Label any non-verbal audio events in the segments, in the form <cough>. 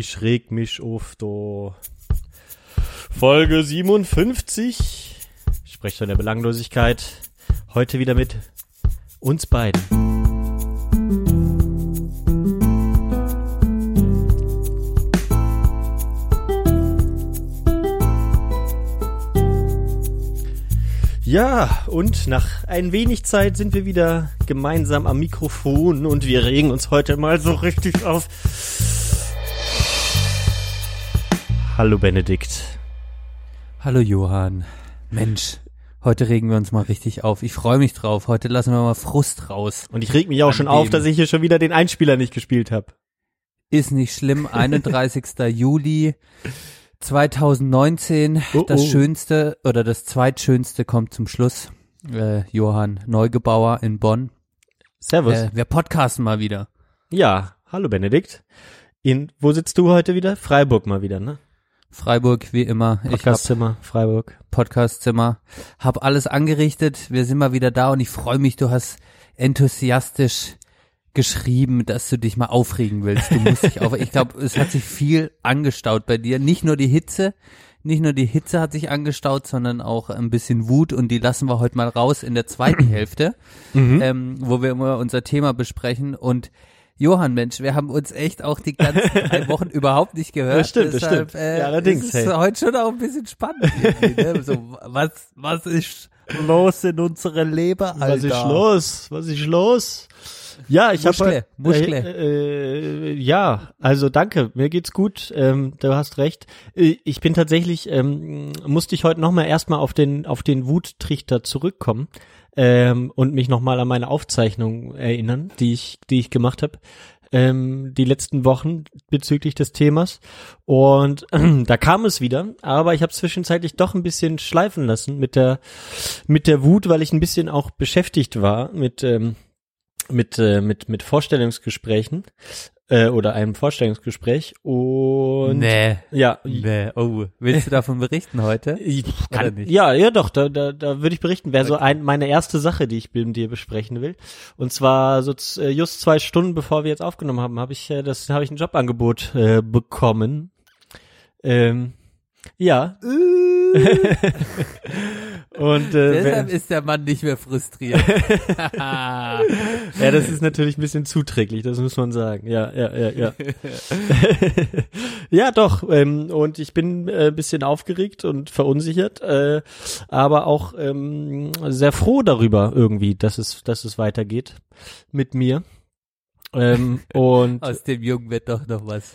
Ich reg mich auf der Folge 57. Ich spreche von der Belanglosigkeit. Heute wieder mit uns beiden. Ja, und nach ein wenig Zeit sind wir wieder gemeinsam am Mikrofon und wir regen uns heute mal so richtig auf. Hallo Benedikt. Hallo Johann. Mensch, heute regen wir uns mal richtig auf. Ich freue mich drauf. Heute lassen wir mal Frust raus. Und ich reg mich auch schon auf, dass ich hier schon wieder den Einspieler nicht gespielt habe. Ist nicht schlimm. 31. <laughs> Juli 2019. Oh, das oh. Schönste oder das Zweitschönste kommt zum Schluss. Äh, Johann Neugebauer in Bonn. Servus. Äh, wir podcasten mal wieder. Ja, hallo Benedikt. In, wo sitzt du heute wieder? Freiburg mal wieder, ne? Freiburg, wie immer. Podcastzimmer, Freiburg. Podcastzimmer. Hab alles angerichtet. Wir sind mal wieder da und ich freue mich, du hast enthusiastisch geschrieben, dass du dich mal aufregen willst. Du musst dich auf, ich glaube, es hat sich viel angestaut bei dir. Nicht nur die Hitze, nicht nur die Hitze hat sich angestaut, sondern auch ein bisschen Wut und die lassen wir heute mal raus in der zweiten <clears throat> Hälfte, Mhm. ähm, wo wir immer unser Thema besprechen und Johann, Mensch, wir haben uns echt auch die ganzen drei <laughs> Wochen überhaupt nicht gehört. Das stimmt, das Deshalb, stimmt. Äh, Ja, allerdings, Es ist hey. heute schon auch ein bisschen spannend. ne? so, was, was ist los in unsere Leber, Alter? Was ist los? Was ist los? Ja, ich Muschle, habe Muschle. Äh, äh, ja, also danke, mir geht's gut. Ähm, du hast recht. Äh, Ich bin tatsächlich ähm, musste ich heute noch mal erstmal auf den auf den Wuttrichter zurückkommen ähm, und mich noch mal an meine Aufzeichnung erinnern, die ich die ich gemacht habe. Ähm, die letzten Wochen bezüglich des Themas und <clears throat> da kam es wieder, aber ich habe zwischenzeitlich doch ein bisschen schleifen lassen mit der mit der Wut, weil ich ein bisschen auch beschäftigt war mit ähm, mit äh, mit mit Vorstellungsgesprächen äh, oder einem Vorstellungsgespräch und Nee, ja nee, oh. Willst du davon berichten heute? <laughs> ich kann, nicht? ja, ja doch, da, da, da würde ich berichten. Wäre so ein, meine erste Sache, die ich mit dir besprechen will. Und zwar so äh, just zwei Stunden bevor wir jetzt aufgenommen haben, habe ich äh, das habe ich ein Jobangebot äh, bekommen. Ähm, ja. <laughs> Und äh, Deshalb ist der Mann nicht mehr frustriert. <laughs> <laughs> ja, das ist natürlich ein bisschen zuträglich, das muss man sagen. Ja, ja, ja, ja. ja, doch. Ähm, und ich bin äh, ein bisschen aufgeregt und verunsichert, äh, aber auch ähm, sehr froh darüber irgendwie, dass es, dass es weitergeht mit mir. Ähm, und Aus dem Jungen wird doch noch was.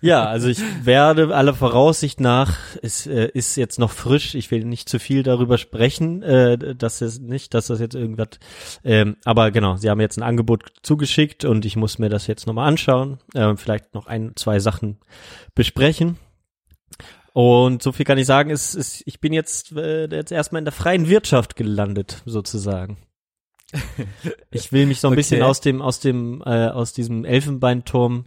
ja, also ich werde aller Voraussicht nach, es äh, ist jetzt noch frisch, ich will nicht zu viel darüber sprechen, äh, dass es nicht, dass das jetzt irgendwas, ähm, aber genau, sie haben jetzt ein Angebot zugeschickt und ich muss mir das jetzt nochmal anschauen, äh, vielleicht noch ein, zwei Sachen besprechen. Und so viel kann ich sagen, ist, ist, ich bin jetzt, äh, jetzt erstmal in der freien Wirtschaft gelandet, sozusagen. <laughs> Ich will mich so ein bisschen Okay. aus dem, aus dem, äh, aus diesem Elfenbeinturm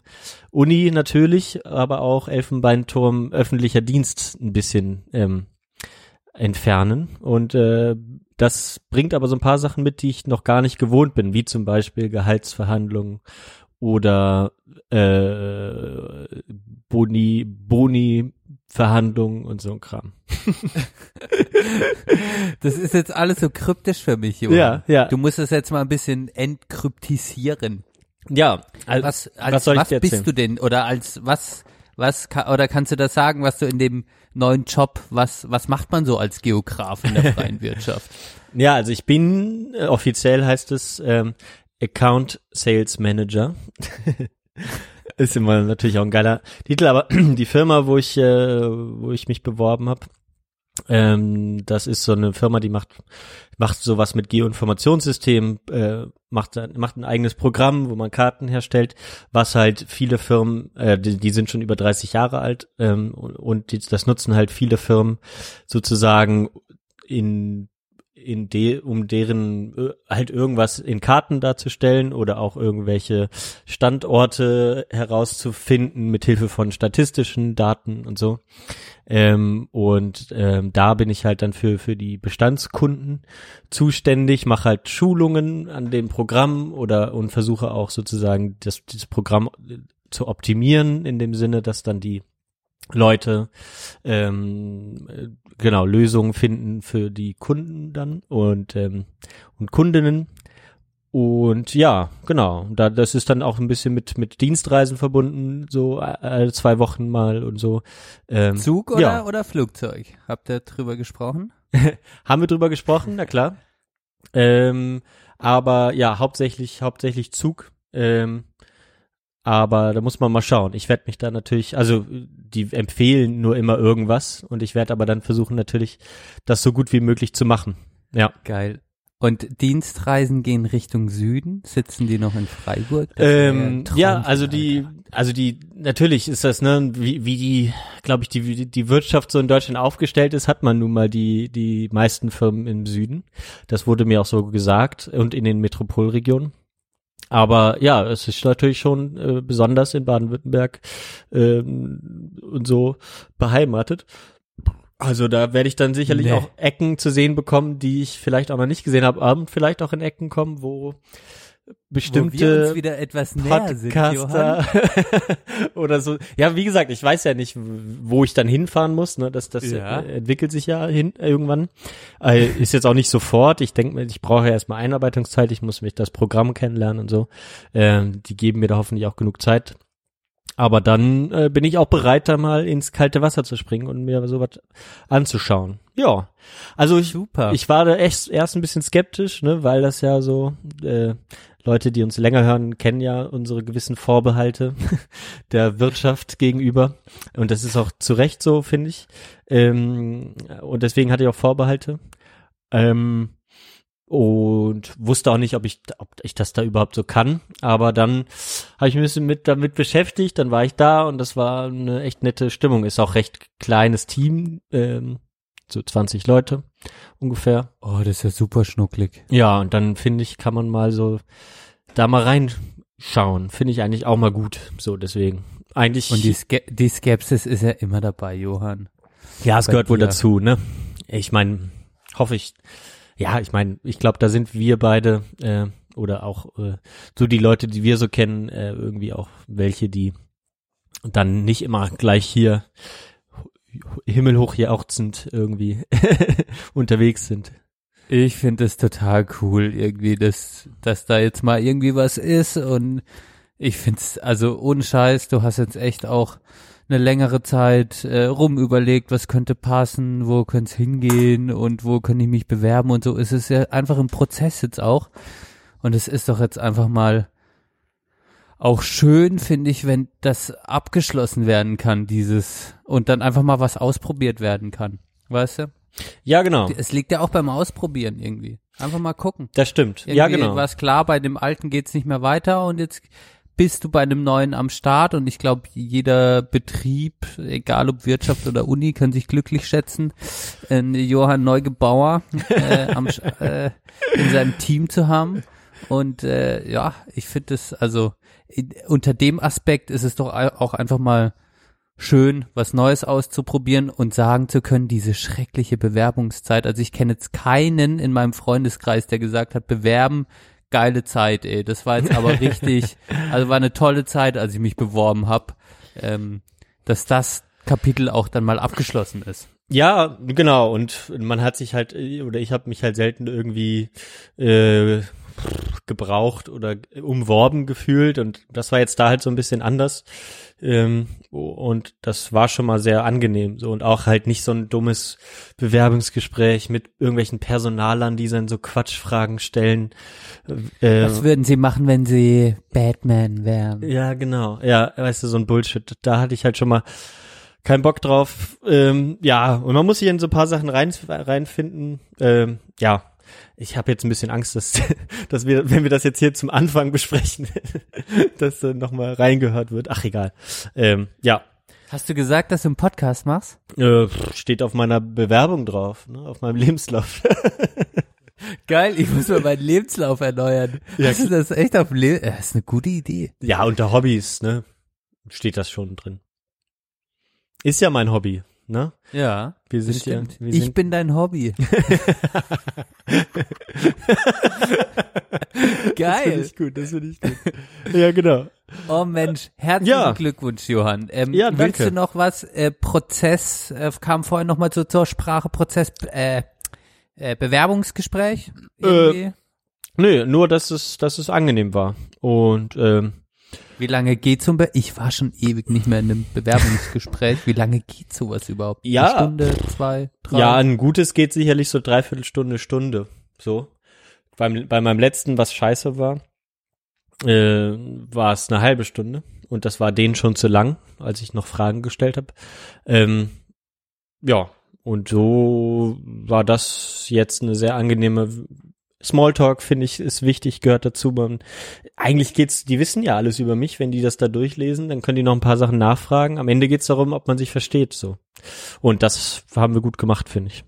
Uni natürlich, aber auch Elfenbeinturm öffentlicher Dienst ein bisschen ähm, entfernen. Und äh, das bringt aber so ein paar Sachen mit, die ich noch gar nicht gewohnt bin, wie zum Beispiel Gehaltsverhandlungen oder äh, Boni, Boni Verhandlungen und so ein Kram. <laughs> Das ist jetzt alles so kryptisch für mich, Johann. Ja, ja. Du musst es jetzt mal ein bisschen entkryptisieren. Ja, also, Was, als, was was, soll ich dir erzählen? bist du denn? Oder als was, was, oder kannst du das sagen, was du in dem neuen Job, was, was macht man so als Geograf in der <laughs> freien Wirtschaft? Ja, also ich bin, äh, offiziell heißt es ähm, Account Sales Manager. <laughs> Ist immer natürlich auch ein geiler Titel, aber <clears throat> die Firma, wo ich, äh, wo ich mich beworben habe, ähm, das ist so eine Firma, die macht macht sowas mit Geoinformationssystemen, äh, macht macht ein eigenes Programm, wo man Karten herstellt, was halt viele Firmen, äh, die, die sind schon über 30 Jahre alt ähm, und, die, das nutzen halt viele Firmen sozusagen in in de, um deren äh, halt irgendwas in Karten darzustellen oder auch irgendwelche Standorte herauszufinden mit Hilfe von statistischen Daten und so. Ähm, und ähm, da bin ich halt dann für für die Bestandskunden zuständig, mache halt Schulungen an dem Programm oder und versuche auch sozusagen das, dieses Programm zu optimieren, in dem Sinne, dass dann die Leute ähm, äh, genau Lösungen finden für die Kunden dann und ähm, und Kundinnen und ja genau da das ist dann auch ein bisschen mit mit Dienstreisen verbunden so alle zwei Wochen mal und so ähm, Zug oder, ja. oder Flugzeug? Habt ihr drüber gesprochen? <laughs> haben wir drüber gesprochen na klar ähm, aber ja hauptsächlich hauptsächlich Zug ähm, aber da muss man mal schauen. Ich werde mich da natürlich, also die empfehlen nur immer irgendwas und ich werde aber dann versuchen natürlich, das so gut wie möglich zu machen. Ja. Geil. Und Dienstreisen gehen Richtung Süden? Sitzen die noch in Freiburg? Ähm, ja, also die, also die, natürlich ist das, ne, wie, wie die, glaube ich, die, wie die Wirtschaft so in Deutschland aufgestellt ist, hat man nun mal die, die meisten Firmen im Süden. Das wurde mir auch so gesagt und in den Metropolregionen. Aber ja, es ist natürlich schon äh, besonders in Baden-Württemberg ähm, und so beheimatet. Also da werde ich dann sicherlich Nee. auch Ecken zu sehen bekommen, die ich vielleicht auch noch nicht gesehen habe, und vielleicht auch in Ecken kommen, wo bestimmte Wo wir uns wieder etwas näher sind. Podcaster <laughs> oder so. Ja, wie gesagt, ich weiß ja nicht, wo ich dann hinfahren muss. Ne? Das, das Ja. entwickelt sich ja hin irgendwann. Äh, ist jetzt auch nicht sofort. Ich denke mir, ich brauche ja erstmal Einarbeitungszeit. Ich muss mich das Programm kennenlernen und so. Ähm, die geben mir da hoffentlich auch genug Zeit. Aber dann äh, bin ich auch bereit, da mal ins kalte Wasser zu springen und mir sowas anzuschauen. Ja, also ich, Super. ich war da echt erst ein bisschen skeptisch, ne, weil das ja so äh, Leute, die uns länger hören, kennen ja unsere gewissen Vorbehalte <laughs> der Wirtschaft gegenüber. Und das ist auch zu Recht so, finde ich. Ähm, und deswegen hatte ich auch Vorbehalte. Ähm, und wusste auch nicht, ob ich, ob ich das da überhaupt so kann. Aber dann habe ich mich ein bisschen mit damit beschäftigt. Dann war ich da und das war eine echt nette Stimmung. Ist auch recht kleines Team, ähm, so 20 Leute ungefähr. oh, das ist ja super schnucklig. Ja, und dann finde ich, kann man mal so da mal reinschauen. Finde ich eigentlich auch mal gut. So, deswegen. Eigentlich, Und die, Ske die Skepsis ist ja immer dabei, Johann. ja, es bei gehört wohl dir. dazu, ne? Ich meine, hoffe ich, ja, ich meine, ich glaube, da sind wir beide, äh, oder auch äh, so die Leute, die wir so kennen, äh, irgendwie auch welche, die dann nicht immer gleich hier himmelhoch jauchzend irgendwie <laughs> unterwegs sind. Ich finde es total cool, irgendwie, dass, dass da jetzt mal irgendwie was ist und ich finde es, also ohne Scheiß, du hast jetzt echt auch eine längere Zeit äh, rumüberlegt, was könnte passen, wo könnte es hingehen und wo kann ich mich bewerben und so. Es ist ja einfach ein Prozess jetzt auch und es ist doch jetzt einfach mal auch schön, finde ich, wenn das abgeschlossen werden kann, dieses und dann einfach mal was ausprobiert werden kann. Weißt du? Ja, genau. Es liegt ja auch beim Ausprobieren irgendwie. Einfach mal gucken. Das stimmt. Irgendwie ja, genau. war es klar, bei dem alten geht's nicht mehr weiter und jetzt bist du bei einem neuen am Start und ich glaube, jeder Betrieb, egal ob Wirtschaft oder Uni, kann sich glücklich schätzen, einen Johann Neugebauer äh, am, äh, in seinem Team zu haben. Und äh, ja, ich finde es, also unter dem Aspekt ist es doch au- auch einfach mal schön, was Neues auszuprobieren und sagen zu können, diese schreckliche Bewerbungszeit. Also ich kenne jetzt keinen in meinem Freundeskreis, der gesagt hat, bewerben, geile Zeit, ey. Das war jetzt aber <laughs> richtig, also war eine tolle Zeit, als ich mich beworben habe, ähm, dass das Kapitel auch dann mal abgeschlossen ist. Ja, genau. Und man hat sich halt, oder ich habe mich halt selten irgendwie äh, gebraucht oder umworben gefühlt. Und das war jetzt da halt so ein bisschen anders. Ähm, und das war schon mal sehr angenehm. So und auch halt nicht so ein dummes Bewerbungsgespräch mit irgendwelchen Personalern, die dann so Quatschfragen stellen. Äh, Was würden Sie machen, wenn Sie Batman wären? ja, genau. Ja, weißt du, so ein Bullshit. Da hatte ich halt schon mal keinen Bock drauf. Ähm, ja, und man muss sich in so ein paar Sachen rein, reinfinden. Ähm, ja, ich habe jetzt ein bisschen Angst, dass, <laughs> dass wir, wenn wir das jetzt hier zum Anfang besprechen, <laughs> dass äh, nochmal reingehört wird. Ach, egal. Ähm, ja, Hast du gesagt, dass du einen Podcast machst? äh, steht auf meiner Bewerbung drauf, ne, auf meinem Lebenslauf. <laughs> Geil, ich muss mal meinen Lebenslauf erneuern. Ja. Hast du das echt auf Le Das ist eine gute Idee. ja, unter Hobbys, ne, steht das schon drin. Ist ja mein Hobby, ne? Ja, Wir sind ja, wir ich sind bin dein Hobby. <laughs> Das finde Geil. ich gut, das finde ich gut. <laughs> ja, genau. Oh Mensch, herzlichen Ja. Glückwunsch, Johann. Ähm, Ja, willst danke. du noch was? Äh, Prozess, äh, kam vorhin noch mal zur, zur Sprache, Prozess, äh, äh, Bewerbungsgespräch? Irgendwie? Nö, nur, dass es, dass es angenehm war. Und, ähm, Wie lange geht so ein Be Ich war schon ewig nicht mehr in einem Bewerbungsgespräch. Wie lange geht sowas überhaupt? Ja. Eine Stunde, zwei, drei? ja, ein gutes geht sicherlich so dreiviertel Stunde, Stunde. So. Beim, bei meinem letzten, was scheiße war, äh, war es eine halbe Stunde. Und das war denen schon zu lang, als ich noch Fragen gestellt habe. Ähm, ja, und so war das jetzt eine sehr angenehme Smalltalk, finde ich, ist wichtig, gehört dazu. Man, eigentlich geht's, die wissen ja alles über mich, wenn die das da durchlesen, dann können die noch ein paar Sachen nachfragen. Am Ende geht's darum, ob man sich versteht, so. Und das haben wir gut gemacht, finde ich.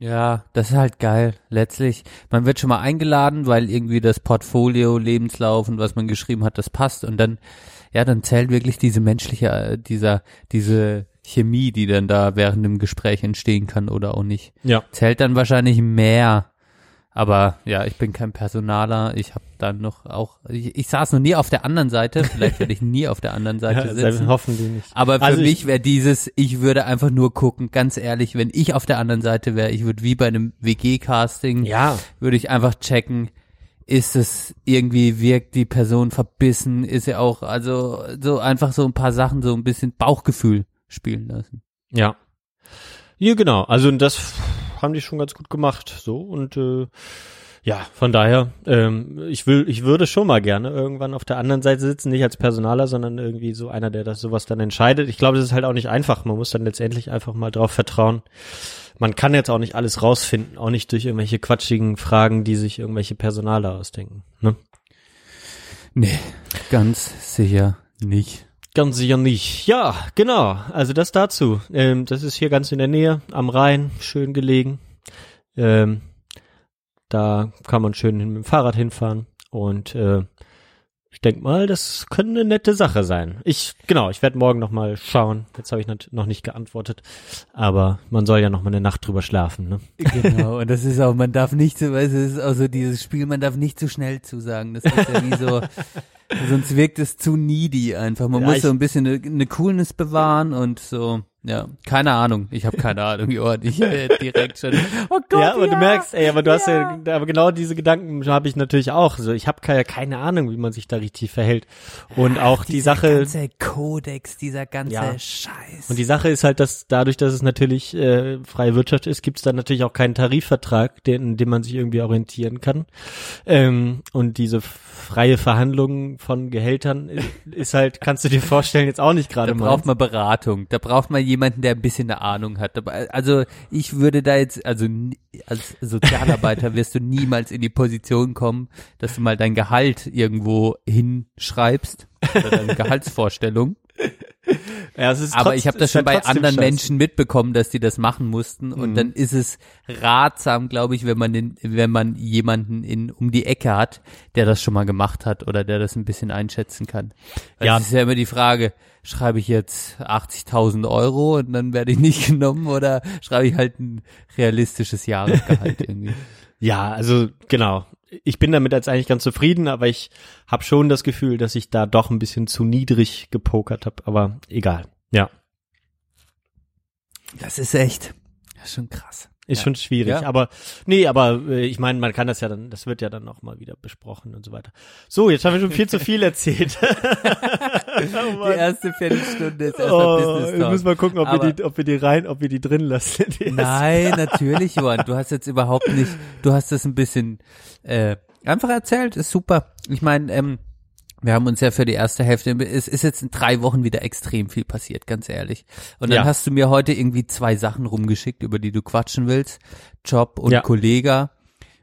Ja, das ist halt geil. Letztlich, man wird schon mal eingeladen, weil irgendwie das Portfolio, Lebenslauf und was man geschrieben hat, das passt und dann, ja, dann zählt wirklich diese menschliche, äh, dieser, diese Chemie, die dann da während dem Gespräch entstehen kann oder auch nicht. Ja. Zählt dann wahrscheinlich mehr. Aber ja, ich bin kein Personaler. Ich habe dann noch auch, ich, ich saß noch nie auf der anderen Seite. Vielleicht werde ich nie auf der anderen <laughs> Seite Ja, sitzen. hoffentlich nicht. Aber für Also ich- mich wäre dieses, ich würde einfach nur gucken, ganz ehrlich, wenn ich auf der anderen Seite wäre, ich würde wie bei einem WG-Casting, Ja. würde ich einfach checken, ist es irgendwie, wirkt die Person verbissen, ist er auch, also so einfach so ein paar Sachen, so ein bisschen Bauchgefühl spielen lassen. Ja. Ja, genau. Also das haben die schon ganz gut gemacht. So und äh, ja, von daher, ähm, ich will, ich würde schon mal gerne irgendwann auf der anderen Seite sitzen, nicht als Personaler, sondern irgendwie so einer, der das sowas dann entscheidet. Ich glaube, das ist halt auch nicht einfach. Man muss dann letztendlich einfach mal drauf vertrauen. Man kann jetzt auch nicht alles rausfinden, auch nicht durch irgendwelche quatschigen Fragen, die sich irgendwelche Personaler ausdenken. Ne? Nee, ganz sicher nicht. Ganz sicher nicht. Ja, genau. Also das dazu. Ähm, das ist hier ganz in der Nähe, am Rhein, schön gelegen. Ähm, da kann man schön mit dem Fahrrad hinfahren. Und äh, ich denk mal, das könnte eine nette Sache sein. Ich, genau, ich werde morgen noch mal schauen. Jetzt habe ich noch nicht geantwortet. Aber man soll ja noch mal eine Nacht drüber schlafen, ne? Genau, <laughs> und das ist auch, man darf nicht so, es ist auch so dieses Spiel, man darf nicht zu schnell zusagen. Das ist ja wie so, <laughs> sonst wirkt es zu needy einfach. Man Ja, muss so ein bisschen eine, eine Coolness bewahren und so, ja, keine Ahnung. Ich habe keine Ahnung, <laughs> Johann, ich äh, direkt schon, <laughs> oh Gott, ja, aber du merkst, ey, aber du hast ja. ja, aber genau diese Gedanken habe ich natürlich auch. So, ich habe keine, keine Ahnung, wie man sich da richtig verhält. Und auch die dieser Sache, ganze Kodex, dieser ganze Ja. Scheiß. Und die Sache ist halt, dass dadurch, dass es natürlich äh, freie Wirtschaft ist, gibt es dann natürlich auch keinen Tarifvertrag, den, in dem man sich irgendwie orientieren kann. Ähm, und diese freie Verhandlung von Gehältern ist, ist halt, kannst du dir vorstellen, jetzt auch nicht gerade Da mal. braucht man Beratung. Da braucht man jemanden, der ein bisschen eine Ahnung hat. Aber, Also ich würde da jetzt, also als Sozialarbeiter <laughs> wirst du niemals in die Position kommen, dass du mal dein Gehalt irgendwo hinschreibst oder deine <laughs> Gehaltsvorstellung. Ja, es ist Aber trotz- ich habe das schon bei anderen scheiße. Menschen mitbekommen, dass die das machen mussten. Und Mhm. dann ist es ratsam, glaube ich, wenn man den, wenn man jemanden in um die Ecke hat, der das schon mal gemacht hat oder der das ein bisschen einschätzen kann. Weil Ja. Es ist ja immer die Frage, schreibe ich jetzt 80.000 Euro und dann werde ich nicht <laughs> genommen oder schreibe ich halt ein realistisches Jahresgehalt <laughs> irgendwie. Ja, also genau. Ich bin damit jetzt eigentlich ganz zufrieden, aber ich habe schon das Gefühl, dass ich da doch ein bisschen zu niedrig gepokert habe. Aber egal. Ja. Das ist echt, das ist schon krass. Ist Ja. schon schwierig, Ja. aber nee, aber äh, ich meine, man kann das ja dann, das wird ja dann noch mal wieder besprochen und so weiter. So, jetzt haben wir schon viel zu viel erzählt. <laughs> oh Die erste Viertelstunde ist erstmal oh, Business wir Talk. müssen mal gucken, ob wir Aber- die, ob wir die rein, ob wir die drin lassen. Die Nein, natürlich, Johann. Du hast jetzt überhaupt nicht, du hast das ein bisschen äh, einfach erzählt, ist super. Ich meine, ähm, wir haben uns ja für die erste Hälfte, es ist jetzt in drei Wochen wieder extrem viel passiert, ganz ehrlich. Und dann Ja. hast du mir heute irgendwie zwei Sachen rumgeschickt, über die du quatschen willst. Job und Ja. Kollege.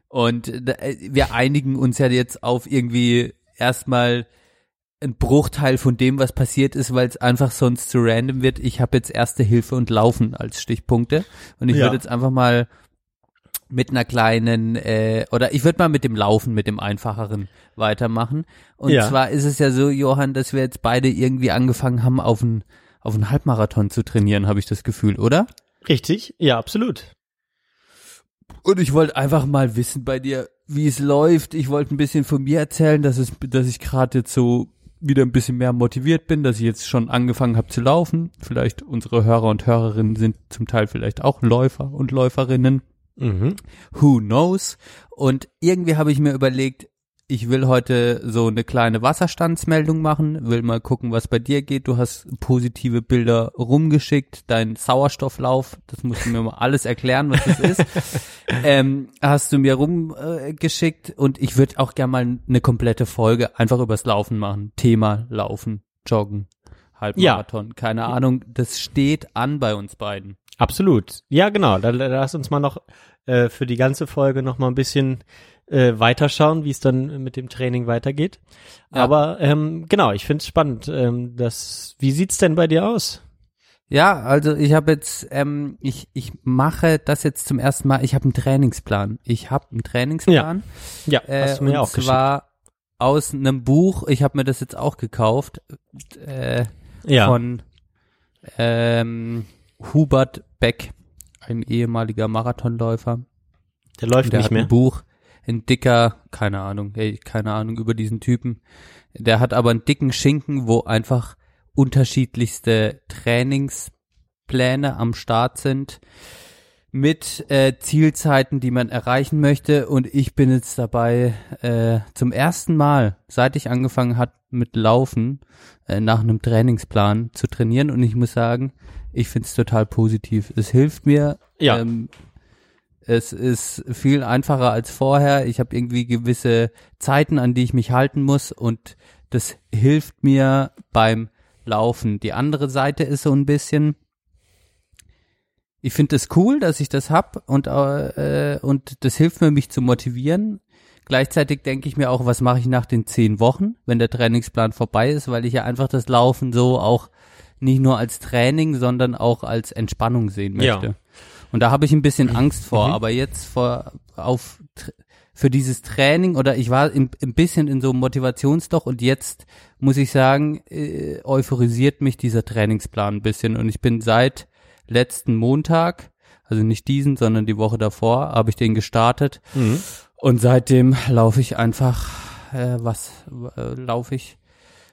Und äh, wir einigen uns ja jetzt auf irgendwie erstmal ein Bruchteil von dem, was passiert ist, weil es einfach sonst zu random wird. Ich habe jetzt Erste Hilfe und Laufen als Stichpunkte. Und ich Ja. würde jetzt einfach mal mit einer kleinen, äh, oder ich würde mal mit dem Laufen, mit dem einfacheren weitermachen. Und Ja. zwar ist es ja so, Johann, dass wir jetzt beide irgendwie angefangen haben, auf einen, auf einen Halbmarathon zu trainieren, habe ich das Gefühl, oder? Richtig? Ja, absolut. Und ich wollte einfach mal wissen bei dir, wie es läuft. Ich wollte ein bisschen von mir erzählen, dass es, dass ich gerade jetzt so wieder ein bisschen mehr motiviert bin, dass ich jetzt schon angefangen habe zu laufen. Vielleicht unsere Hörer und Hörerinnen sind zum Teil vielleicht auch Läufer und Läuferinnen. Mhm. Who knows? Und irgendwie habe ich mir überlegt, ich will heute so eine kleine Wasserstandsmeldung machen, will mal gucken, was bei dir geht. Du hast positive Bilder rumgeschickt, dein Sauerstofflauf, das musst du mir mal alles erklären, was das ist. <laughs> ähm, hast du mir rumgeschickt und ich würde auch gerne mal eine komplette Folge einfach übers Laufen machen. Thema Laufen, Joggen, Halbmarathon, keine Ahnung. Das steht an bei uns beiden. Absolut. Ja, genau. Da, da lass uns mal noch äh, für die ganze Folge noch mal ein bisschen äh, weiterschauen, wie es dann mit dem Training weitergeht. Ja. Aber ähm, genau, ich finde es spannend. Ähm, das, wie sieht's denn bei dir aus? Ja, also ich habe jetzt, ähm, ich, ich mache das jetzt zum ersten Mal. Ich habe einen Trainingsplan. Ich habe einen Trainingsplan. Ja, Äh, hast du mir und auch geschickt. zwar aus einem Buch. Ich habe mir das jetzt auch gekauft äh, Ja, von ähm, Hubert Beck, ein ehemaliger Marathonläufer. der läuft der nicht hat mehr. ein Buch, ein dicker, keine Ahnung, hey, keine Ahnung über diesen Typen. Der hat aber einen dicken Schinken, wo einfach unterschiedlichste Trainingspläne am Start sind mit äh, Zielzeiten, die man erreichen möchte. Und ich bin jetzt dabei, äh, zum ersten Mal, seit ich angefangen hat mit Laufen, äh, nach einem Trainingsplan zu trainieren. Und ich muss sagen, ich finde es total positiv. Es hilft mir, Ja. ähm, es ist viel einfacher als vorher. Ich habe irgendwie gewisse Zeiten, an die ich mich halten muss und das hilft mir beim Laufen. Die andere Seite ist so ein bisschen, ich finde es cool, dass ich das hab und äh, und das hilft mir, mich zu motivieren. Gleichzeitig denke ich mir auch, was mache ich nach den zehn Wochen, wenn der Trainingsplan vorbei ist, weil ich ja einfach das Laufen so auch nicht nur als Training, sondern auch als Entspannung sehen Ja. möchte. Und da habe ich ein bisschen Angst vor, Mhm. aber jetzt vor auf für dieses Training oder ich war im, ein bisschen in so einem Motivationsloch und jetzt muss ich sagen, äh, euphorisiert mich dieser Trainingsplan ein bisschen und ich bin seit letzten Montag, also nicht diesen, sondern die Woche davor, habe ich den gestartet Mhm. und seitdem laufe ich einfach, äh, was äh, laufe ich?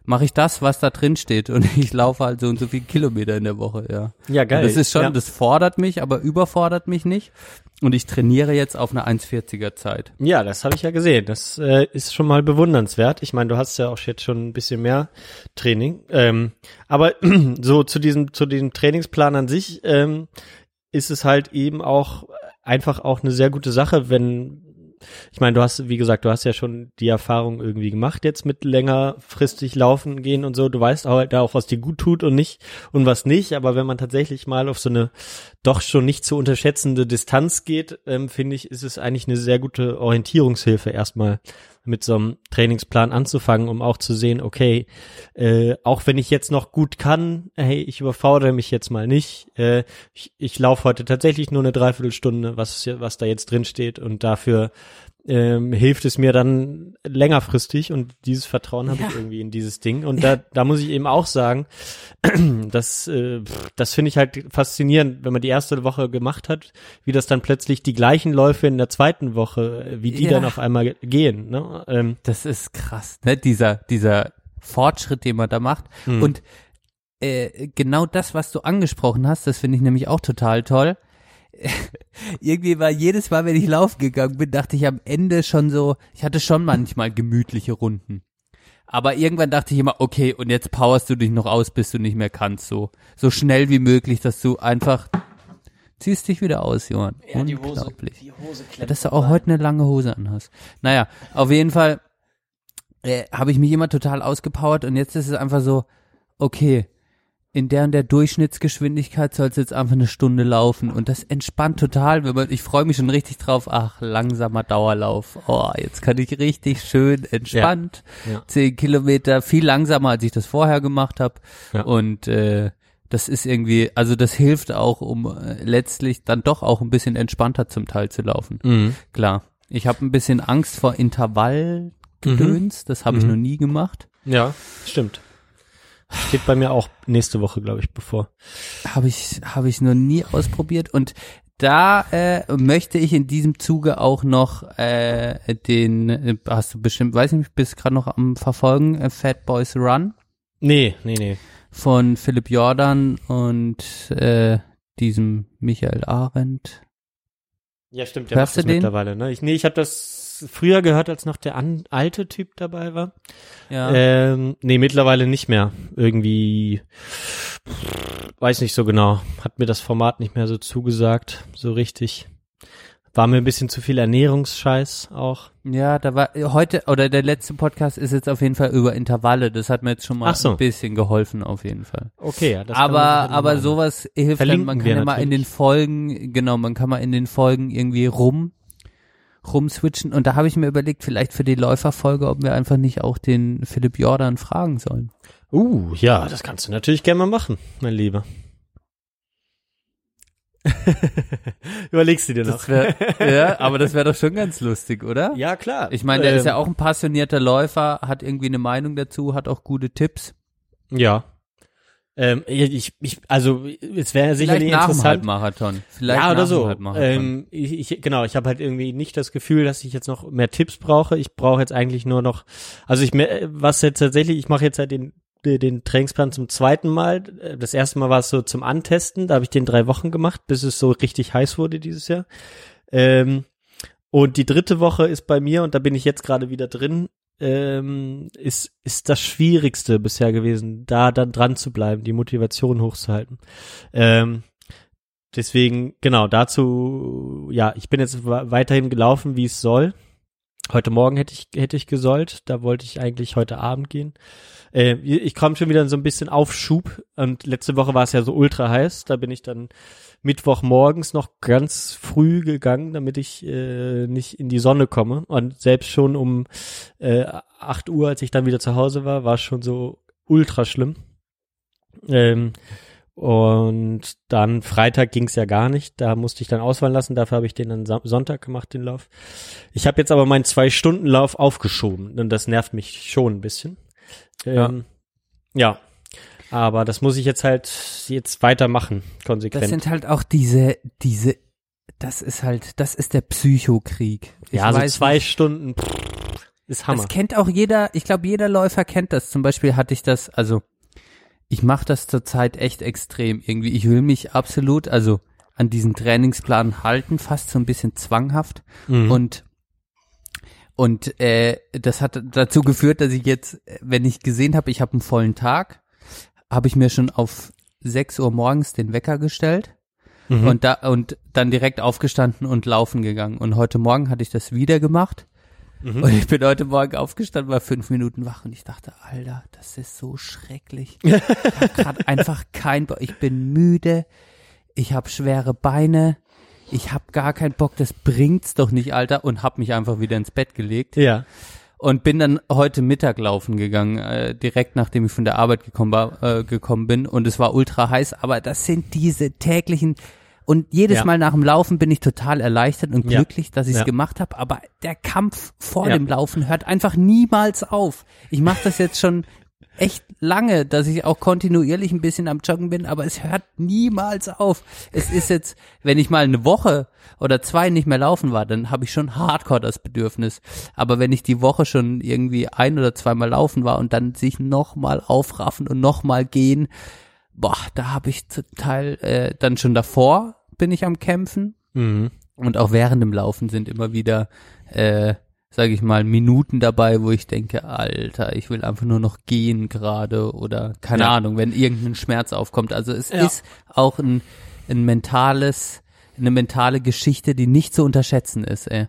Mache ich das, was da drin steht und ich laufe halt so und so viele Kilometer in der Woche, ja. Ja, geil. Und das ist schon, ja. das fordert mich, aber überfordert mich nicht. Und ich trainiere jetzt auf einer 1,40er Zeit. Ja, das habe ich ja gesehen. Das äh, ist schon mal bewundernswert. Ich meine, du hast ja auch jetzt schon ein bisschen mehr Training. Ähm, aber <clears throat> so zu diesem, zu diesem Trainingsplan an sich ähm, ist es halt eben auch einfach auch eine sehr gute Sache, wenn ich meine, du hast, wie gesagt, du hast ja schon die Erfahrung irgendwie gemacht jetzt mit längerfristig laufen gehen und so. Du weißt auch, da auch, was dir gut tut und nicht und was nicht. Aber wenn man tatsächlich mal auf so eine doch schon nicht zu unterschätzende Distanz geht, ähm, finde ich, ist es eigentlich eine sehr gute Orientierungshilfe erstmal mit so einem Trainingsplan anzufangen, um auch zu sehen, okay, äh, auch wenn ich jetzt noch gut kann, hey, ich überfordere mich jetzt mal nicht. Äh, ich ich laufe heute tatsächlich nur eine Dreiviertelstunde, was, was da jetzt drin steht und dafür ähm, hilft es mir dann längerfristig und dieses Vertrauen habe ich irgendwie in dieses Ding. Und da, da muss ich eben auch sagen, <clears throat> das, äh, das finde ich halt faszinierend, wenn man die erste Woche gemacht hat, wie das dann plötzlich die gleichen Läufe in der zweiten Woche, äh, wie die Ja. dann auf einmal gehen. Ne? Ähm, Das ist krass, ne? Dieser, dieser Fortschritt, den man da macht. Hm. Und äh, genau das, was du angesprochen hast, das finde ich nämlich auch total toll. <laughs> Irgendwie war jedes Mal, wenn ich laufen gegangen bin, dachte ich am Ende schon so, ich hatte schon manchmal gemütliche Runden. Aber irgendwann dachte ich immer, okay, und jetzt powerst du dich noch aus, bis du nicht mehr kannst, so. So schnell wie möglich, dass du einfach ziehst dich wieder aus, Johann. Unglaublich. die Hose Ja, dass du auch heute eine lange Hose anhast. Naja, auf jeden Fall äh, habe ich mich immer total ausgepowert und jetzt ist es einfach so, okay, in der und der Durchschnittsgeschwindigkeit soll es jetzt einfach eine Stunde laufen und das entspannt total, man, ich freue mich schon richtig drauf, ach, langsamer Dauerlauf, oh, jetzt kann ich richtig schön entspannt, Ja. zehn Kilometer, viel langsamer, als ich das vorher gemacht habe Ja. und äh, das ist irgendwie, also das hilft auch, um äh, letztlich dann doch auch ein bisschen entspannter zum Teil zu laufen. Mhm. Klar. Ich habe ein bisschen Angst vor Intervallgedöns. Das habe ich Mhm. noch nie gemacht. Ja, stimmt. Steht bei mir auch nächste Woche, glaube ich, bevor. Habe ich, habe ich noch nie ausprobiert. Und Da äh, möchte ich in diesem Zuge auch noch äh, den, äh, hast du bestimmt, weiß nicht, bist gerade noch am Verfolgen, äh, Fat Boys Run Nee, nee, nee. von Philipp Jordan und äh, diesem Michael Arendt. Ja, stimmt, der Hörst macht das du den? mittlerweile, ne? Ich, nee, ich habe das früher gehört, als noch der an, alte Typ dabei war. Ja. Ähm, nee, mittlerweile nicht mehr. Irgendwie, weiß nicht so genau. Hat mir das Format nicht mehr so zugesagt, so richtig. War mir ein bisschen zu viel Ernährungsscheiß auch. Ja, da war heute oder der letzte Podcast ist jetzt auf jeden Fall über Intervalle. Das hat mir jetzt schon mal so. ein bisschen geholfen auf jeden Fall. Okay, ja. Das aber aber sowas hilft dann, man kann ja mal in den. Folgen genau, man kann mal in den Folgen irgendwie rum rumswitchen und da habe ich mir überlegt, vielleicht für die Läuferfolge, ob wir einfach nicht auch den Philipp Jordan fragen sollen. Uh, ja, das kannst du natürlich gerne mal machen, mein Lieber. <laughs> Überlegst du dir noch? Das wär, <laughs> ja, aber das wäre doch schon ganz lustig, oder? ja, klar. Ich meine, der Ähm, ist ja auch ein passionierter Läufer, hat irgendwie eine Meinung dazu, hat auch gute Tipps. Ja. Ähm, ich, ich, also es wäre sicherlich nach dem interessant. Halbmarathon. Vielleicht ja, oder dem so. Ähm, ich, ich, genau, ich habe halt irgendwie nicht das Gefühl, dass ich jetzt noch mehr Tipps brauche. Ich brauche jetzt eigentlich nur noch, also ich was jetzt tatsächlich, ich mache jetzt halt den den den Trainingsplan zum zweiten Mal. Das erste Mal war es so zum Antesten, da habe ich den drei Wochen gemacht, bis es so richtig heiß wurde dieses Jahr. Ähm, und die dritte Woche ist bei mir, und da bin ich jetzt gerade wieder drin, ähm, ist, ist das Schwierigste bisher gewesen, da dann dran zu bleiben, die Motivation hochzuhalten. Ähm, deswegen, genau, dazu, ja, ich bin jetzt weiterhin gelaufen, wie es soll. Heute Morgen hätte ich, hätte ich gesollt, da wollte ich eigentlich heute Abend gehen. Äh, ich komme schon wieder so ein bisschen Aufschub und letzte Woche war es ja so ultra heiß, da bin ich dann Mittwoch morgens noch ganz früh gegangen, damit ich äh, nicht in die Sonne komme. Und selbst schon um äh, 8 Uhr, als ich dann wieder zu Hause war, war es schon so ultra schlimm. Ähm, und dann Freitag ging es ja gar nicht. Da musste ich dann ausfallen lassen. Dafür habe ich den dann Sam- Sonntag gemacht, den Lauf. Ich habe jetzt aber meinen Zwei-Stunden-Lauf aufgeschoben. Und das nervt mich schon ein bisschen. Ähm, ja. Aber das muss ich jetzt halt jetzt weitermachen, konsequent. Das sind halt auch diese, diese, das ist halt, das ist der Psychokrieg. Ich ja, so weiß zwei nicht, Stunden pff, ist Hammer. Das kennt auch jeder, ich glaube, jeder Läufer kennt das. Zum Beispiel hatte ich das, also ich mache das zurzeit echt extrem irgendwie. Ich will mich absolut, also an diesen Trainingsplan halten, fast so ein bisschen zwanghaft. Mhm. Und und äh, das hat dazu geführt, dass ich jetzt, wenn ich gesehen habe, ich habe einen vollen Tag, habe ich mir schon auf 6 Uhr morgens den Wecker gestellt Mhm. und da und dann direkt aufgestanden und laufen gegangen. Und heute Morgen hatte ich das wieder gemacht. Mhm. Und ich bin heute Morgen aufgestanden, war fünf Minuten wach und ich dachte, Alter, das ist so schrecklich. Ich habe gerade <laughs> einfach kein Bock. Ich bin müde. Ich habe schwere Beine. Ich habe gar keinen Bock. Das bringt's doch nicht, Alter. Und habe mich einfach wieder ins Bett gelegt ja. und bin dann heute Mittag laufen gegangen, äh, direkt nachdem ich von der Arbeit gekommen war, äh, gekommen bin und es war ultra heiß, aber das sind diese täglichen und jedes Ja. Mal nach dem Laufen bin ich total erleichtert und Ja. glücklich, dass ich es Ja. gemacht habe, aber der Kampf vor Ja. dem Laufen hört einfach niemals auf. Ich mache das jetzt schon echt lange, dass ich auch kontinuierlich ein bisschen am Joggen bin, aber es hört niemals auf. Es ist jetzt, wenn ich mal eine Woche oder zwei nicht mehr laufen war, dann habe ich schon hardcore das Bedürfnis. Aber wenn ich die Woche schon irgendwie ein oder zweimal laufen war und dann sich nochmal aufraffen und nochmal gehen, boah, da habe ich zum Teil äh, dann schon davor bin ich am Kämpfen Mhm. und auch während dem Laufen sind immer wieder, äh, sage ich mal, Minuten dabei, wo ich denke, Alter, ich will einfach nur noch gehen gerade oder keine Ja. Ahnung, wenn irgendein Schmerz aufkommt. Also es Ja. ist auch ein, ein mentales, eine mentale Geschichte, die nicht zu unterschätzen ist. Ey.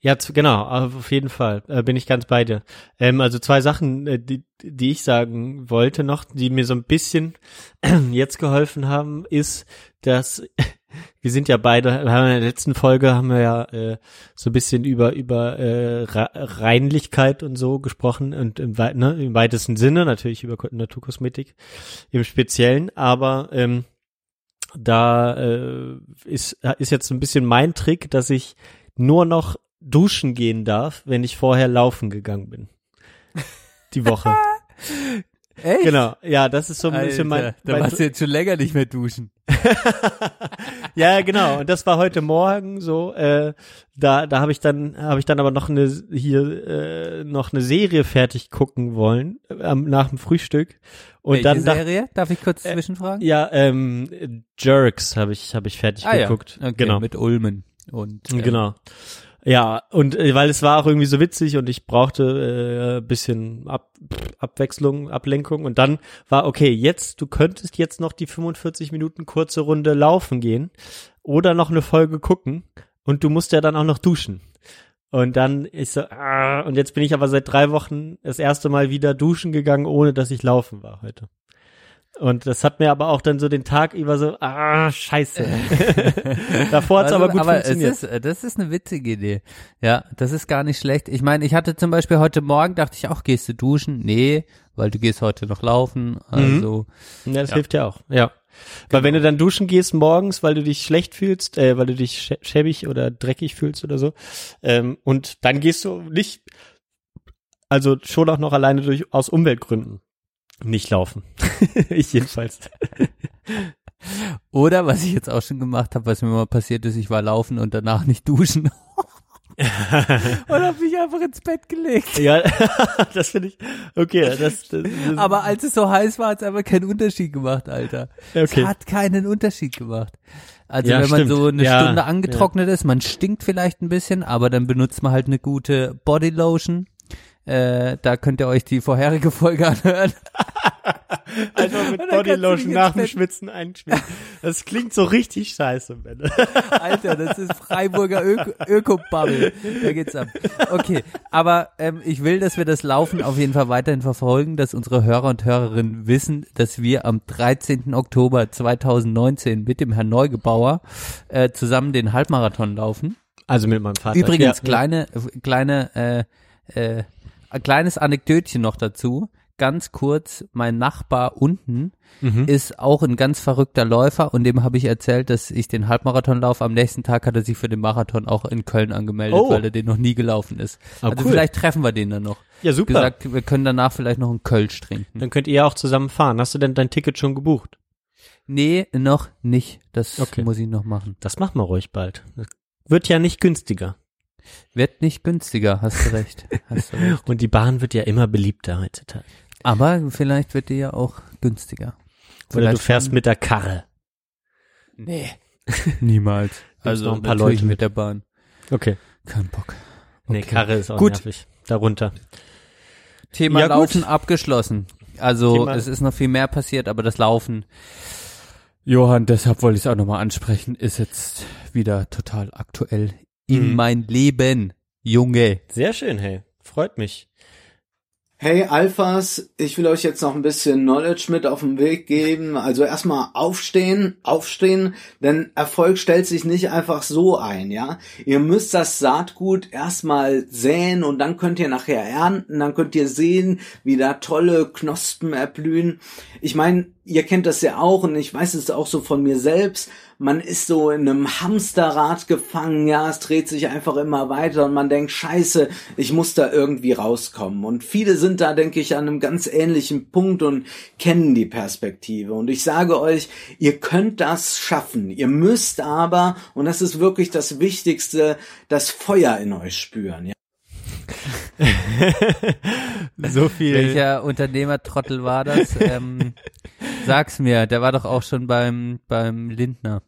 Ja, zu, genau, auf jeden Fall äh, bin ich ganz bei dir. Ähm, also zwei Sachen, äh, die, die ich sagen wollte noch, die mir so ein bisschen <clears throat> jetzt geholfen haben, ist, dass <laughs> wir sind ja beide, in der letzten Folge haben wir ja äh, so ein bisschen über über äh, Re- Reinlichkeit und so gesprochen und im, ne, im weitesten Sinne natürlich über Ko- Naturkosmetik im Speziellen, aber ähm, da äh, ist ist jetzt so ein bisschen mein Trick, dass ich nur noch duschen gehen darf, wenn ich vorher laufen gegangen bin. Die Woche. <laughs> Echt? Genau, ja, das ist so ein bisschen mein, Alter, da mein warst du jetzt schon länger nicht mehr duschen. <laughs> ja, genau. Und das war heute Morgen so. Äh, da, da habe ich dann, habe ich dann aber noch eine hier äh, noch eine Serie fertig gucken wollen äh, nach dem Frühstück. Und Welche dann Serie? Darf ich kurz zwischenfragen? ja, ähm, Jerks habe ich habe ich fertig ah ja, geguckt. okay, genau, mit Ulmen und äh, genau. Ja, und äh, weil es war auch irgendwie so witzig und ich brauchte äh, bisschen Ab Abwechslung, Ablenkung und dann war okay, jetzt du könntest jetzt noch die 45 Minuten kurze Runde laufen gehen oder noch eine Folge gucken und du musst ja dann auch noch duschen. Und dann ich so ah, und jetzt bin ich aber seit drei Wochen das erste Mal wieder duschen gegangen, ohne dass ich laufen war heute. Und das hat mir aber auch dann so den Tag über so, ah, scheiße. <laughs> Davor hat's Also, aber gut aber funktioniert. Es ist, äh, das ist eine witzige Idee. Ja, das ist gar nicht schlecht. Ich meine, ich hatte zum Beispiel heute Morgen, dachte ich auch, gehst du duschen? Nee, weil du gehst heute noch laufen. Also, Ja, das hilft ja auch. Ja. Weil wenn du dann duschen gehst morgens, weil du dich schlecht fühlst, äh, weil du dich schä- schäbig oder dreckig fühlst oder so, ähm, und dann gehst du nicht, also schon auch noch alleine durch aus Umweltgründen nicht laufen. <laughs> ich jedenfalls. <laughs> oder was ich jetzt auch schon gemacht habe, was mir mal passiert ist, ich war laufen und danach nicht duschen. <laughs> und habe mich einfach ins Bett gelegt. ja, das finde ich okay. Das, das, das Aber als es so heiß war, hat es einfach keinen Unterschied gemacht, Alter. Okay. Es hat keinen Unterschied gemacht. Also Ja, wenn man stimmt. so eine Ja, Stunde angetrocknet ist, man stinkt vielleicht ein bisschen, aber dann benutzt man halt eine gute Bodylotion. Äh, da könnt ihr euch die vorherige Folge anhören. <laughs> einfach mit Bodylotion nach dem Schwitzen einschmieren. Das klingt so richtig scheiße, Ben. <laughs> Alter, das ist Freiburger Öko- Öko-Bubble. Da geht's ab. Okay, aber ähm, ich will, dass wir das Laufen auf jeden Fall weiterhin verfolgen, dass unsere Hörer und Hörerinnen wissen, dass wir am 13. Oktober 2019 mit dem Herrn Neugebauer äh, zusammen den Halbmarathon laufen. Also mit meinem Vater. Übrigens, ja, kleine, kleine, äh, äh, ein kleines Anekdötchen noch dazu. Ganz kurz, mein Nachbar unten Mhm. ist auch ein ganz verrückter Läufer und dem habe ich erzählt, dass ich den Halbmarathon laufe. Am nächsten Tag hat er sich für den Marathon auch in Köln angemeldet, Oh. weil er den noch nie gelaufen ist. Ah, also cool. vielleicht treffen wir den dann noch. Ja, super. Gesagt, wir können danach vielleicht noch einen Kölsch trinken. Dann könnt ihr ja auch zusammen fahren. Hast du denn dein Ticket schon gebucht? Nee, noch nicht. Das Okay. muss ich noch machen. Das machen wir ruhig bald. Das wird ja nicht günstiger. Wird nicht günstiger, hast du recht. Hast du <laughs> recht. Und die Bahn wird ja immer beliebter heutzutage. Aber vielleicht wird die ja auch günstiger. Oder Vielleicht du fährst mit der Karre. Nee. <laughs> Niemals. Also noch ein paar Leute mit der Bahn. Okay. Kein Bock. Nee, Okay. Karre ist auch Gut. nervig. Darunter. Thema Ja, gut. Laufen abgeschlossen. Also Thema- es ist noch viel mehr passiert, aber das Laufen, Johann, deshalb wollte ich es auch nochmal ansprechen, ist jetzt wieder total aktuell in Mhm. mein Leben, Junge. Sehr schön, hey. Freut mich. Hey Alphas, ich will euch jetzt noch ein bisschen Knowledge mit auf den Weg geben. Also erstmal aufstehen, aufstehen, denn Erfolg stellt sich nicht einfach so ein, ja. Ihr müsst das Saatgut erstmal säen und dann könnt ihr nachher ernten, dann könnt ihr sehen, wie da tolle Knospen erblühen. Ich meine, ihr kennt das ja auch und ich weiß es auch so von mir selbst. Man ist so in einem Hamsterrad gefangen, ja, es dreht sich einfach immer weiter und man denkt, scheiße, ich muss da irgendwie rauskommen. Und viele sind da, denke ich, an einem ganz ähnlichen Punkt und kennen die Perspektive. Und ich sage euch, ihr könnt das schaffen. Ihr müsst aber, und das ist wirklich das Wichtigste, das Feuer in euch spüren, ja. <laughs> So viel. Welcher Unternehmertrottel war das? <laughs> ähm, sag's mir, der war doch auch schon beim, beim Lindner.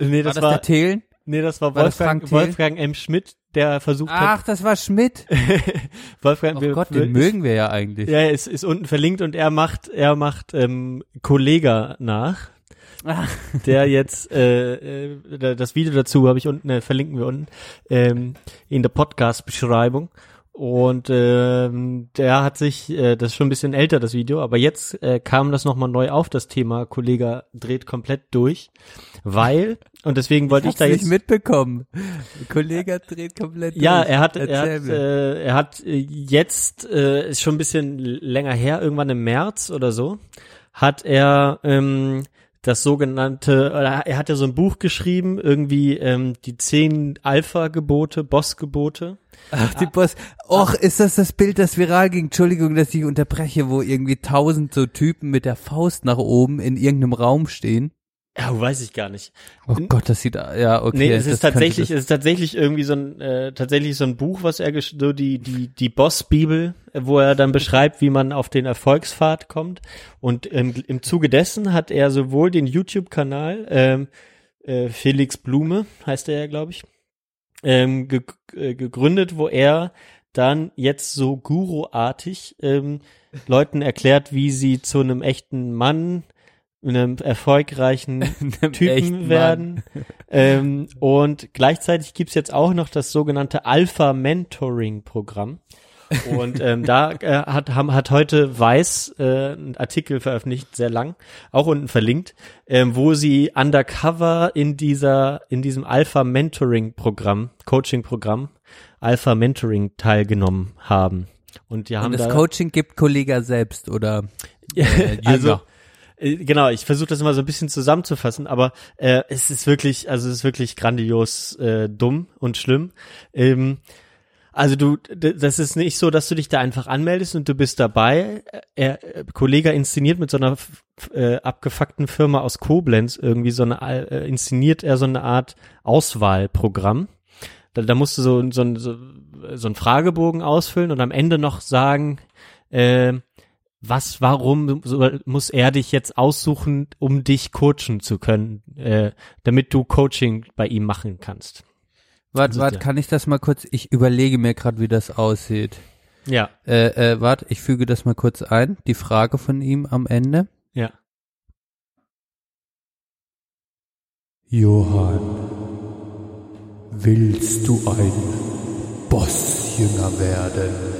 Nee, War das das, war, der Thelen? nee, das war war das Wolfgang, Thiel? Wolfgang M. Schmidt, der versucht Ach, hat, das war Schmidt. <laughs> Wolfgang, Oh wir- Gott, wir- den mögen wir ja eigentlich. Ja, ist, ist unten verlinkt und er macht, er macht ähm, Kollega nach. Ach. Der jetzt äh, äh, das Video dazu habe ich unten, äh, verlinken wir unten ähm, in der Podcast-Beschreibung. Und ähm, der hat sich, äh, das ist schon ein bisschen älter, das Video, aber jetzt äh, kam das nochmal neu auf, das Thema Kollege dreht komplett durch, weil, und deswegen wollte ich, Hab's da nicht jetzt mitbekommen. Der Kollege dreht komplett ja, durch. er hat, er hat, äh, er hat äh, jetzt, äh, ist schon ein bisschen länger her, irgendwann im März oder so, hat er ähm, das sogenannte, oder er hat ja so ein Buch geschrieben, irgendwie ähm, die zehn Alpha-Gebote, Boss-Gebote. Ach, die Boss. Och, ist das das Bild, das viral ging? Entschuldigung, dass ich unterbreche, wo irgendwie tausend so Typen mit der Faust nach oben in irgendeinem Raum stehen. Ja, weiß ich gar nicht. Oh Gott, das sieht, ja, okay. Nee, es ist tatsächlich, es ist tatsächlich irgendwie so ein, äh, tatsächlich so ein Buch, was er, gesch- so die, die, die Boss-Bibel, wo er dann beschreibt, wie man auf den Erfolgspfad kommt. Und ähm, im Zuge dessen hat er sowohl den YouTube-Kanal, ähm, äh, Felix Blume, heißt er ja, glaube ich, ähm, ge äh, gegründet, wo er dann jetzt so Guru-artig ähm, Leuten erklärt, wie sie zu einem echten Mann, einem erfolgreichen <laughs> Einem Typen werden. <laughs> ähm, und gleichzeitig gibt's jetzt auch noch das sogenannte Alpha Mentoring Programm. Und ähm, da äh, hat, haben, hat heute Weiß äh, einen Artikel veröffentlicht, sehr lang, auch unten verlinkt, ähm, wo sie undercover in dieser, in diesem Alpha Mentoring Programm, Coaching Programm, Alpha Mentoring teilgenommen haben. Und die haben Und das da, Coaching gibt Kollega selbst oder äh, also Jünger. Genau, ich versuche das immer so ein bisschen zusammenzufassen, aber äh, es ist wirklich, also es ist wirklich grandios äh, dumm und schlimm. Ähm, also du, das ist nicht so, dass du dich da einfach anmeldest und du bist dabei. Er, äh, Kollege inszeniert mit so einer äh, abgefuckten Firma aus Koblenz irgendwie so eine, äh, inszeniert er so eine Art Auswahlprogramm. Da, da musst du so, so, so, so einen Fragebogen ausfüllen und am Ende noch sagen, äh, was, warum muss er dich jetzt aussuchen, um dich coachen zu können, äh, damit du Coaching bei ihm machen kannst. Warte, ist warte, kann ich das mal kurz? Ich überlege mir gerade, wie das aussieht. Ja, Äh, äh, warte, ich füge das mal kurz ein. Die Frage von ihm am Ende. ja. Johann, willst du ein Bossjünger werden?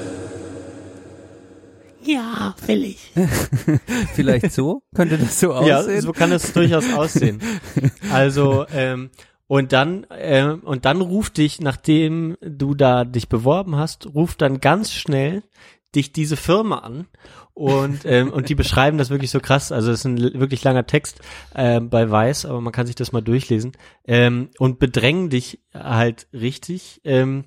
Ja, will ich. <laughs> Vielleicht so? Könnte das so Ja, aussehen? so kann es durchaus aussehen. <laughs> Also, ähm, und dann, ähm, und dann ruft dich, nachdem du da dich beworben hast, ruft dann ganz schnell dich diese Firma an und ähm, und die beschreiben das wirklich so krass. Also es ist ein wirklich langer Text ähm, bei Weiß, aber man kann sich das mal durchlesen ähm, und bedrängen dich halt richtig. Ähm,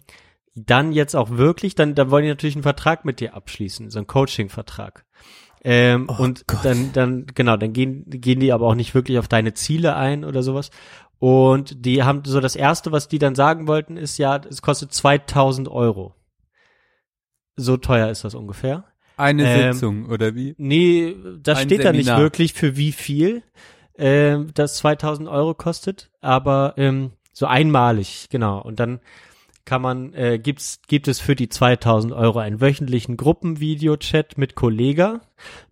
dann jetzt auch wirklich, dann, dann wollen die natürlich einen Vertrag mit dir abschließen, so einen Coaching-Vertrag. Ähm, und Gott. dann, dann, genau, dann gehen, gehen die aber auch nicht wirklich auf deine Ziele ein oder sowas. Und die haben so das erste, was die dann sagen wollten, ist ja, es kostet 2000 Euro. So teuer ist das ungefähr. Eine Ähm, Sitzung, oder wie? Nee, das Ein steht da nicht Seminar. wirklich für wie viel ähm, das 2000 Euro kostet, aber ähm, so einmalig, genau. Und dann kann man, äh, gibt's, gibt es für die 2000 Euro einen wöchentlichen Gruppenvideochat mit Kollega,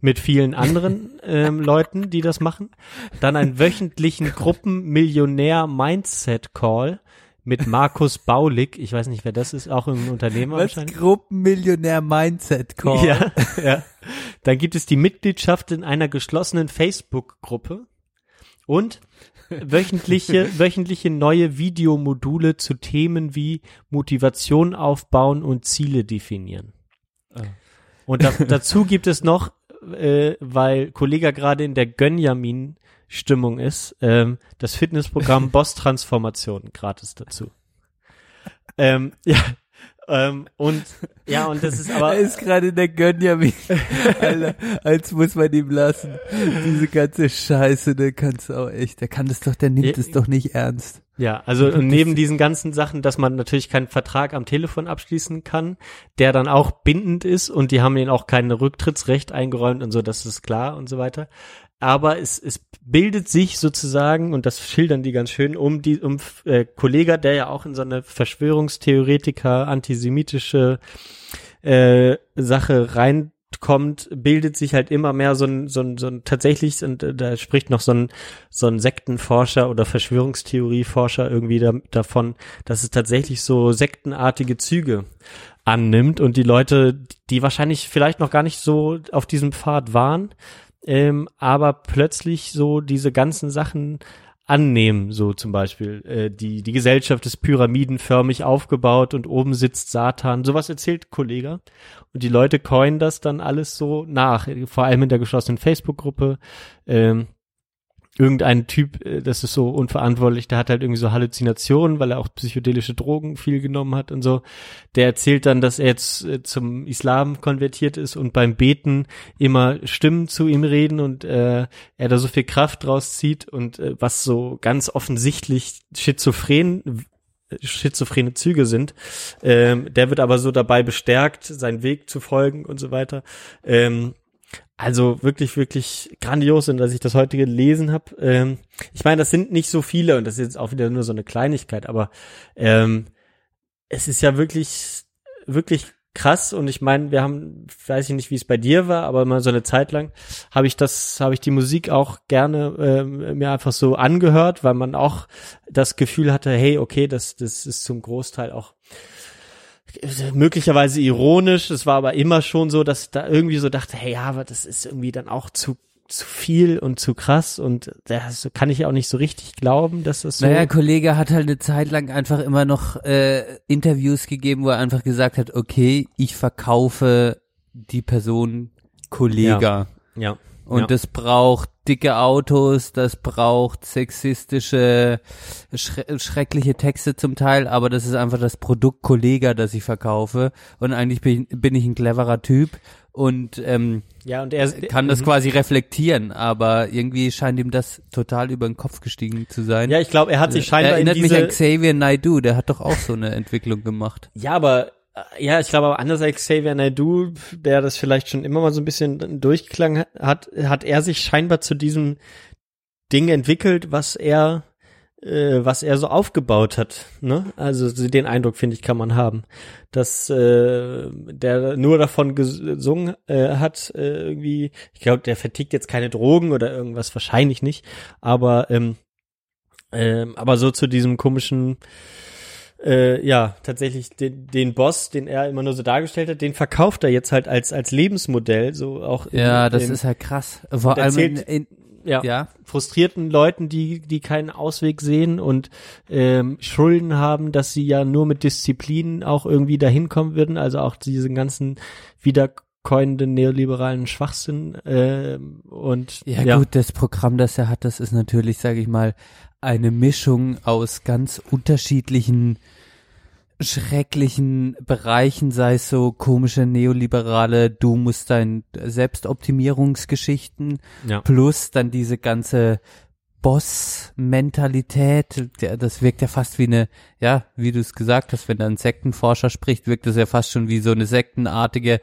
mit vielen anderen <laughs> ähm, Leuten, die das machen. Dann einen wöchentlichen <laughs> Gruppenmillionär-Mindset-Call mit Markus Baulig. Ich weiß nicht, wer das ist, auch ein Unternehmer Was? wahrscheinlich. Gruppenmillionär Mindset Call. Ja, <laughs> ja. Dann gibt es die Mitgliedschaft in einer geschlossenen Facebook-Gruppe und wöchentliche, wöchentliche neue Videomodule zu Themen wie Motivation aufbauen und Ziele definieren. Und da, dazu gibt es noch, äh, weil Kollege gerade in der Gönjamin Stimmung ist, ähm, das Fitnessprogramm <laughs> Boss Transformation gratis dazu. ähm, ja, ähm, und <laughs> ja, und das ist aber er ist gerade in der Gönjamin. Alter, als muss man ihm lassen. Diese ganze Scheiße, der kannst auch echt, der kann das doch, der nimmt Ja, es doch nicht ernst. Ja, also und neben diesen ganzen Sachen, dass man natürlich keinen Vertrag am Telefon abschließen kann, der dann auch bindend ist und die haben ihnen auch kein Rücktrittsrecht eingeräumt und so, das ist klar und so weiter. Aber es, es bildet sich sozusagen, und das schildern die ganz schön, um die, um äh, Kollega, der ja auch in so eine Verschwörungstheoretiker, antisemitische äh, Sache reinkommt, bildet sich halt immer mehr so ein, so ein, so ein tatsächlich, und äh, da spricht noch so ein, so ein Sektenforscher oder Verschwörungstheorieforscher irgendwie da, davon, dass es tatsächlich so sektenartige Züge annimmt und die Leute, die wahrscheinlich vielleicht noch gar nicht so auf diesem Pfad waren, ähm, aber plötzlich so diese ganzen Sachen annehmen, so zum Beispiel äh, die die Gesellschaft ist pyramidenförmig aufgebaut und oben sitzt Satan. Sowas erzählt Kollege und die Leute coinen das dann alles so nach, vor allem in der geschlossenen Facebook-Gruppe. Ähm, irgendein Typ, äh, das ist so unverantwortlich, der hat halt irgendwie so Halluzinationen, weil er auch psychedelische Drogen viel genommen hat und so. Der erzählt dann, dass er jetzt äh, zum Islam konvertiert ist und beim Beten immer Stimmen zu ihm reden und äh, er da so viel Kraft draus zieht und äh, was so ganz offensichtlich schizophren schizophrene Züge sind. Ähm, der wird aber so dabei bestärkt, seinen Weg zu folgen und so weiter. Ähm, also wirklich, wirklich grandios und dass ich das heute gelesen habe. Ähm, ich meine, das sind nicht so viele und das ist jetzt auch wieder nur so eine Kleinigkeit, aber ähm, es ist ja wirklich, wirklich krass und ich meine, wir haben, weiß ich nicht, wie es bei dir war, aber mal so eine Zeit lang habe ich das, habe ich die Musik auch gerne ähm, mir einfach so angehört, weil man auch das Gefühl hatte, hey, okay, das, das ist zum Großteil auch möglicherweise ironisch. Es war aber immer schon so, dass da irgendwie so dachte, hey, ja, aber das ist irgendwie dann auch zu zu viel und zu krass und das kann ich auch nicht so richtig glauben, dass das so. Naja, Kollege hat halt eine Zeit lang einfach immer noch äh, Interviews gegeben, wo er einfach gesagt hat, okay, ich verkaufe die Person Kollega. Ja. ja. Und ja. das braucht dicke Autos, das braucht sexistische, schre schreckliche Texte zum Teil, aber das ist einfach das Produkt Kollega, das ich verkaufe. Und eigentlich bin, bin ich ein cleverer Typ und ähm, ja, und er kann das mhm. quasi reflektieren, aber irgendwie scheint ihm das total über den Kopf gestiegen zu sein. Ja, ich glaube, er hat sich scheinbar er erinnert in diese mich an Xavier Naidoo, der hat doch auch so eine Entwicklung gemacht. Ja, aber ja, ich glaube anders als Xavier Naidoo, der das vielleicht schon immer mal so ein bisschen durchgeklangen hat, hat er sich scheinbar zu diesem Ding entwickelt, was er äh, was er so aufgebaut hat. Ne? Also den Eindruck, finde ich, kann man haben, dass äh, der nur davon gesungen äh, hat, äh, irgendwie, ich glaube, der vertickt jetzt keine Drogen oder irgendwas, wahrscheinlich nicht, aber ähm, ähm, aber so zu diesem komischen äh, ja, tatsächlich den, den Boss, den er immer nur so dargestellt hat, den verkauft er jetzt halt als, als Lebensmodell, so auch. Ja, das in, ist halt krass. Vor allem in, in, ja, ja, frustrierten Leuten, die, die keinen Ausweg sehen und ähm, Schulden haben, dass sie ja nur mit Disziplin auch irgendwie dahin kommen würden, also auch diesen ganzen wiederkäuenden neoliberalen Schwachsinn äh, und ja, ja gut, das Programm, das er hat, das ist natürlich, sage ich mal, eine Mischung aus ganz unterschiedlichen schrecklichen Bereichen, sei es so komische neoliberale, du musst dein Selbstoptimierungsgeschichten, ja. plus dann diese ganze Boss-Mentalität, das wirkt ja fast wie eine, ja, wie du es gesagt hast, wenn da ein Sektenforscher spricht, wirkt das ja fast schon wie so eine sektenartige,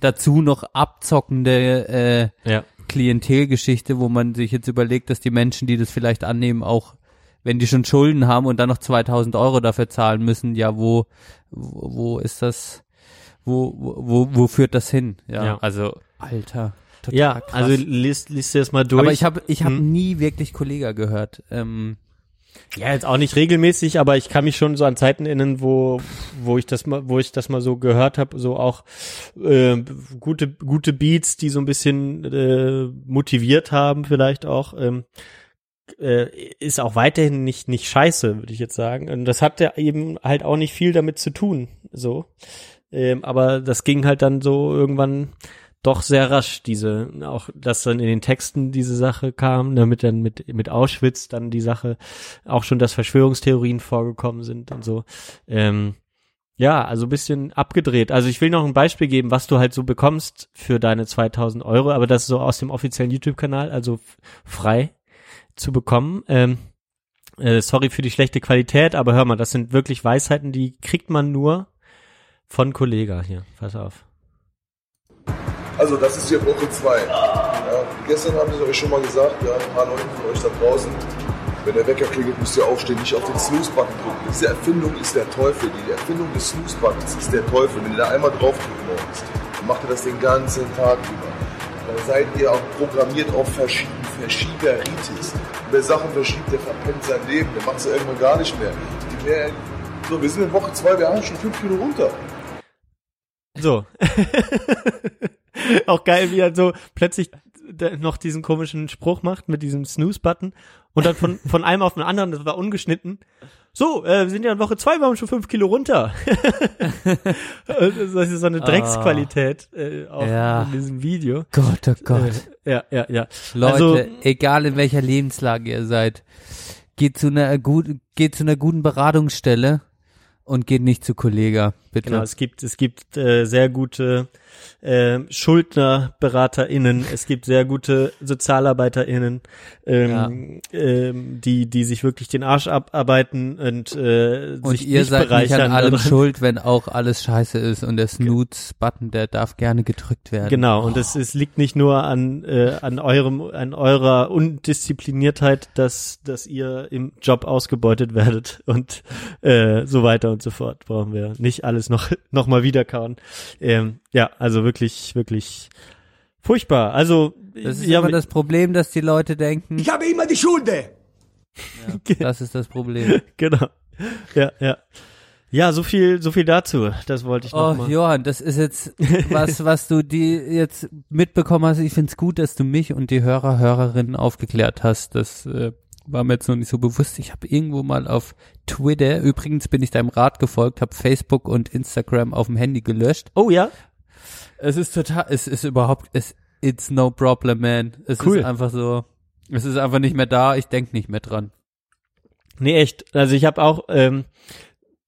dazu noch abzockende äh, ja. Klientelgeschichte, wo man sich jetzt überlegt, dass die Menschen, die das vielleicht annehmen, auch wenn die schon Schulden haben und dann noch 2000 Euro dafür zahlen müssen, ja, wo, wo, wo ist das, wo, wo, wo führt das hin? Ja, ja. also, Alter. Total ja, krass. also liest, liest dir das mal durch. Aber ich habe ich hab hm. nie wirklich Kollega gehört. Ähm, ja, jetzt auch nicht regelmäßig, aber ich kann mich schon so an Zeiten erinnern, wo wo ich das mal wo ich das mal so gehört habe, so auch äh, gute gute Beats, die so ein bisschen äh, motiviert haben, vielleicht auch. Ähm, äh, ist auch weiterhin nicht nicht scheiße, würde ich jetzt sagen. Und das hat ja eben halt auch nicht viel damit zu tun, so. Ähm, aber das ging halt dann so irgendwann doch sehr rasch, diese, auch, dass dann in den Texten diese Sache kam, damit dann mit, mit Auschwitz dann die Sache, auch schon, dass Verschwörungstheorien vorgekommen sind und so. Ähm, ja, also bisschen abgedreht. Also ich will noch ein Beispiel geben, was du halt so bekommst für deine 2000 Euro, aber das ist so aus dem offiziellen YouTube-Kanal, also frei zu bekommen. Ähm, äh, sorry für die schlechte Qualität, aber hör mal, das sind wirklich Weisheiten, die kriegt man nur von Kollega hier. Pass auf. Also das ist hier Woche 2. Ja, gestern habe ich euch schon mal gesagt, ja, ein paar Leute von euch da draußen, wenn der Wecker klingelt, müsst ihr aufstehen, nicht auf den Snooze-Button drücken. Diese Erfindung ist der Teufel. Die Erfindung des Snooze-Buttons ist der Teufel. Wenn ihr da einmal draufdrückt morgens, dann macht ihr das den ganzen Tag über. Dann seid ihr auch programmiert auf Verschieben, Verschieberitis. Wer Sachen verschiebt, der verpennt sein Leben, der macht es irgendwann gar nicht mehr. mehr. So, wir sind in Woche 2, wir haben schon 5 Kilo runter. So. <laughs> auch geil, wie er so plötzlich noch diesen komischen Spruch macht mit diesem Snooze-Button Und dann von, von einem auf den anderen, das war ungeschnitten. So, äh, wir sind ja in Woche zwei, wir haben schon fünf Kilo runter. <laughs> das ist so eine Drecksqualität äh, auch Ja. in diesem Video. Gott, oh Gott. Äh, ja, ja, ja. Leute, also, egal in welcher Lebenslage ihr seid, geht zu einer gut, geht zu einer guten Beratungsstelle und geht nicht zu Kollega, bitte. Genau, es gibt es gibt äh, sehr gute äh, SchuldnerberaterInnen, es gibt sehr gute SozialarbeiterInnen, ähm, ähm, die die sich wirklich den Arsch abarbeiten und äh, Und sich ihr nicht seid nicht bereichern. an allem daran. schuld, wenn auch alles scheiße ist und der Snooze-Button, der darf gerne gedrückt werden. Genau, und es, es liegt nicht nur an, äh, an eurem, an eurer Undiszipliniertheit, dass, dass ihr im Job ausgebeutet werdet und äh, so weiter und so fort. Brauchen wir nicht alles noch, <laughs> noch mal wiederkauen. Ähm, ja, also wirklich, wirklich furchtbar. Also, Das ist ja, immer das Problem, dass die Leute denken, Ich habe immer die Schuld. das ist das Problem. <laughs> genau. Ja, ja. Ja, so viel, so viel dazu. Das wollte ich noch Oh, mal. Johann, das ist jetzt <laughs> was, was du die jetzt mitbekommen hast. Ich find's gut, dass du mich und die Hörer, Hörerinnen aufgeklärt hast. Das äh, war mir jetzt noch nicht so bewusst. Ich habe irgendwo mal auf Twitter, übrigens bin ich deinem Rat gefolgt, habe Facebook und Instagram auf dem Handy gelöscht. Oh ja, Es ist total, es ist überhaupt, es, it's no problem, man. Es Cool. ist einfach so, es ist einfach nicht mehr da, ich denk nicht mehr dran. Nee, echt. Also ich habe auch, ähm,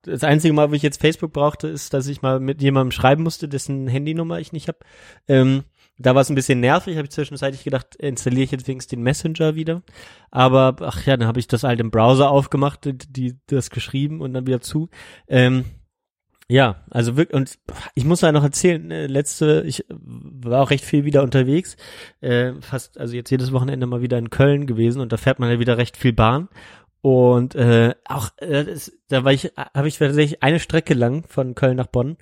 das einzige Mal, wo ich jetzt Facebook brauchte, ist, dass ich mal mit jemandem schreiben musste, dessen Handynummer ich nicht habe. Ähm, da war es ein bisschen nervig, habe ich zwischenzeitlich gedacht, installiere ich jetzt wenigstens den Messenger wieder. Aber ach ja, dann habe ich das halt im Browser aufgemacht, die, die das geschrieben und dann wieder zu. Ähm, ja, also wirklich, und ich muss da noch erzählen, äh, letzte, ich war auch recht viel wieder unterwegs, äh, fast, also jetzt jedes Wochenende mal wieder in Köln gewesen und da fährt man ja wieder recht viel Bahn. Und äh, auch äh, das, da war ich, habe ich tatsächlich eine Strecke lang von Köln nach Bonn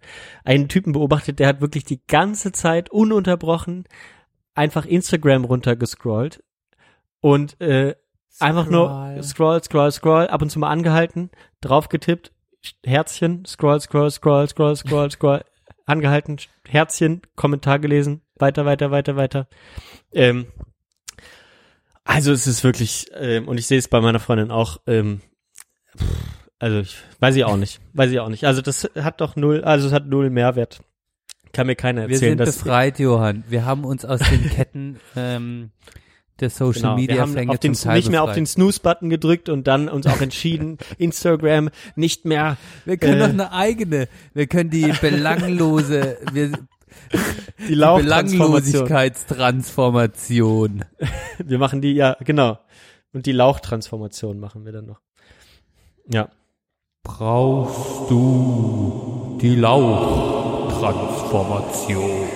einen Typen beobachtet, der hat wirklich die ganze Zeit ununterbrochen einfach Instagram runtergescrollt und äh, einfach nur scroll, scroll, scroll, ab und zu mal angehalten, draufgetippt, Herzchen, scroll, scroll, scroll, scroll, scroll, <laughs> scroll, angehalten, Herzchen, Kommentar gelesen, weiter, weiter, weiter, weiter. Ähm, also es ist wirklich, ähm, und ich sehe es bei meiner Freundin auch, ähm, also ich weiß ich auch nicht, weiß ich auch nicht. Also das hat doch null, also es hat null Mehrwert. Kann mir keiner Wir erzählen, sind dass befreit, Johann. Wir haben uns aus den Ketten ähm, der Social Genau, wir Media haben Fänge auf den, nicht mehr auf befreit. den Snooze-Button gedrückt und dann uns auch entschieden, <laughs> Instagram nicht mehr. Wir können äh, doch eine eigene. Wir können die <laughs> belanglose, wir, <laughs> Die. Belanglosigkeitstransformation. <laughs> Wir machen die, ja, genau. Und die Lauchtransformation machen wir dann noch. Ja. Brauchst du die Lauchtransformation? <laughs>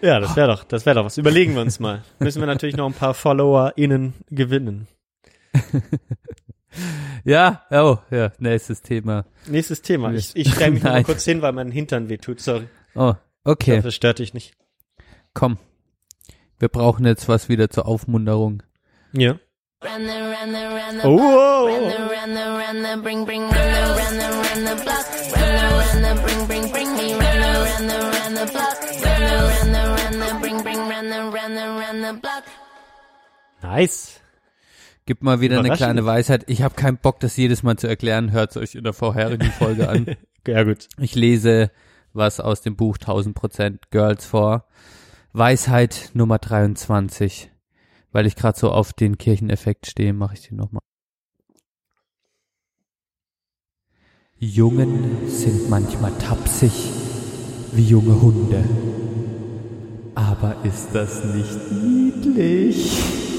Ja, das wäre doch, das wäre doch was. Überlegen wir uns mal. Müssen wir natürlich noch ein paar FollowerInnen gewinnen. Ja, oh, ja, nächstes Thema. Nächstes Thema. Ich, ich stelle mich mal kurz hin, weil mein Hintern wehtut. Sorry. Oh, okay, es stört dich nicht. komm. Wir brauchen jetzt was wieder zur Aufmunterung. Ja. Oh, oh, oh. Nice. Gib mal wieder eine kleine Weisheit. Ich habe keinen Bock, das jedes Mal zu erklären. Hört euch in der vorherigen Folge an. <laughs> Ja, gut. Ich lese was aus dem Buch 1000% Girls vor. Weisheit Nummer 23. Weil ich gerade so auf den Kircheneffekt stehe, mache ich die nochmal. Jungen sind manchmal tapsig wie junge Hunde. Aber ist das nicht niedlich?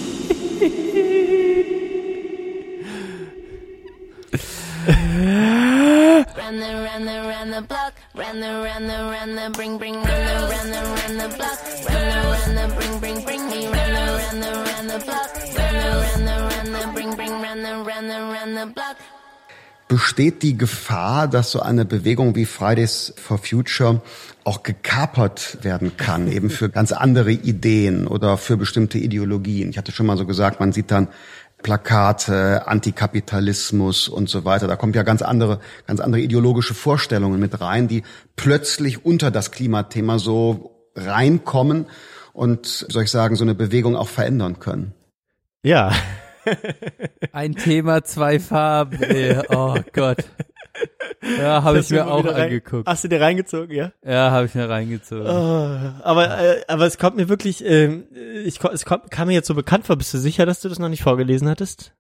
Besteht die Gefahr, dass so eine Bewegung wie Fridays for Future auch gekapert werden kann, eben für ganz andere Ideen oder für bestimmte Ideologien? Ich hatte schon mal so gesagt, man sieht dann Plakate, Antikapitalismus und so weiter. Da kommt ja ganz andere, ganz andere ideologische Vorstellungen mit rein, die plötzlich unter das Klimathema so reinkommen und, soll ich sagen, so eine Bewegung auch verändern können. Ja. Ein Thema, zwei Farben. Oh Gott. Ja, habe ich mir auch rein- angeguckt. Hast du dir reingezogen, ja? Ja, habe ich mir reingezogen. Oh, aber, äh, aber es kommt mir wirklich, ähm, ich, es kommt, kam mir jetzt so bekannt vor. Bist du sicher, dass du das noch nicht vorgelesen hattest?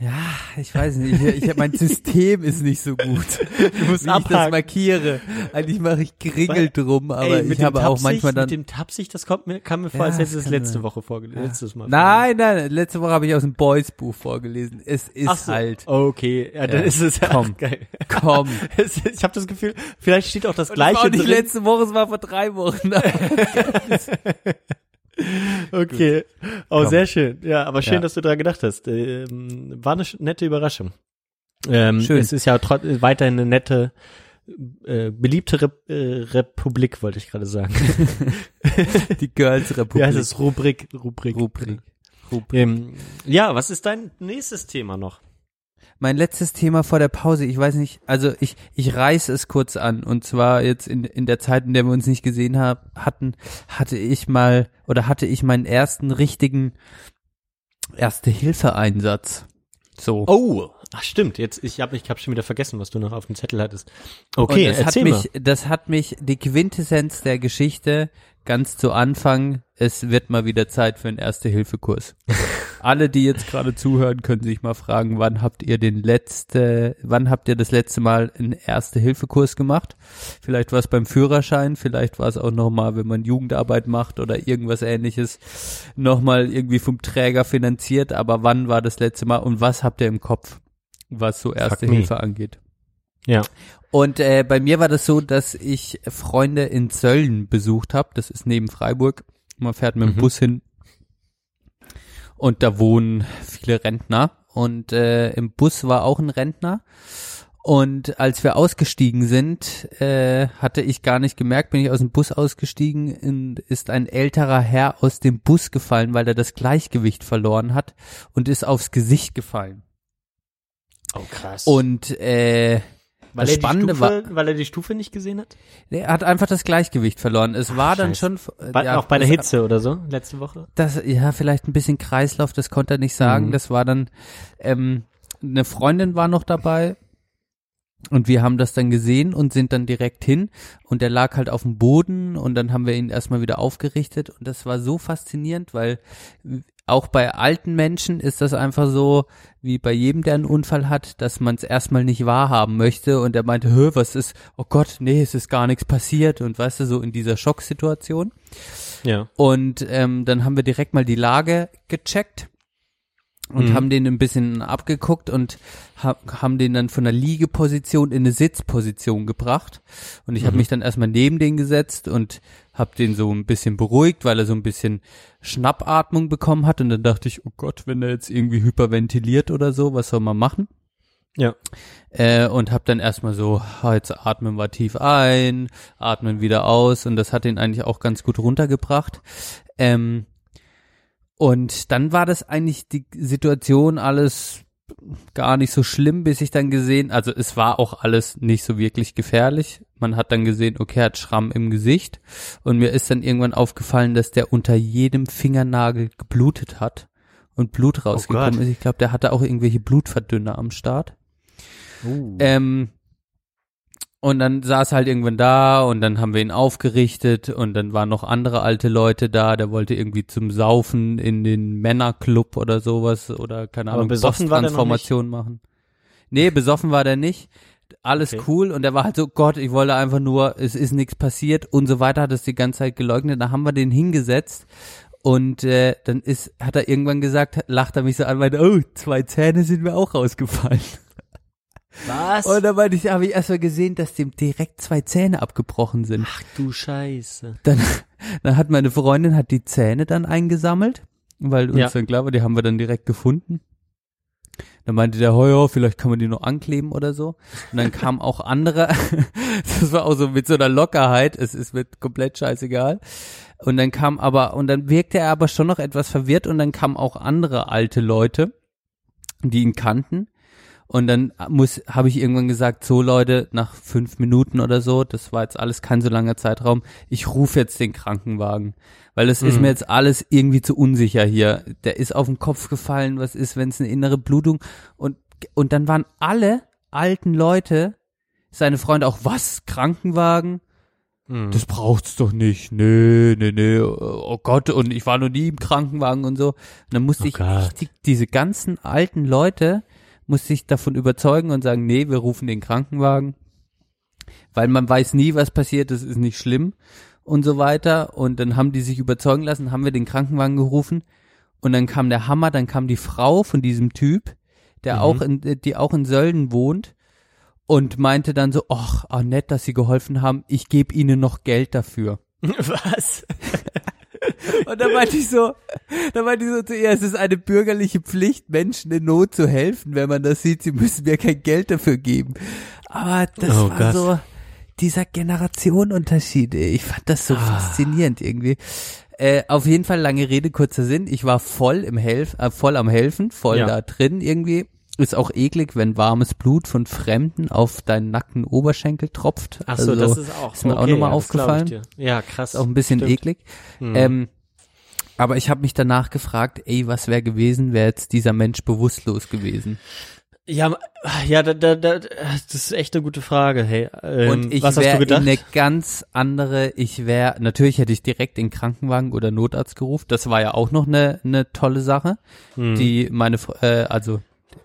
Ja, ich weiß nicht. Ich, ich, mein System ist nicht so gut, <laughs> Du musst wie ich das markiere. Eigentlich mache ich Kringel drum, aber Ey, ich habe auch manchmal dann. Mit dem Tapsig, das kommt mir, kam mir vor, Ja, als hättest du es letzte. Woche vorgelesen. Letztes Mal. Nein, nein, letzte Woche habe ich aus dem Boys Buch vorgelesen. Es ist so. halt. Okay, ja, dann Ja, ist es ja komm. <laughs> geil. Komm. <laughs> Ich habe das Gefühl, vielleicht steht auch das Und das war Gleiche auch nicht drin. letzte Woche, es war vor drei Wochen. <laughs> Okay. Oh, Komm. sehr schön. Ja, aber schön, Ja. dass du daran gedacht hast. Ähm, war eine nette Überraschung. Ähm, Schön. Es ist ja weiterhin eine nette, äh, beliebte Rep äh, Republik, wollte ich gerade sagen. <laughs> Die Girls Republik. heißt es? Rubrik. Rubrik. Rubrik. Ähm, ja, was ist dein nächstes Thema noch? Mein letztes Thema vor der Pause, ich weiß nicht, also ich, ich reiß es kurz an. Und zwar jetzt in, in der Zeit, in der wir uns nicht gesehen hab, hatten, hatte ich mal, oder hatte ich meinen ersten richtigen Erste-Hilfe-Einsatz. So. Oh, ach stimmt. Jetzt ich habe ich hab schon wieder vergessen, was du noch auf dem Zettel hattest. Okay, und das hat erzähl mich, mal. das hat mich die Quintessenz der Geschichte ganz zu Anfang. Es wird mal wieder Zeit für einen Erste-Hilfe-Kurs. <laughs> Alle, die jetzt gerade zuhören, können sich mal fragen, wann habt ihr den letzte, wann habt ihr das letzte Mal einen Erste-Hilfe-Kurs gemacht? Vielleicht war es beim Führerschein, vielleicht war es auch nochmal, wenn man Jugendarbeit macht oder irgendwas ähnliches, nochmal irgendwie vom Träger finanziert. Aber wann war das letzte Mal und was habt ihr im Kopf, was so Erste me. Hilfe angeht? Ja. Und äh, bei mir war das so, dass ich Freunde in Söllen besucht habe. Das ist neben Freiburg. Man fährt mit dem Mhm. Bus hin. Und da wohnen viele Rentner. Und äh, im Bus war auch ein Rentner. Und als wir ausgestiegen sind, äh, hatte ich gar nicht gemerkt, bin ich aus dem Bus ausgestiegen, und ist ein älterer Herr aus dem Bus gefallen, weil er das Gleichgewicht verloren hat und ist aufs Gesicht gefallen. Oh krass. Und äh, weil das er die Spannende Stufe, war, weil er die Stufe nicht gesehen hat? er hat einfach das Gleichgewicht verloren. Es war dann Scheiße. schon, Bei, ja, auch bei der Hitze oder so letzte Woche? Das, ja, vielleicht ein bisschen Kreislauf, das konnte er nicht sagen. Mhm. Das war dann, ähm, eine Freundin war noch dabei und wir haben das dann gesehen und sind dann direkt hin und der lag halt auf dem Boden und dann haben wir ihn erstmal wieder aufgerichtet und das war so faszinierend, weil auch bei alten Menschen ist das einfach so, wie bei jedem, der einen Unfall hat, dass man es erstmal nicht wahrhaben möchte und er meinte, Hö, was ist, oh Gott, nee, es ist gar nichts passiert und weißt du, so in dieser Schocksituation. Ja. Und ähm, dann haben wir direkt mal die Lage gecheckt und Mhm. haben den ein bisschen abgeguckt und ha haben den dann von der Liegeposition in eine Sitzposition gebracht. Und ich habe Mhm. mich dann erstmal neben den gesetzt und habe den so ein bisschen beruhigt, weil er so ein bisschen Schnappatmung bekommen hat. Und dann dachte ich, oh Gott, wenn er jetzt irgendwie hyperventiliert oder so, was soll man machen? Ja. Äh, und habe dann erstmal so, jetzt atmen wir tief ein, atmen wieder aus und das hat ihn eigentlich auch ganz gut runtergebracht. Ähm, und dann war das eigentlich die Situation alles gar nicht so schlimm, bis ich dann gesehen, also es war auch alles nicht so wirklich gefährlich. Man hat dann gesehen, okay, er hat Schramm im Gesicht und mir ist dann irgendwann aufgefallen, dass der unter jedem Fingernagel geblutet hat und Blut rausgekommen Gott. ist. Ich glaube, der hatte auch irgendwelche Blutverdünner am Start. Uh. Ähm, und dann saß er halt irgendwann da und dann haben wir ihn aufgerichtet und dann waren noch andere alte Leute da, der wollte irgendwie zum Saufen in den Männerclub oder sowas oder keine Ahnung, besoffen Transformation machen. Nee, besoffen war der nicht. Alles Okay. cool und er war halt so, Gott, ich wollte einfach nur, es ist nichts passiert und so weiter, hat es die ganze Zeit geleugnet. Da haben wir den hingesetzt und äh, dann ist, hat er irgendwann gesagt, lacht er mich so an, meinte, oh, zwei Zähne sind mir auch rausgefallen. Was? Und dann meinte ich, habe ich erstmal gesehen, dass dem direkt zwei Zähne abgebrochen sind. Ach du Scheiße. Dann, <laughs> dann hat meine Freundin hat die Zähne dann eingesammelt, weil uns Ja. dann klar war, die haben wir dann direkt gefunden. Dann meinte der, ja, vielleicht kann man die noch ankleben oder so. Und dann kam auch andere, <laughs> das war auch so mit so einer Lockerheit, es ist mir komplett scheißegal. Und dann kam aber, und dann wirkte er aber schon noch etwas verwirrt und dann kamen auch andere alte Leute, die ihn kannten. Und dann muss, habe ich irgendwann gesagt, so Leute, nach fünf Minuten oder so, das war jetzt alles kein so langer Zeitraum, ich rufe jetzt den Krankenwagen. Weil das ist Mhm. mir jetzt alles irgendwie zu unsicher hier. Der ist auf den Kopf gefallen, was ist, wenn es eine innere Blutung und, und dann waren alle alten Leute, seine Freunde auch, was, Krankenwagen? Mhm. das braucht's doch nicht. Nee, nee, nee. Oh Gott, und ich war noch nie im Krankenwagen und so. Und dann musste Oh ich Gott. die, diese ganzen alten Leute musste ich davon überzeugen und sagen, nee, wir rufen den Krankenwagen. Weil man weiß nie, was passiert, das ist nicht schlimm und so weiter. Und dann haben die sich überzeugen lassen, haben wir den Krankenwagen gerufen. Und dann kam der Hammer, dann kam die Frau von diesem Typ, der Mhm. auch in, die auch in Sölden wohnt und meinte dann so, ach, ah, nett, dass sie geholfen haben, ich gebe ihnen noch Geld dafür. <laughs> Was? <laughs> Und da meinte ich so, da meinte ich so zu ihr, es ist eine bürgerliche Pflicht, Menschen in Not zu helfen, wenn man das sieht, sie müssen mir kein Geld dafür geben. Aber das Oh war Gott. so dieser Generationenunterschied, ey. ich fand das so faszinierend irgendwie. Äh, auf jeden Fall lange Rede, kurzer Sinn. Ich war voll im Helf, äh, voll am Helfen, voll Ja. da drin irgendwie. Ist auch eklig, wenn warmes Blut von Fremden auf deinen nackten Oberschenkel tropft. Ach so, Also, das ist auch. ist mir auch okay, nochmal glaub ich aufgefallen. Ja, krass. ist auch ein bisschen Stimmt. eklig. Mhm. Ähm, aber ich habe mich danach gefragt, ey, was wäre gewesen, wäre jetzt dieser Mensch bewusstlos gewesen? Ja, ja, da, da, da, das ist echt eine gute Frage. Hey, ähm, Und ich was gedacht? eine ganz andere, ich wäre, natürlich hätte ich direkt den Krankenwagen oder Notarzt gerufen. Das war ja auch noch eine, eine tolle Sache. Hm. Die, meine, äh, also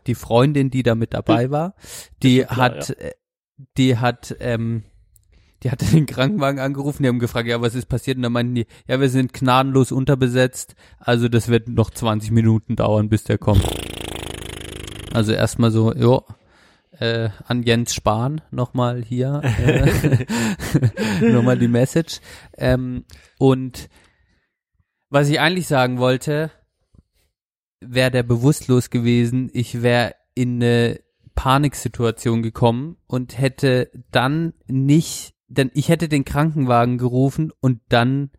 die Freundin, die da mit dabei war, die Hm. klar, hat, äh, die hat, ähm, die hatte den Krankenwagen angerufen, die haben gefragt, ja, was ist passiert? Und dann meinten die, ja, wir sind gnadenlos unterbesetzt, also das wird noch 20 Minuten dauern, bis der kommt. Also erstmal so, jo, äh, an Jens Spahn nochmal hier, äh, <laughs> nochmal die Message. Ähm, und was ich eigentlich sagen wollte, wäre der bewusstlos gewesen, ich wäre in eine Paniksituation gekommen und hätte dann nicht, denn ich hätte den Krankenwagen gerufen und dann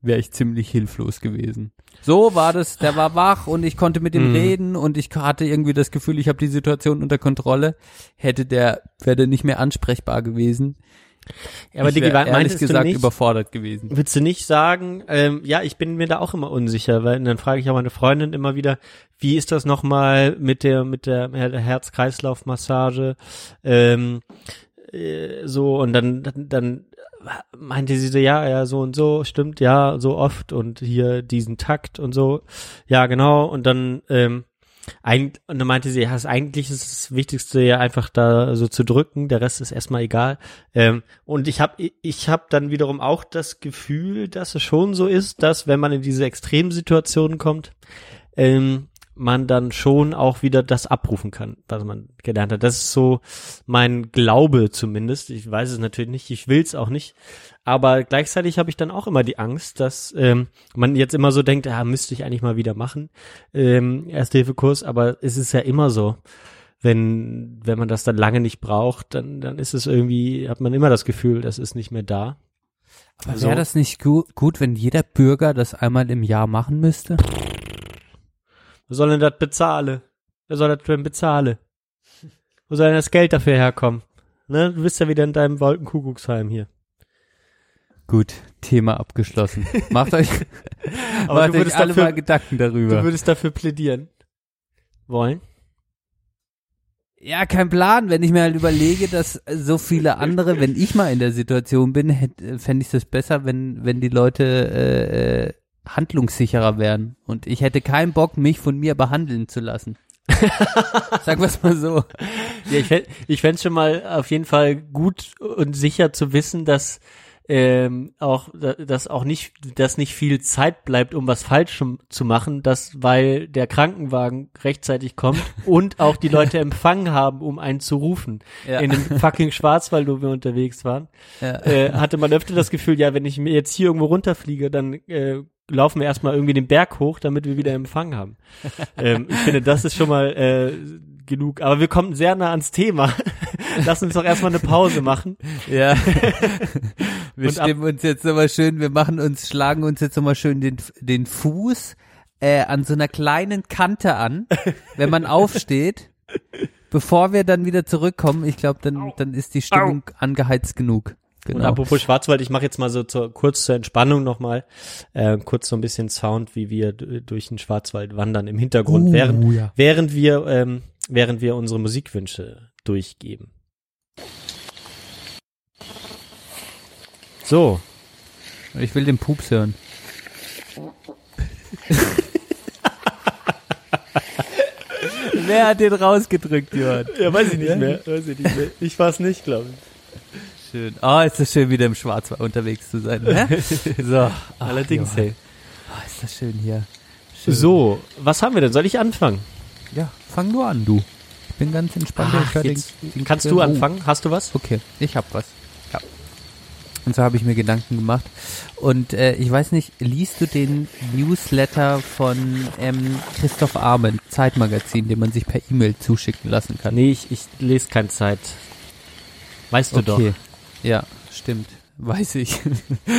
wäre ich ziemlich hilflos gewesen. So war das, der war wach und ich konnte mit ihm Mhm. reden und ich hatte irgendwie das Gefühl, ich habe die Situation unter Kontrolle. Hätte der, wäre der nicht mehr ansprechbar gewesen. Ja, aber ich Digi, ehrlich gesagt nicht, überfordert gewesen. Willst du nicht sagen, ähm, ja, ich bin mir da auch immer unsicher, weil dann frage ich auch meine Freundin immer wieder, wie ist das nochmal mit der mit der Herz-Kreislauf-Massage, ähm, äh, so und dann dann, dann meinte sie so, ja, ja, so und so, stimmt, ja, so oft und hier diesen Takt und so, ja, genau und dann ähm, Eig und dann meinte sie, ja, eigentlich ist das Wichtigste ja einfach da so zu drücken, der Rest ist erstmal egal. Ähm, und ich habe ich hab dann wiederum auch das Gefühl, dass es schon so ist, dass wenn man in diese Extremsituationen kommt, ähm, man dann schon auch wieder das abrufen kann, was man gelernt hat. Das ist so mein Glaube zumindest. Ich weiß es natürlich nicht, ich will es auch nicht. Aber gleichzeitig habe ich dann auch immer die Angst, dass ähm, man jetzt immer so denkt, ja, müsste ich eigentlich mal wieder machen, ähm, Erste-Hilfe-Kurs, aber es ist ja immer so. Wenn, wenn man das dann lange nicht braucht, dann, dann ist es irgendwie, hat man immer das Gefühl, das ist nicht mehr da. Aber Also- wäre das nicht gu gut, wenn jeder Bürger das einmal im Jahr machen müsste? Wer soll denn das bezahlen? Wer soll das denn bezahlen? Wo soll denn das Geld dafür herkommen? Ne? Du bist ja wieder in deinem Wolkenkuckucksheim hier. Gut, Thema abgeschlossen. Macht euch, <laughs> Aber macht du würdest euch alle dafür- mal Gedanken Du darüber. würdest dafür plädieren. Wollen? Ja, kein Plan. Wenn ich mir halt überlege, dass so viele andere, wenn ich mal in der Situation bin, hätte- fände ich das besser, wenn, wenn die Leute äh, äh, handlungssicherer wären. Und ich hätte keinen Bock, mich von mir behandeln zu lassen. <laughs> Sagen wir es mal so. Ja, ich fänd, ich fänd's schon mal auf jeden Fall gut und sicher zu wissen, dass ähm, auch, dass auch nicht, dass nicht viel Zeit bleibt, um was falsch zu machen, dass, weil der Krankenwagen rechtzeitig kommt und auch die Leute <laughs> empfangen haben, um einen zu rufen. Ja. In dem fucking Schwarzwald, wo wir unterwegs waren, Ja. äh, hatte man öfter das Gefühl, ja, wenn ich mir jetzt hier irgendwo runterfliege, dann äh, laufen wir erstmal irgendwie den Berg hoch, damit wir wieder Empfang haben. <laughs> ähm, ich finde, das ist schon mal äh, genug. Aber wir kommen sehr nah ans Thema. <laughs> Lass uns doch erstmal eine Pause machen. Ja. <laughs> wir Und ab- stimmen uns jetzt nochmal schön, wir machen uns, schlagen uns jetzt nochmal schön den, den Fuß äh, an so einer kleinen Kante an, wenn man aufsteht. bevor wir dann wieder zurückkommen, ich glaube, dann, dann ist die Stimmung angeheizt genug. Und Genau. apropos Schwarzwald, ich mache jetzt mal so zur, kurz zur Entspannung nochmal, äh, kurz so ein bisschen Sound, wie wir durch den Schwarzwald wandern im Hintergrund, Uh, während, ja. während wir, ähm, während wir unsere Musikwünsche durchgeben. So, Ich will den Pups hören. <laughs> Wer hat den rausgedrückt, Johann? ja, weiß ich nicht mehr, weiß ich nicht mehr. Ich war's nicht, glaube ich. Schön. Oh, ist das schön, wieder im Schwarzwald unterwegs zu sein. Ne? <laughs> So. Ach, Allerdings, Johann. hey. Oh, ist das schön hier. Schön. So, was haben wir denn? Soll ich anfangen? Ja, fang nur an, du. Ich bin ganz entspannt. Ach, hör den- jetzt den- kannst den- du oh. anfangen? Hast du was? Okay, ich hab was. Ja. Und so habe ich mir Gedanken gemacht. Und äh, ich weiß nicht, liest du den Newsletter von ähm, Christoph Arment, Zeitmagazin, den man sich per E-Mail zuschicken lassen kann? Nee, ich, ich lese keine Zeit. Weißt du doch. Ja, stimmt. Weiß ich.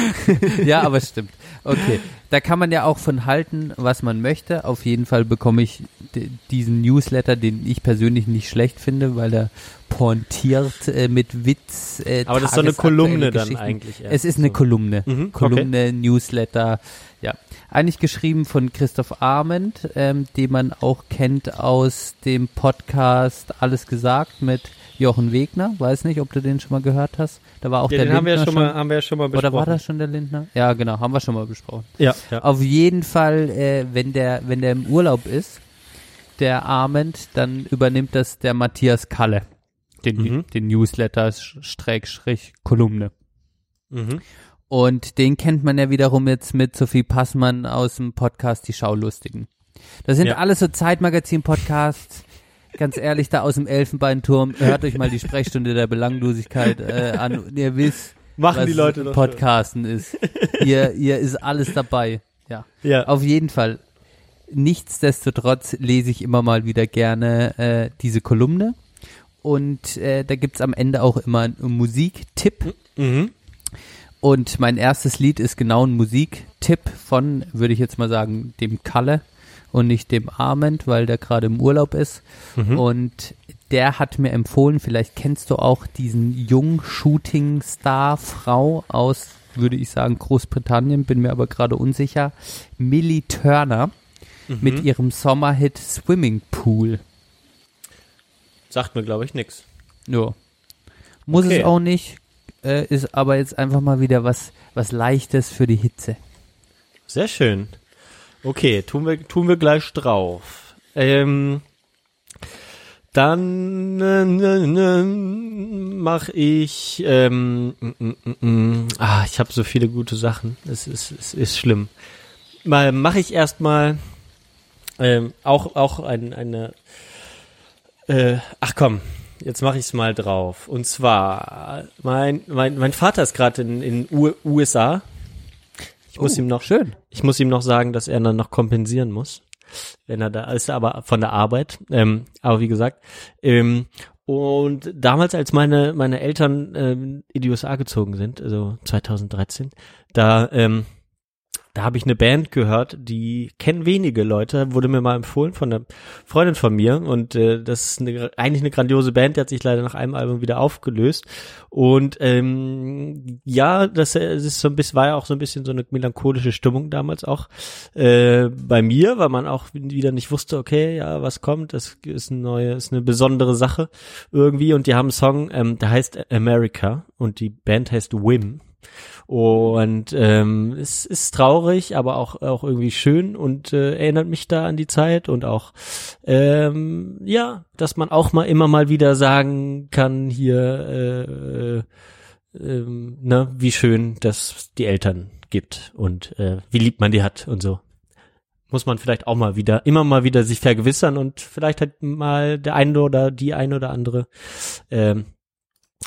<laughs> ja, aber stimmt. Okay. Da kann man ja auch von halten, was man möchte. Auf jeden Fall bekomme ich diesen Newsletter, den ich persönlich nicht schlecht finde, weil er pointiert äh, mit Witz. Äh, Aber das ist so eine Kolumne dann eigentlich. erst Es ist eine. Kolumne. Mhm, okay. Kolumne, Newsletter, ja. Eigentlich geschrieben von Christoph Arment, ähm, den man auch kennt aus dem Podcast Alles gesagt mit Jochen Wegner. Weiß nicht, ob du den schon mal gehört hast. Da war auch Ja, der den haben wir ja Lindner schon mal, haben wir ja schon mal besprochen. Oder war das schon der Lindner? Ja, genau, haben wir schon mal besprochen. Ja, ja. Auf jeden Fall, äh, wenn der, wenn der im Urlaub ist, der Arment, dann übernimmt das der Matthias Kalle. Den, Mhm. den Newsletter, Schrägstrich, Kolumne. Mhm. Und den kennt man ja wiederum jetzt mit Sophie Passmann aus dem Podcast Die Schaulustigen. Das sind Ja. alles so Zeitmagazin-Podcasts. Ganz ehrlich, da aus dem Elfenbeinturm, hört euch mal die Sprechstunde der Belanglosigkeit äh, an. Und ihr wisst, Machen was die Leute doch Podcasten ist. Ihr, ihr ist alles dabei. Ja. schon. Ja. Auf jeden Fall. Nichtsdestotrotz lese ich immer mal wieder gerne äh, diese Kolumne. Und äh, da gibt's am Ende auch immer einen Musiktipp. Mhm. Und mein erstes Lied ist genau ein Musiktipp von, würde ich jetzt mal sagen, dem Kalle und nicht dem Arment, weil der gerade im Urlaub ist. Mhm. Und der hat mir empfohlen, vielleicht kennst du auch diesen Jung-Shooting-Star-Frau aus, würde ich sagen, Großbritannien, bin mir aber gerade unsicher, Millie Turner Mhm. mit ihrem Sommerhit Swimming Pool. Sagt mir, glaube ich, nix. Ja. Muss Okay. es auch nicht, äh, ist aber jetzt einfach mal wieder was, was Leichtes für die Hitze. Sehr schön. Okay, tun wir, tun wir gleich drauf. Ähm, dann äh, ne, ne, mache ich. Ähm, mm, mm, mm. ah, ich habe so viele gute Sachen. Es ist, es ist schlimm. Mal mache ich erstmal ähm, auch auch ein, eine. Äh, ach komm, jetzt mache ich es mal drauf. Und zwar mein mein mein Vater ist gerade in in U USA. Ich muss Oh, ihm noch Schön. ich muss ihm noch sagen, dass er dann noch kompensieren muss, wenn er da ist, aber von der Arbeit. Ähm, aber wie gesagt, ähm, und damals, als meine meine Eltern ähm, in die USA gezogen sind, also 2013, da ähm, da habe ich eine Band gehört, die kennen wenige Leute, wurde mir mal empfohlen von einer Freundin von mir. Und äh, das ist eine, eigentlich eine grandiose Band, die hat sich leider nach einem Album wieder aufgelöst. Und ähm, ja, das, äh, ist so ein bisschen, war ja auch so ein bisschen so eine melancholische Stimmung damals auch äh, bei mir, weil man auch wieder nicht wusste, okay, ja, was kommt, das ist eine neue, ist eine besondere Sache irgendwie. Und die haben einen Song, ähm, der heißt America und die Band heißt Wim. Und ähm, es ist traurig, aber auch auch irgendwie schön und äh, erinnert mich da an die Zeit und auch ähm, ja, dass man auch mal immer mal wieder sagen kann hier äh, äh, ähm, ne, wie schön das die Eltern gibt und äh, wie lieb man die hat und so. Muss man vielleicht auch mal wieder, immer mal wieder sich vergewissern und vielleicht hat mal der eine oder die eine oder andere ähm,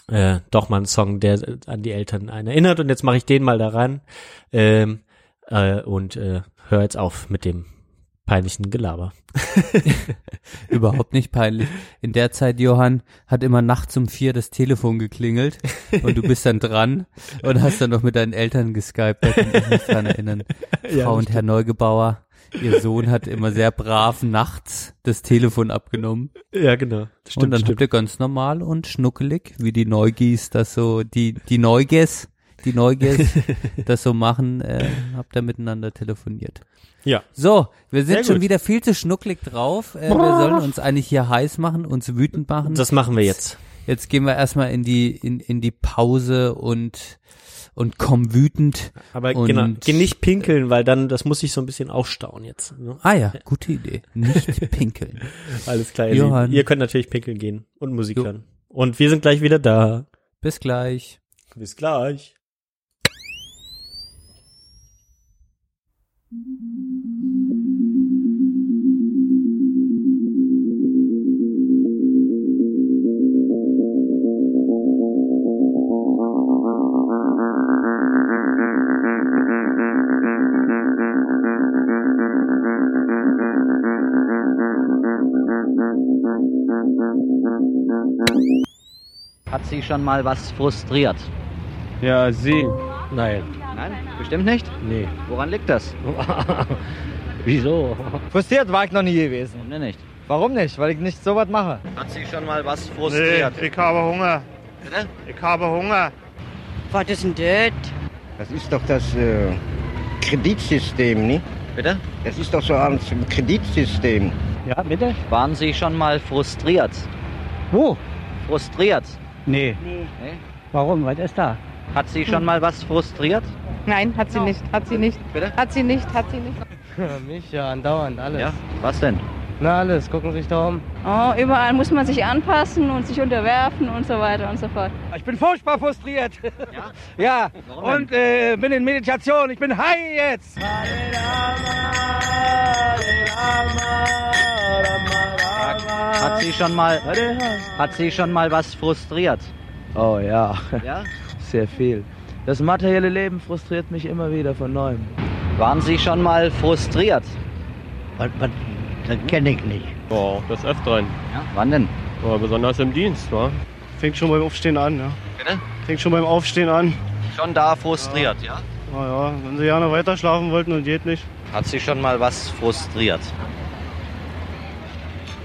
äh, doch mal einen Song, der an die Eltern einen erinnert. Und jetzt mache ich den mal da rein ähm, äh, und äh, höre jetzt auf mit dem peinlichen Gelaber. <laughs> Überhaupt nicht peinlich. In der Zeit, Johann, hat immer nachts um vier das Telefon geklingelt und du bist dann dran und hast dann noch mit deinen Eltern geskypt. Da kann ich mich dran erinnern. <laughs> Ja, Frau und Herr Neugebauer, Ihr Sohn hat immer sehr brav nachts das Telefon abgenommen. Ja, genau. Das und dann habt ihr ganz normal und schnuckelig, wie die Neugis das so, die, die Neuges, die Neuges <laughs> das so machen, äh, habt ihr miteinander telefoniert. Ja. So, wir sind Sehr schon gut. wieder viel zu schnucklig drauf. Äh, wir sollen uns eigentlich hier heiß machen, uns wütend machen. Das machen wir jetzt. Jetzt gehen wir erstmal in die, in, in die Pause und, und kommen wütend. Aber Und- genau, geh nicht pinkeln, weil dann, das muss sich so ein bisschen aufstauen jetzt. Ne? Ah ja, gute Idee. Nicht <laughs> pinkeln. Alles klar, ihr, Johann. Ihr könnt natürlich pinkeln gehen und Musik Jo. hören. Und wir sind gleich wieder da. Bis gleich. Bis gleich. Hat Sie schon mal was frustriert? Ja, Sie. Nein. Nein, bestimmt nicht. Nee. Woran liegt das? <laughs> Wieso? Frustriert war ich noch nie gewesen. Warum denn nicht? Warum nicht? Weil ich nicht so was mache. Hat Sie schon mal was Nee, frustriert? ich habe Hunger. Bitte? Ich habe Hunger. Was ist denn das? Das ist doch das äh, Kreditsystem, ne? Bitte? Das ist doch so ein Kreditsystem. Ja, bitte? Waren Sie schon mal frustriert? Wo? Frustriert? Nee. Nee? Warum? Was ist da? Hat Sie schon mal was frustriert? Nein, hat sie nicht. Hat sie nicht. Bitte? Hat sie nicht. Hat sie nicht. <laughs> Mich ja, andauernd, alles. Ja? Was denn? Na, alles. Gucken Sie sich da um. Oh, überall muss man sich anpassen und sich unterwerfen und so weiter und so fort. Ich bin furchtbar frustriert. Ja? <laughs> Ja. Warum Und äh, bin in Meditation. Ich bin high jetzt. Hat Sie schon mal, hat Sie schon mal was frustriert? Oh ja, Ja? <laughs> sehr viel. Das materielle Leben frustriert mich immer wieder von neuem. Waren Sie schon mal frustriert? Was, was, das kenne ich nicht. Oh, das Öfteren. Ja? Wann denn? Oh, besonders im Dienst, wa? Fängt schon beim Aufstehen an, ja. Bitte? Fängt schon beim Aufstehen an. Schon da frustriert, ja? Naja, wenn Sie gerne weiter schlafen wollten und geht nicht. Hat Sie schon mal was frustriert?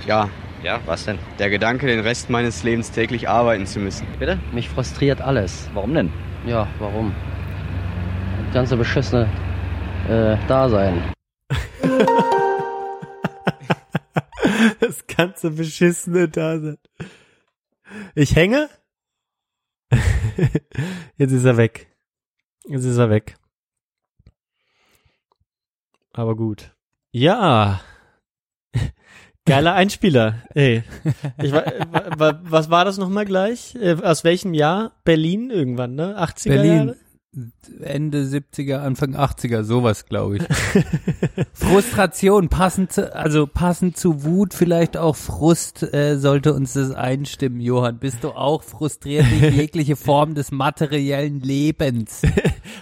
Ja, Ja, was denn? der Gedanke, den Rest meines Lebens täglich arbeiten zu müssen. Bitte? Mich frustriert alles. Warum denn? Ja, warum? Das ganze beschissene äh, Dasein. Ganze beschissene Dasein. Ich hänge? <laughs> Jetzt ist er weg. Jetzt ist er weg. Aber gut. Ja. <laughs> Geiler Einspieler. Ey. Ich, wa- wa- wa- was war das nochmal gleich? Äh, Aus welchem Jahr? Berlin irgendwann, ne? 80er Berlin. Jahre? Ende 70er, Anfang 80er, sowas, glaube ich. <laughs> Frustration, passend zu, also passend zu Wut, vielleicht auch Frust, äh, sollte uns das einstimmen, Johann. Bist du auch frustriert durch <laughs> jegliche Form des materiellen Lebens? <laughs>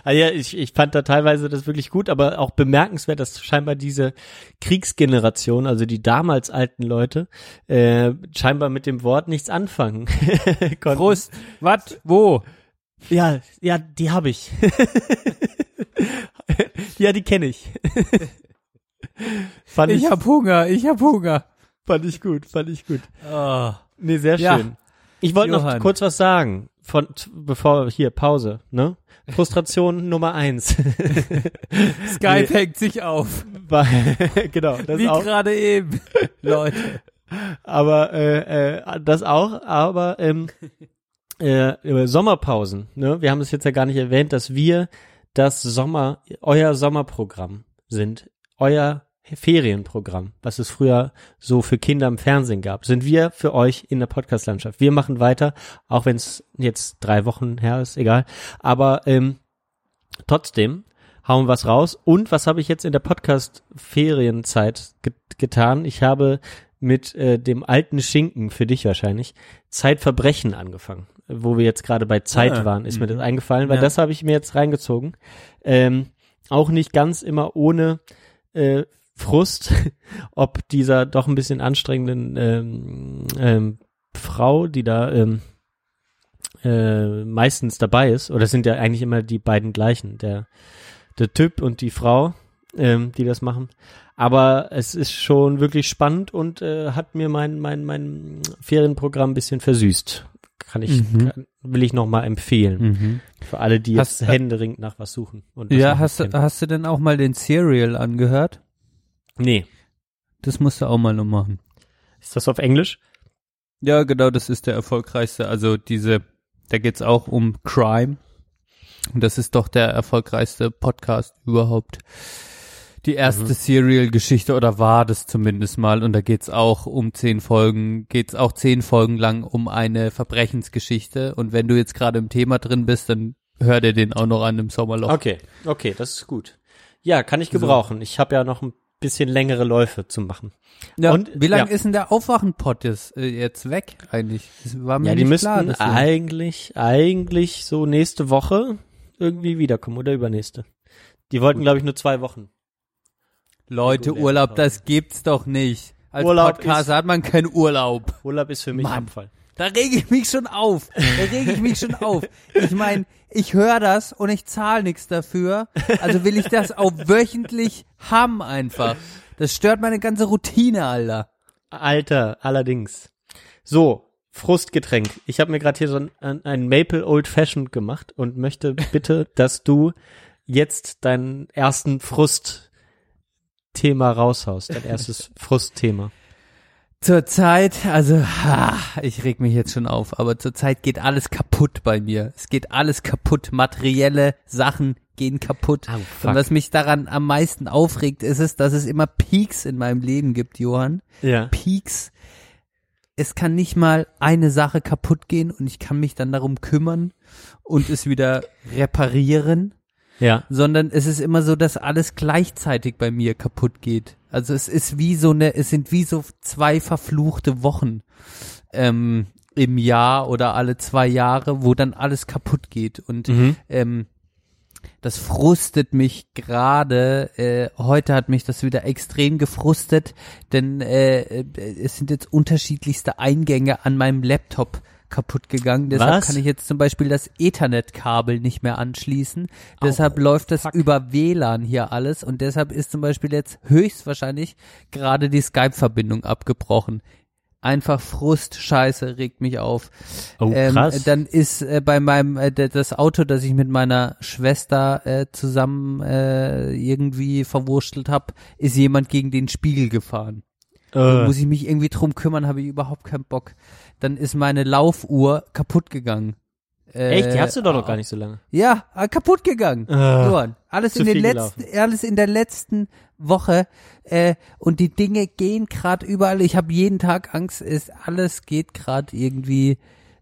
Ah ja, ich, ich fand da teilweise das wirklich gut, aber auch bemerkenswert, dass scheinbar diese Kriegsgeneration, also die damals alten Leute, äh, scheinbar mit dem Wort nichts anfangen. Frust, was, wo? Ja, ja, die habe ich. <laughs> ja, die kenne ich. fand ich, Ich hab Hunger, ich hab Hunger. fand ich gut, fand ich gut. Oh. Nee, sehr Ja. schön. Ich wollte noch kurz was sagen, von bevor hier Pause, ne? Frustration <laughs> Nummer eins. <laughs> Skype Nee. hängt sich auf. Genau, das Wie gerade eben. Leute. aber äh, äh, das auch, aber ähm, äh, Sommerpausen, ne? Wir haben es jetzt ja gar nicht erwähnt, dass wir das Sommer, euer Sommerprogramm sind, euer Ferienprogramm, was es früher so für Kinder im Fernsehen gab, sind wir für euch in der Podcast-Landschaft. Wir machen weiter, auch wenn es jetzt drei Wochen her ist, egal. Aber ähm, trotzdem hauen was raus. Und was habe ich jetzt in der Podcast-Ferienzeit ge getan? Ich habe mit äh, dem alten Schinken, für dich wahrscheinlich, Zeitverbrechen angefangen. Wo wir jetzt gerade bei Zeit Ah, waren, ist mir mhm. das eingefallen, weil Ja. das habe ich mir jetzt reingezogen. Ähm, auch nicht ganz immer ohne äh, Frust, <laughs> ob dieser doch ein bisschen anstrengenden ähm, ähm, Frau, die da ähm, äh, meistens dabei ist, oder sind ja eigentlich immer die beiden gleichen, der, der Typ und die Frau, ähm, die das machen. Aber es ist schon wirklich spannend und äh, hat mir mein, mein, mein Ferienprogramm ein bisschen versüßt. Kann ich, Mhm. kann, will ich nochmal empfehlen. Mhm. Für alle, die Hast- jetzt händeringend nach was suchen. Ja, hast du, hast du denn auch mal den Serial angehört? Nee. Das musst du auch mal noch machen. Ist das auf Englisch? Ja, genau, das ist der erfolgreichste. Also diese, da geht's auch um Crime. Und das ist doch der erfolgreichste Podcast überhaupt. Die erste Mhm. Serial-Geschichte oder war das zumindest mal. Und da geht's auch um zehn Folgen, geht's auch zehn Folgen lang um eine Verbrechensgeschichte. Und wenn du jetzt gerade im Thema drin bist, dann hör dir den auch noch an im Sommerloch. Okay, okay, das ist gut. Ja, kann ich gebrauchen. Ich habe ja noch ein bisschen längere Läufe zu machen. Ja, Und- wie lange ja. ist denn der Aufwachenpot jetzt, äh, jetzt weg eigentlich? Das war mir Ja, die nicht müssten klar. eigentlich, eigentlich so nächste Woche irgendwie wiederkommen oder übernächste. Die wollten, glaube ich, nur zwei Wochen. Leute, Urlaub, das gibt's doch nicht. Als Urlaub Podcaster hat man keinen Urlaub. Urlaub ist für mich Mann. Abfall. Da rege ich mich schon auf. Da rege ich mich schon auf. Ich meine, ich höre das und ich zahle nichts dafür. Also will ich das auch wöchentlich haben einfach. Das stört meine ganze Routine, Alter. Alter, allerdings. So, Frustgetränk. Ich habe mir gerade hier so ein, ein Maple Old Fashioned gemacht und möchte bitte, dass du jetzt deinen ersten Frustthema raushaust. Dein <laughs> erstes Frustthema. Zurzeit, also, ha, ich reg mich jetzt schon auf, aber zurzeit geht alles kaputt bei mir. Es geht alles kaputt. Materielle Sachen gehen kaputt. Oh. Und was mich daran am meisten aufregt, ist es, dass es immer Peaks in meinem Leben gibt, Johann. Ja. Peaks. Es kann nicht mal eine Sache kaputt gehen und ich kann mich dann darum kümmern und es wieder reparieren, Ja. sondern es ist immer so, dass alles gleichzeitig bei mir kaputt geht. Also es ist wie so eine, es sind wie so zwei verfluchte Wochen ähm, im Jahr oder alle zwei Jahre, wo dann alles kaputt geht und Mhm. ähm, das frustet mich gerade. Äh, heute hat mich das wieder extrem gefrustet, denn äh, äh, es sind jetzt unterschiedlichste Eingänge an meinem Laptop kaputt gegangen. Deshalb Was? kann ich jetzt zum Beispiel das Ethernet-Kabel nicht mehr anschließen. Deshalb läuft das fuck. über WLAN hier alles und deshalb ist zum Beispiel jetzt höchstwahrscheinlich gerade die Skype-Verbindung abgebrochen. Einfach Frust, Scheiße, regt mich auf. Oh, Ähm, krass. dann ist äh, bei meinem äh, das Auto, das ich mit meiner Schwester äh, zusammen äh, irgendwie verwurstelt habe, ist jemand gegen den Spiegel gefahren. Äh, Muss ich mich irgendwie drum kümmern, habe ich überhaupt keinen Bock. Dann ist meine Laufuhr kaputt gegangen. Äh, echt? Die hast du doch noch gar nicht so lange. Ja, äh, kaputt gegangen. Äh, Johann, alles in den letzten, alles in der letzten Woche äh, und die Dinge gehen gerade überall. Ich habe jeden Tag Angst, es alles geht gerade irgendwie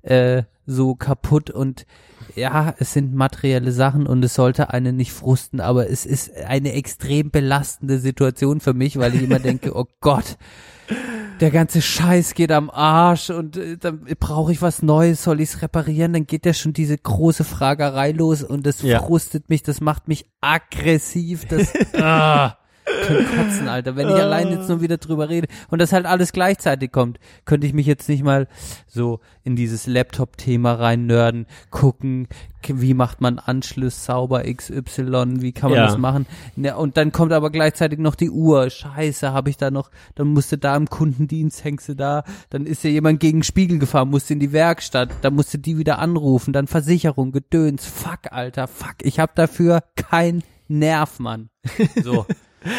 äh, so kaputt und ja, es sind materielle Sachen und es sollte einen nicht frusten, aber es ist eine extrem belastende Situation für mich, weil ich immer denke, oh <laughs> Gott, der ganze Scheiß geht am Arsch und äh, dann brauche ich was Neues, soll ich es reparieren? Dann geht ja schon diese große Fragerei los und das Ja. frustet mich, das macht mich aggressiv, das <laughs> ah, könnte kotzen, Alter, wenn ich allein jetzt nur wieder drüber rede und das halt alles gleichzeitig kommt, könnte ich mich jetzt nicht mal so in dieses Laptop-Thema rein nörden, gucken, wie macht man Anschluss sauber XY, wie kann man Ja. das machen? Ja, und dann kommt aber gleichzeitig noch die Uhr. Scheiße, habe ich da noch, dann musste da im Kundendienst, hängst du da, dann ist ja jemand gegen den Spiegel gefahren, musste in die Werkstatt, dann musste die wieder anrufen, dann Versicherung, Gedöns, fuck, Alter, fuck, ich hab dafür kein Nerv, Mann. So. <laughs>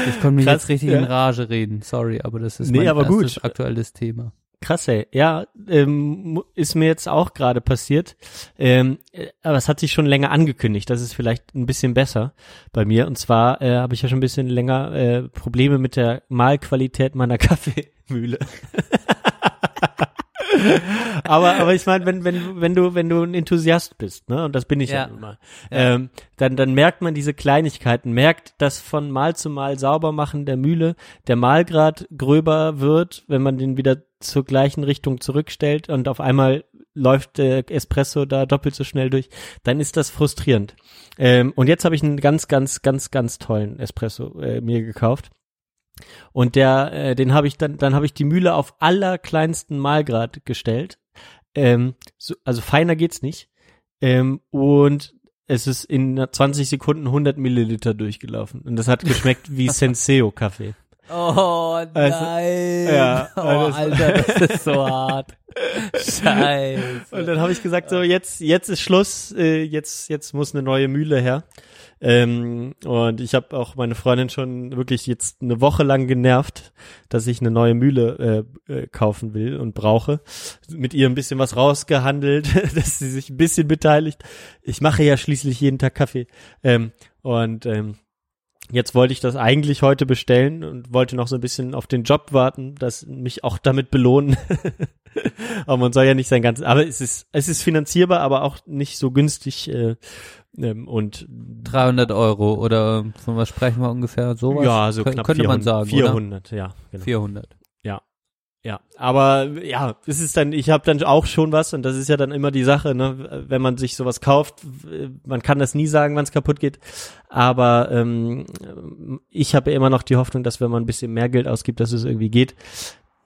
Ich konnte mich Krass, jetzt richtig ja. in Rage reden, sorry, aber das ist Nee, mein aber gut. erstes aktuelles Thema. Krass, ey. Ja, ähm, ist mir jetzt auch gerade passiert. Ähm, äh, aber es hat sich schon länger angekündigt. Das ist vielleicht ein bisschen besser bei mir. Und zwar äh, habe ich ja schon ein bisschen länger äh, Probleme mit der Mahlqualität meiner <laughs> Kaffeemühle. <laughs> aber aber ich meine, wenn wenn wenn du wenn du ein Enthusiast bist, ne, und das bin ich ja, Ja. nun mal, ähm, dann dann merkt man diese Kleinigkeiten, merkt, dass von Mal zu Mal sauber machen der Mühle der Mahlgrad gröber wird, wenn man den wieder zur gleichen Richtung zurückstellt und auf einmal läuft der Espresso da doppelt so schnell durch, dann ist das frustrierend. Ähm, und jetzt habe ich einen ganz ganz ganz ganz tollen Espresso äh, mir gekauft. Und der, äh, den habe ich dann, dann habe ich die Mühle auf allerkleinsten Mahlgrad gestellt. Ähm, so, also feiner geht's nicht. Ähm, und es ist in 20 Sekunden 100 Milliliter durchgelaufen. Und das hat <laughs> geschmeckt wie Senseo Kaffee. Oh nein. Also, ja, oh, Alter, das ist so hart. <laughs> Scheiße. Und dann habe ich gesagt, so jetzt, jetzt ist Schluss, äh, jetzt, jetzt muss eine neue Mühle her. Ähm, und ich habe auch meine Freundin schon wirklich jetzt eine Woche lang genervt, dass ich eine neue Mühle äh, äh, kaufen will und brauche. Mit ihr ein bisschen was rausgehandelt, <laughs> dass sie sich ein bisschen beteiligt. Ich mache ja schließlich jeden Tag Kaffee. Ähm, und ähm, Jetzt wollte ich das eigentlich heute bestellen und wollte noch so ein bisschen auf den Job warten, dass mich auch damit belohnen. <laughs> aber man soll ja nicht sein ganzes, aber es ist, es ist finanzierbar, aber auch nicht so günstig, äh, ähm, und 300 Euro oder von was sprechen wir ungefähr? Sowas? ja, so knapp könnte 400, man sagen, 400, ja, genau. oder? 400. Ja. Aber ja, es ist dann, ich habe dann auch schon was und das ist ja dann immer die Sache, ne, wenn man sich sowas kauft, man kann das nie sagen, wann es kaputt geht, aber ähm, ich habe ja immer noch die Hoffnung, dass wenn man ein bisschen mehr Geld ausgibt, dass es irgendwie geht.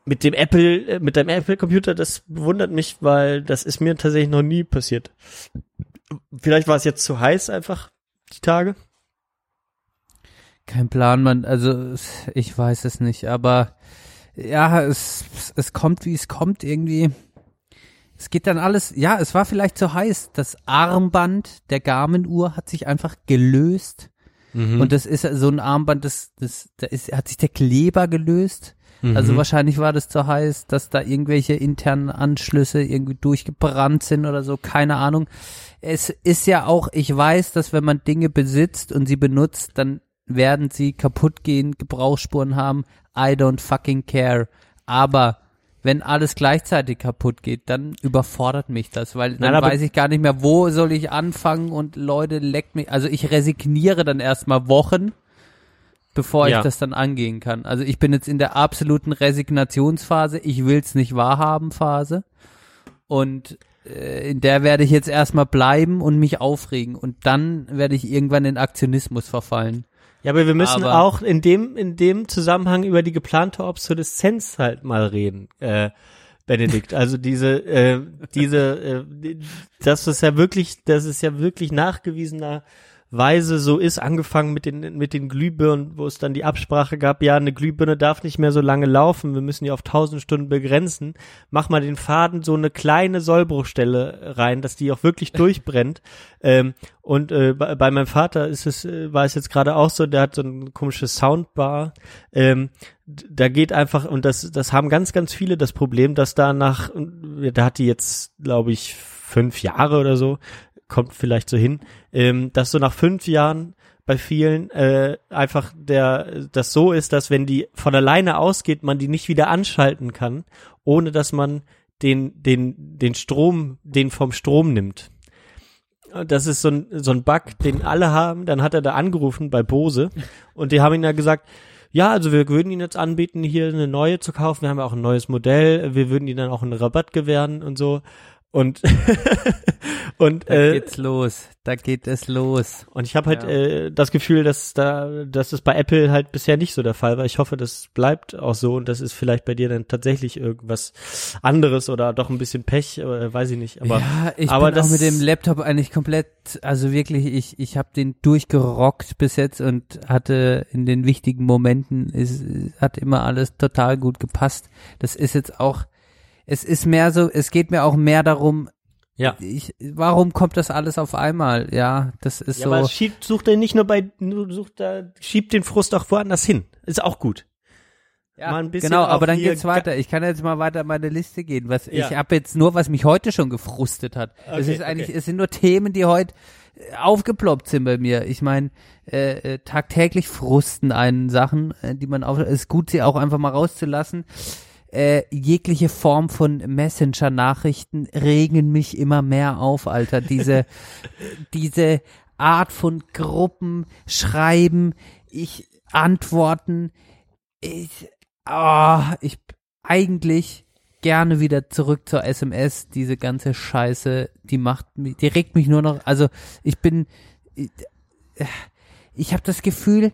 Mit dem Apple, äh, mit deinem Apple Computer, das wundert mich, weil das ist mir tatsächlich noch nie passiert. Vielleicht war es jetzt zu heiß einfach die Tage. Kein Plan, man, also ich weiß es nicht, aber ja, es, es kommt, wie es kommt irgendwie. Es geht dann alles, ja, es war vielleicht zu heiß. Das Armband der Garmin-Uhr hat sich einfach gelöst. Mhm. Und das ist so ein Armband, das, das, da ist, hat sich der Kleber gelöst. Also Mhm. wahrscheinlich war das zu heiß, dass da irgendwelche internen Anschlüsse irgendwie durchgebrannt sind oder so, keine Ahnung. Es ist ja auch, ich weiß, dass wenn man Dinge besitzt und sie benutzt, dann werden sie kaputt gehen, Gebrauchsspuren haben. I don't fucking care. Aber wenn alles gleichzeitig kaputt geht, dann überfordert mich das, weil dann Nein, weiß ich gar nicht mehr, wo soll ich anfangen und Leute leckt mich. Also ich resigniere dann erstmal Wochen, bevor Ja. ich das dann angehen kann. Also ich bin jetzt in der absoluten Resignationsphase, ich will's nicht wahrhaben Phase. Und äh, in der werde ich jetzt erstmal bleiben und mich aufregen. Und dann werde ich irgendwann in Aktionismus verfallen. Ja, aber wir müssen Aber- auch in dem, in dem Zusammenhang über die geplante Obsoleszenz halt mal reden, äh, Benedikt. <laughs> Also diese, äh, diese, äh, das ist ja wirklich, das ist ja wirklich nachgewiesener Weise so ist, angefangen mit den, mit den Glühbirnen, wo es dann die Absprache gab, ja, eine Glühbirne darf nicht mehr so lange laufen, wir müssen die auf 1000 Stunden begrenzen. Mach mal den Faden so eine kleine Sollbruchstelle rein, dass die auch wirklich <laughs> durchbrennt. Ähm, und äh, bei, bei meinem Vater ist es, äh, war es jetzt gerade auch so, der hat so ein komisches Soundbar. Ähm, da geht einfach, und das, das haben ganz, ganz viele das Problem, dass da nach, da hat die jetzt, glaube ich, fünf Jahre oder so, kommt vielleicht so hin, ähm, dass so nach fünf Jahren bei vielen äh, einfach der das so ist, dass wenn die von alleine ausgeht, man die nicht wieder anschalten kann, ohne dass man den den den Strom, den vom Strom nimmt. Das ist so ein so ein Bug, den alle haben. Dann hat er da angerufen bei Bose und die haben ihm ja gesagt, ja, also wir würden Ihnen jetzt anbieten, hier eine neue zu kaufen. Wir haben ja auch ein neues Modell. Wir würden Ihnen dann auch einen Rabatt gewähren und so. Und <laughs> und Da äh, geht's los. Da geht es los. und ich habe halt Ja. äh, das Gefühl, dass da, dass es bei Apple halt bisher nicht so der Fall war. Ich hoffe, das bleibt auch so und das ist vielleicht bei dir dann tatsächlich irgendwas anderes oder doch ein bisschen Pech, äh, weiß ich nicht. Aber ja, ich aber bin das auch mit dem Laptop eigentlich komplett, also wirklich, ich, ich habe den durchgerockt bis jetzt und hatte in den wichtigen Momenten, ist, hat immer alles total gut gepasst. Das ist jetzt auch, es ist mehr so, es geht mir auch mehr darum, ja. ich, warum kommt das alles auf einmal? Ja, das ist Ja, so. aber schiebt, sucht er nicht nur bei, nur sucht er, schiebt den Frust auch woanders hin. Ist auch gut. Ja, mal ein bisschen genau, aber dann geht's weiter. Ich kann jetzt mal weiter meine Liste gehen. Was Ja. ich habe jetzt nur, was mich heute schon gefrustet hat. es Okay, ist eigentlich, okay. es sind nur Themen, die heute äh, aufgeploppt sind bei mir. Ich meine, äh, äh, tagtäglich frusten einen Sachen, äh, die man auf. Es ist gut, sie auch einfach mal rauszulassen. Äh, jegliche Form von Messenger-Nachrichten regen mich immer mehr auf, Alter. Diese, <laughs> diese Art von Gruppen, Schreiben, ich antworten, ich, ah, ich eigentlich gerne wieder zurück zur SMS. Diese ganze Scheiße, die macht mich, die regt mich nur noch. Also ich bin, ich, ich habe das Gefühl,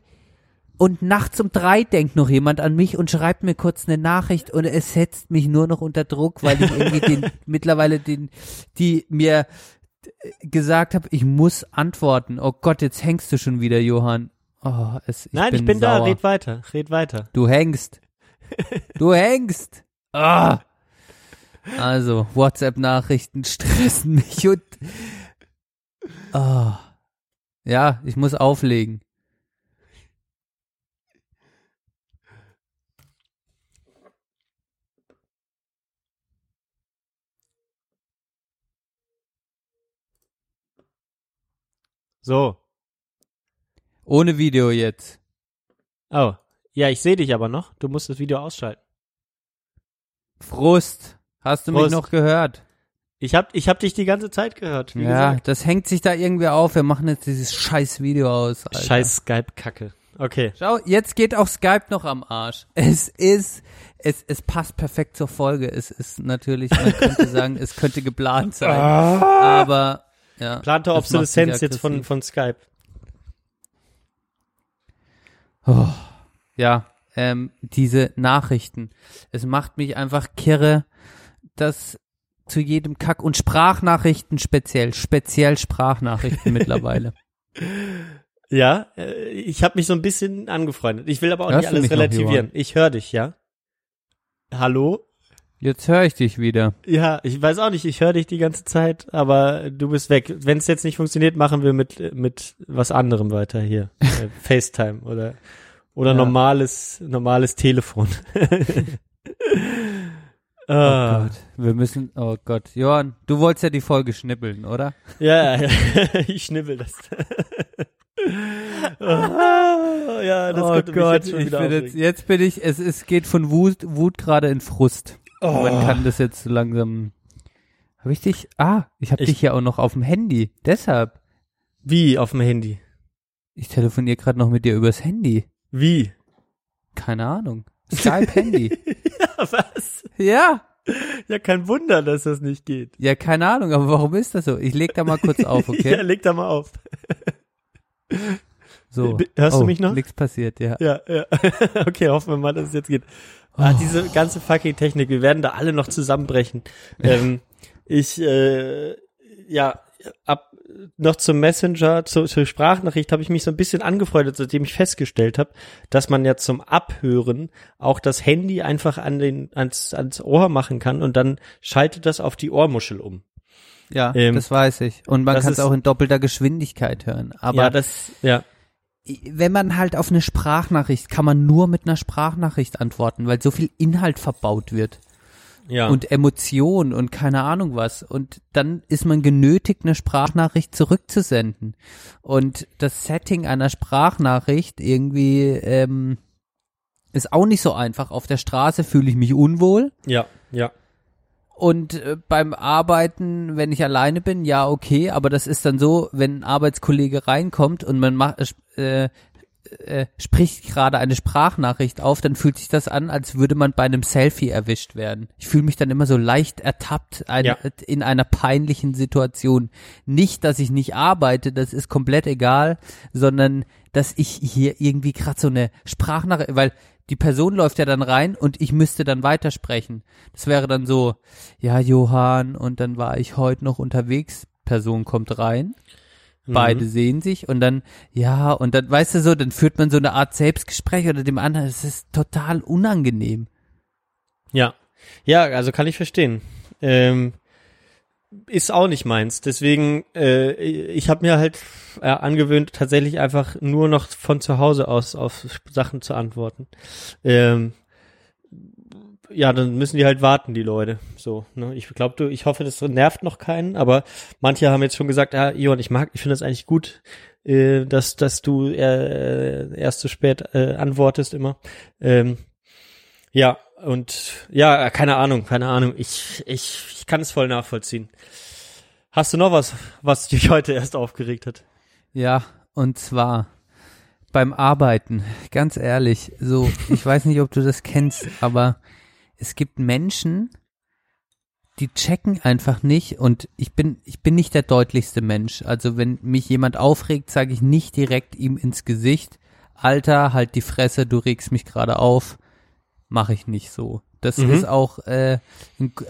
und nachts um drei denkt noch jemand an mich und schreibt mir kurz eine Nachricht und es setzt mich nur noch unter Druck, weil ich irgendwie den <laughs> mittlerweile den, die mir äh, gesagt habe, ich muss antworten. Oh Gott, jetzt hängst du schon wieder, Johann. Oh, es, ich Nein, bin ich bin da, sauer. red weiter, red weiter. Du hängst. Du hängst. <laughs> Ah. Also, WhatsApp-Nachrichten stressen mich und. Ah. Ja, ich muss auflegen. So. Ohne Video jetzt. Oh. Ja, ich sehe dich aber noch. Du musst das Video ausschalten. Frust. Hast du mich Frust. noch gehört? Ich hab, ich hab dich die ganze Zeit gehört. Wie Ja, gesagt. das hängt sich da irgendwie auf. Wir machen jetzt dieses scheiß Video aus. Alter. Scheiß Skype-Kacke. Okay. Schau, jetzt geht auch Skype noch am Arsch. Es ist, es, es passt perfekt zur Folge. Es ist natürlich, man könnte <laughs> sagen, es könnte geplant sein. Aber, ja. Plante Obsoleszenz jetzt von, von Skype. Oh, ja, ähm, diese Nachrichten. Es macht mich einfach kirre, dass zu jedem Kack und Sprachnachrichten speziell, speziell Sprachnachrichten <laughs> mittlerweile. Ja, äh, ich habe mich so ein bisschen angefreundet. Ich will aber auch Hörst nicht alles relativieren. Ich höre dich, ja? Hallo? Jetzt höre ich dich wieder. Ja, ich weiß auch nicht, ich höre dich die ganze Zeit, aber du bist weg. Wenn es jetzt nicht funktioniert, machen wir mit mit was anderem weiter hier. <laughs> Äh, FaceTime oder oder Ja. normales normales Telefon. <laughs> Oh ah, Gott, wir müssen, oh Gott. Johann, du wolltest ja die Folge schnippeln, oder? ja, ja, <laughs> ich schnibbel das. Ah, ja, das oh Gott, jetzt ich bin jetzt, jetzt bin ich, es, es geht von Wut, Wut gerade in Frust. Oh. Man kann das jetzt so langsam, habe ich dich, ah, ich habe Ich- dich ja auch noch auf dem Handy, deshalb. Wie auf dem Handy? Ich telefoniere gerade noch mit dir übers Handy. Wie? Keine Ahnung. Skype-Handy. <laughs> Ja, was? ja. Ja, kein Wunder, dass das nicht geht. Ja, keine Ahnung, aber warum ist das so? Ich leg da mal kurz auf, <laughs> okay? Ja, leg da mal auf. So. B- hörst du oh, mich noch? Nix passiert, ja. Ja, ja. <laughs> Okay, hoffen wir mal, dass es jetzt geht. Ah, Oh. diese ganze fucking Technik, wir werden da alle noch zusammenbrechen. ähm, ich, äh, ja, ab noch zum Messenger, zu, zur Sprachnachricht habe ich mich so ein bisschen angefreundet, seitdem ich festgestellt habe, dass man ja zum Abhören auch das Handy einfach an den ans, ans Ohr machen kann und dann schaltet das auf die Ohrmuschel um. Ja, Ähm, das weiß ich. Und man kann es auch in doppelter Geschwindigkeit hören. Aber ja, das, ja, wenn man halt auf eine Sprachnachricht, kann man nur mit einer Sprachnachricht antworten, weil so viel Inhalt verbaut wird. ja. Und Emotion und keine Ahnung was. Und dann ist man genötigt, eine Sprachnachricht zurückzusenden. Und das Setting einer Sprachnachricht irgendwie ähm, ist auch nicht so einfach. Auf der Straße fühle ich mich unwohl. ja, ja. Und äh, beim Arbeiten, wenn ich alleine bin, ja, okay, aber das ist dann so, wenn ein Arbeitskollege reinkommt und man macht, äh, äh, spricht gerade eine Sprachnachricht auf, dann fühlt sich das an, als würde man bei einem Selfie erwischt werden. Ich fühle mich dann immer so leicht ertappt ein, Ja. in einer peinlichen Situation. Nicht, dass ich nicht arbeite, das ist komplett egal, sondern dass ich hier irgendwie gerade so eine Sprachnachricht, weil die Person läuft ja dann rein und ich müsste dann weitersprechen. Das wäre dann so, ja, Johann, und dann war ich heute noch unterwegs. Person kommt rein, beide Mhm. sehen sich und dann, ja, und dann, weißt du so, dann führt man so eine Art Selbstgespräch oder dem anderen, es ist total unangenehm. Ja, ja, also kann ich verstehen. Ähm, ist auch nicht meins. Deswegen, äh, ich habe mir halt äh, angewöhnt, tatsächlich einfach nur noch von zu Hause aus auf Sachen zu antworten. Ähm, ja, dann müssen die halt warten, die Leute. So, ne? Ich glaube, du, ich hoffe, das nervt noch keinen, aber manche haben jetzt schon gesagt, ah, Ion, ich mag, ich finde das eigentlich gut, äh, dass, dass du äh, erst zu spät äh, antwortest immer. Ähm, ja, und ja, keine Ahnung, keine Ahnung. Ich, ich, ich kann es voll nachvollziehen. Hast du noch was, was dich heute erst aufgeregt hat? Ja, und zwar beim Arbeiten, ganz ehrlich, so, ich weiß nicht, ob du das kennst, aber es gibt Menschen, die checken einfach nicht und ich bin, ich bin nicht der deutlichste Mensch. Also wenn mich jemand aufregt, sage ich nicht direkt ihm ins Gesicht, Alter, halt die Fresse, du regst mich gerade auf. Mache ich nicht so. Das Mhm. ist auch äh,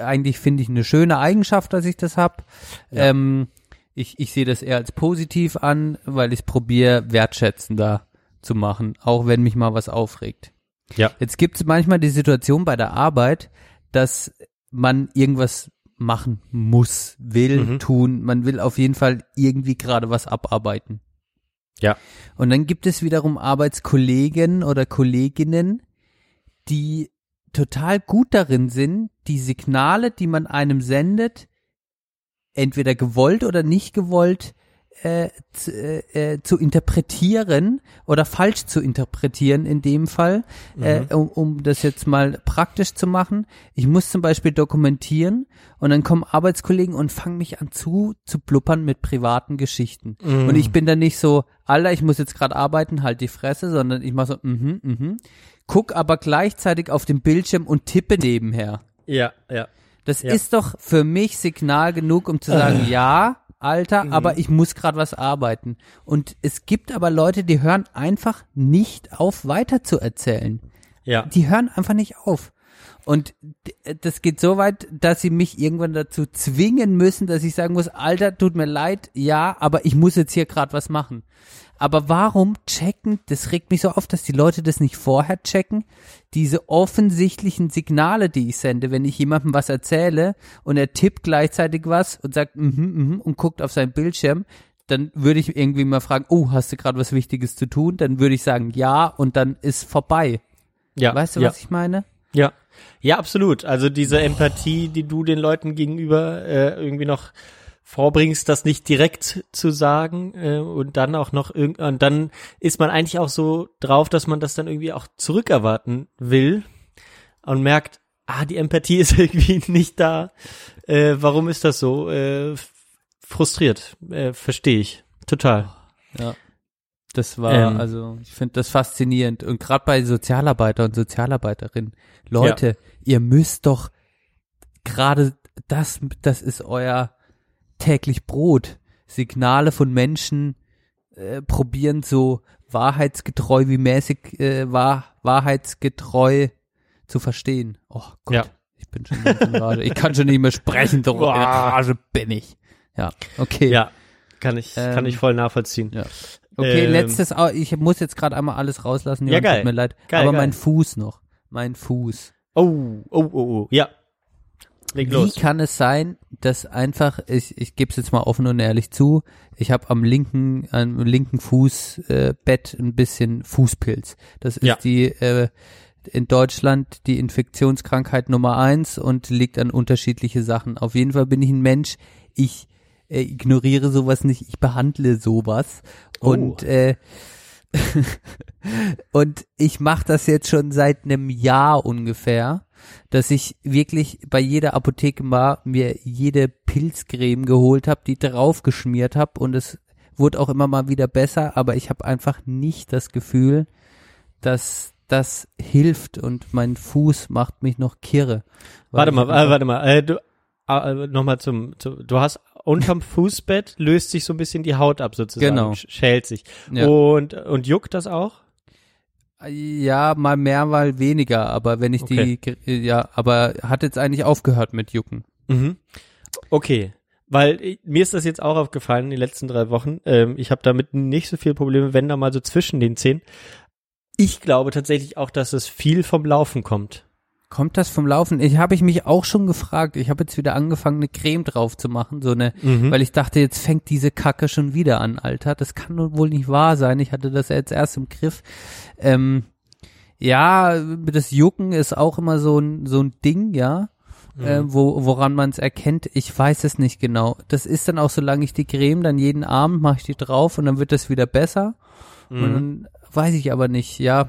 eigentlich finde ich eine schöne Eigenschaft, dass ich das hab. Ähm, ich, ich sehe das eher als positiv an, weil ich probiere, wertschätzender zu machen, auch wenn mich mal was aufregt. Ja. Jetzt gibt es manchmal die Situation bei der Arbeit, dass man irgendwas machen muss, will, Mhm. tun. Man will auf jeden Fall irgendwie gerade was abarbeiten. Ja. Und dann gibt es wiederum Arbeitskollegen oder Kolleginnen, die total gut darin sind, die Signale, die man einem sendet, entweder gewollt oder nicht gewollt äh, zu, äh, äh, zu interpretieren oder falsch zu interpretieren in dem Fall, äh, um, um das jetzt mal praktisch zu machen. Ich muss zum Beispiel dokumentieren und dann kommen Arbeitskollegen und fangen mich an zu zu blubbern mit privaten Geschichten. Und ich bin dann nicht so, Alter, ich muss jetzt gerade arbeiten, halt die Fresse, sondern ich mache so, mhm, mhm, guck aber gleichzeitig auf den Bildschirm und tippe nebenher. Ja, ja. Das Ja. ist doch für mich Signal genug, um zu sagen, ja, Alter, Mhm. aber ich muss gerade was arbeiten. Und es gibt aber Leute, die hören einfach nicht auf, weiter zu erzählen. Ja. Die hören einfach nicht auf. Und das geht so weit, dass sie mich irgendwann dazu zwingen müssen, dass ich sagen muss, Alter, tut mir leid, ja, aber ich muss jetzt hier gerade was machen. Aber warum checken, das regt mich so auf, dass die Leute das nicht vorher checken, diese offensichtlichen Signale, die ich sende, wenn ich jemandem was erzähle und er tippt gleichzeitig was und sagt mhm, mhm und guckt auf seinen Bildschirm, dann würde ich irgendwie mal fragen, oh, hast du gerade was Wichtiges zu tun? Dann würde ich sagen, ja, und dann ist vorbei. Ja. Weißt du, ja. was ich meine? Ja, ja, absolut. Also diese Empathie, die du den Leuten gegenüber äh, irgendwie noch vorbringst, das nicht direkt zu sagen äh, und dann auch noch irgend und dann ist man eigentlich auch so drauf, dass man das dann irgendwie auch zurückerwarten will und merkt, ah, die Empathie <laughs> ist irgendwie nicht da. Äh, warum ist das so? Äh, frustriert, äh, verstehe ich total. Ja. Das war, Ähm. also ich finde das faszinierend. Und gerade bei Sozialarbeiter und Sozialarbeiterinnen, Leute, ihr müsst doch gerade das, das ist euer täglich Brot. Signale von Menschen äh, probieren so wahrheitsgetreu wie mäßig äh, wahr, wahrheitsgetreu zu verstehen. Oh Gott, Ja. ich bin schon in Rage. Ich kann schon nicht mehr sprechen, so in der Rage bin ich. Ja, okay. Ja, kann ich, kann Ähm, ich voll nachvollziehen. Ja. Okay, Ähm, letztes, ich muss jetzt gerade einmal alles rauslassen, Ja, Johann, geil. tut mir leid. Geil, aber geil. mein Fuß noch, mein Fuß. Oh, oh, oh, oh, ja. Leg Wie los. kann es sein, dass einfach, ich, ich gebe es jetzt mal offen und ehrlich zu, ich habe am linken, am linken Fußbett äh, Bett ein bisschen Fußpilz. Das ist Ja. die äh, in Deutschland die Infektionskrankheit Nummer eins und liegt an unterschiedliche Sachen. Auf jeden Fall bin ich ein Mensch, ich äh, ignoriere sowas nicht, ich behandle sowas. Oh. Und äh, <laughs> und ich mache das jetzt schon seit einem Jahr ungefähr, dass ich wirklich bei jeder Apotheke war, mir jede Pilzcreme geholt habe, die drauf geschmiert habe und es wurde auch immer mal wieder besser, aber ich habe einfach nicht das Gefühl, dass das hilft und mein Fuß macht mich noch kirre. Warte mal, äh, warte mal. Äh, du, äh, nochmal zum, zu, du hast unterm Fußbett löst sich so ein bisschen die Haut ab sozusagen. Genau. sch- Schält sich. Ja. Und, und juckt das auch? Ja, mal mehr, mal weniger, aber wenn ich Okay. die, ja, aber hat jetzt eigentlich aufgehört mit Jucken. Mhm. Okay. Weil ich, mir ist das jetzt auch aufgefallen in den letzten drei Wochen. Ähm, ich habe damit nicht so viel Probleme, wenn da mal so zwischen den Zehen. Ich glaube tatsächlich auch, dass es viel vom Laufen kommt. Kommt das vom Laufen? Ich habe ich mich auch schon gefragt. Ich habe jetzt wieder angefangen, eine Creme drauf zu machen, so eine, Mhm. weil ich dachte, jetzt fängt diese Kacke schon wieder an, Alter. Das kann nun wohl nicht wahr sein. Ich hatte das jetzt erst im Griff. Ähm, ja, das Jucken ist auch immer so ein so ein Ding, ja. Äh, wo, woran man es erkennt, ich weiß es nicht genau. Das ist dann auch, solange ich die Creme dann jeden Abend mache ich die drauf und dann wird das wieder besser. Und dann weiß ich aber nicht, ja,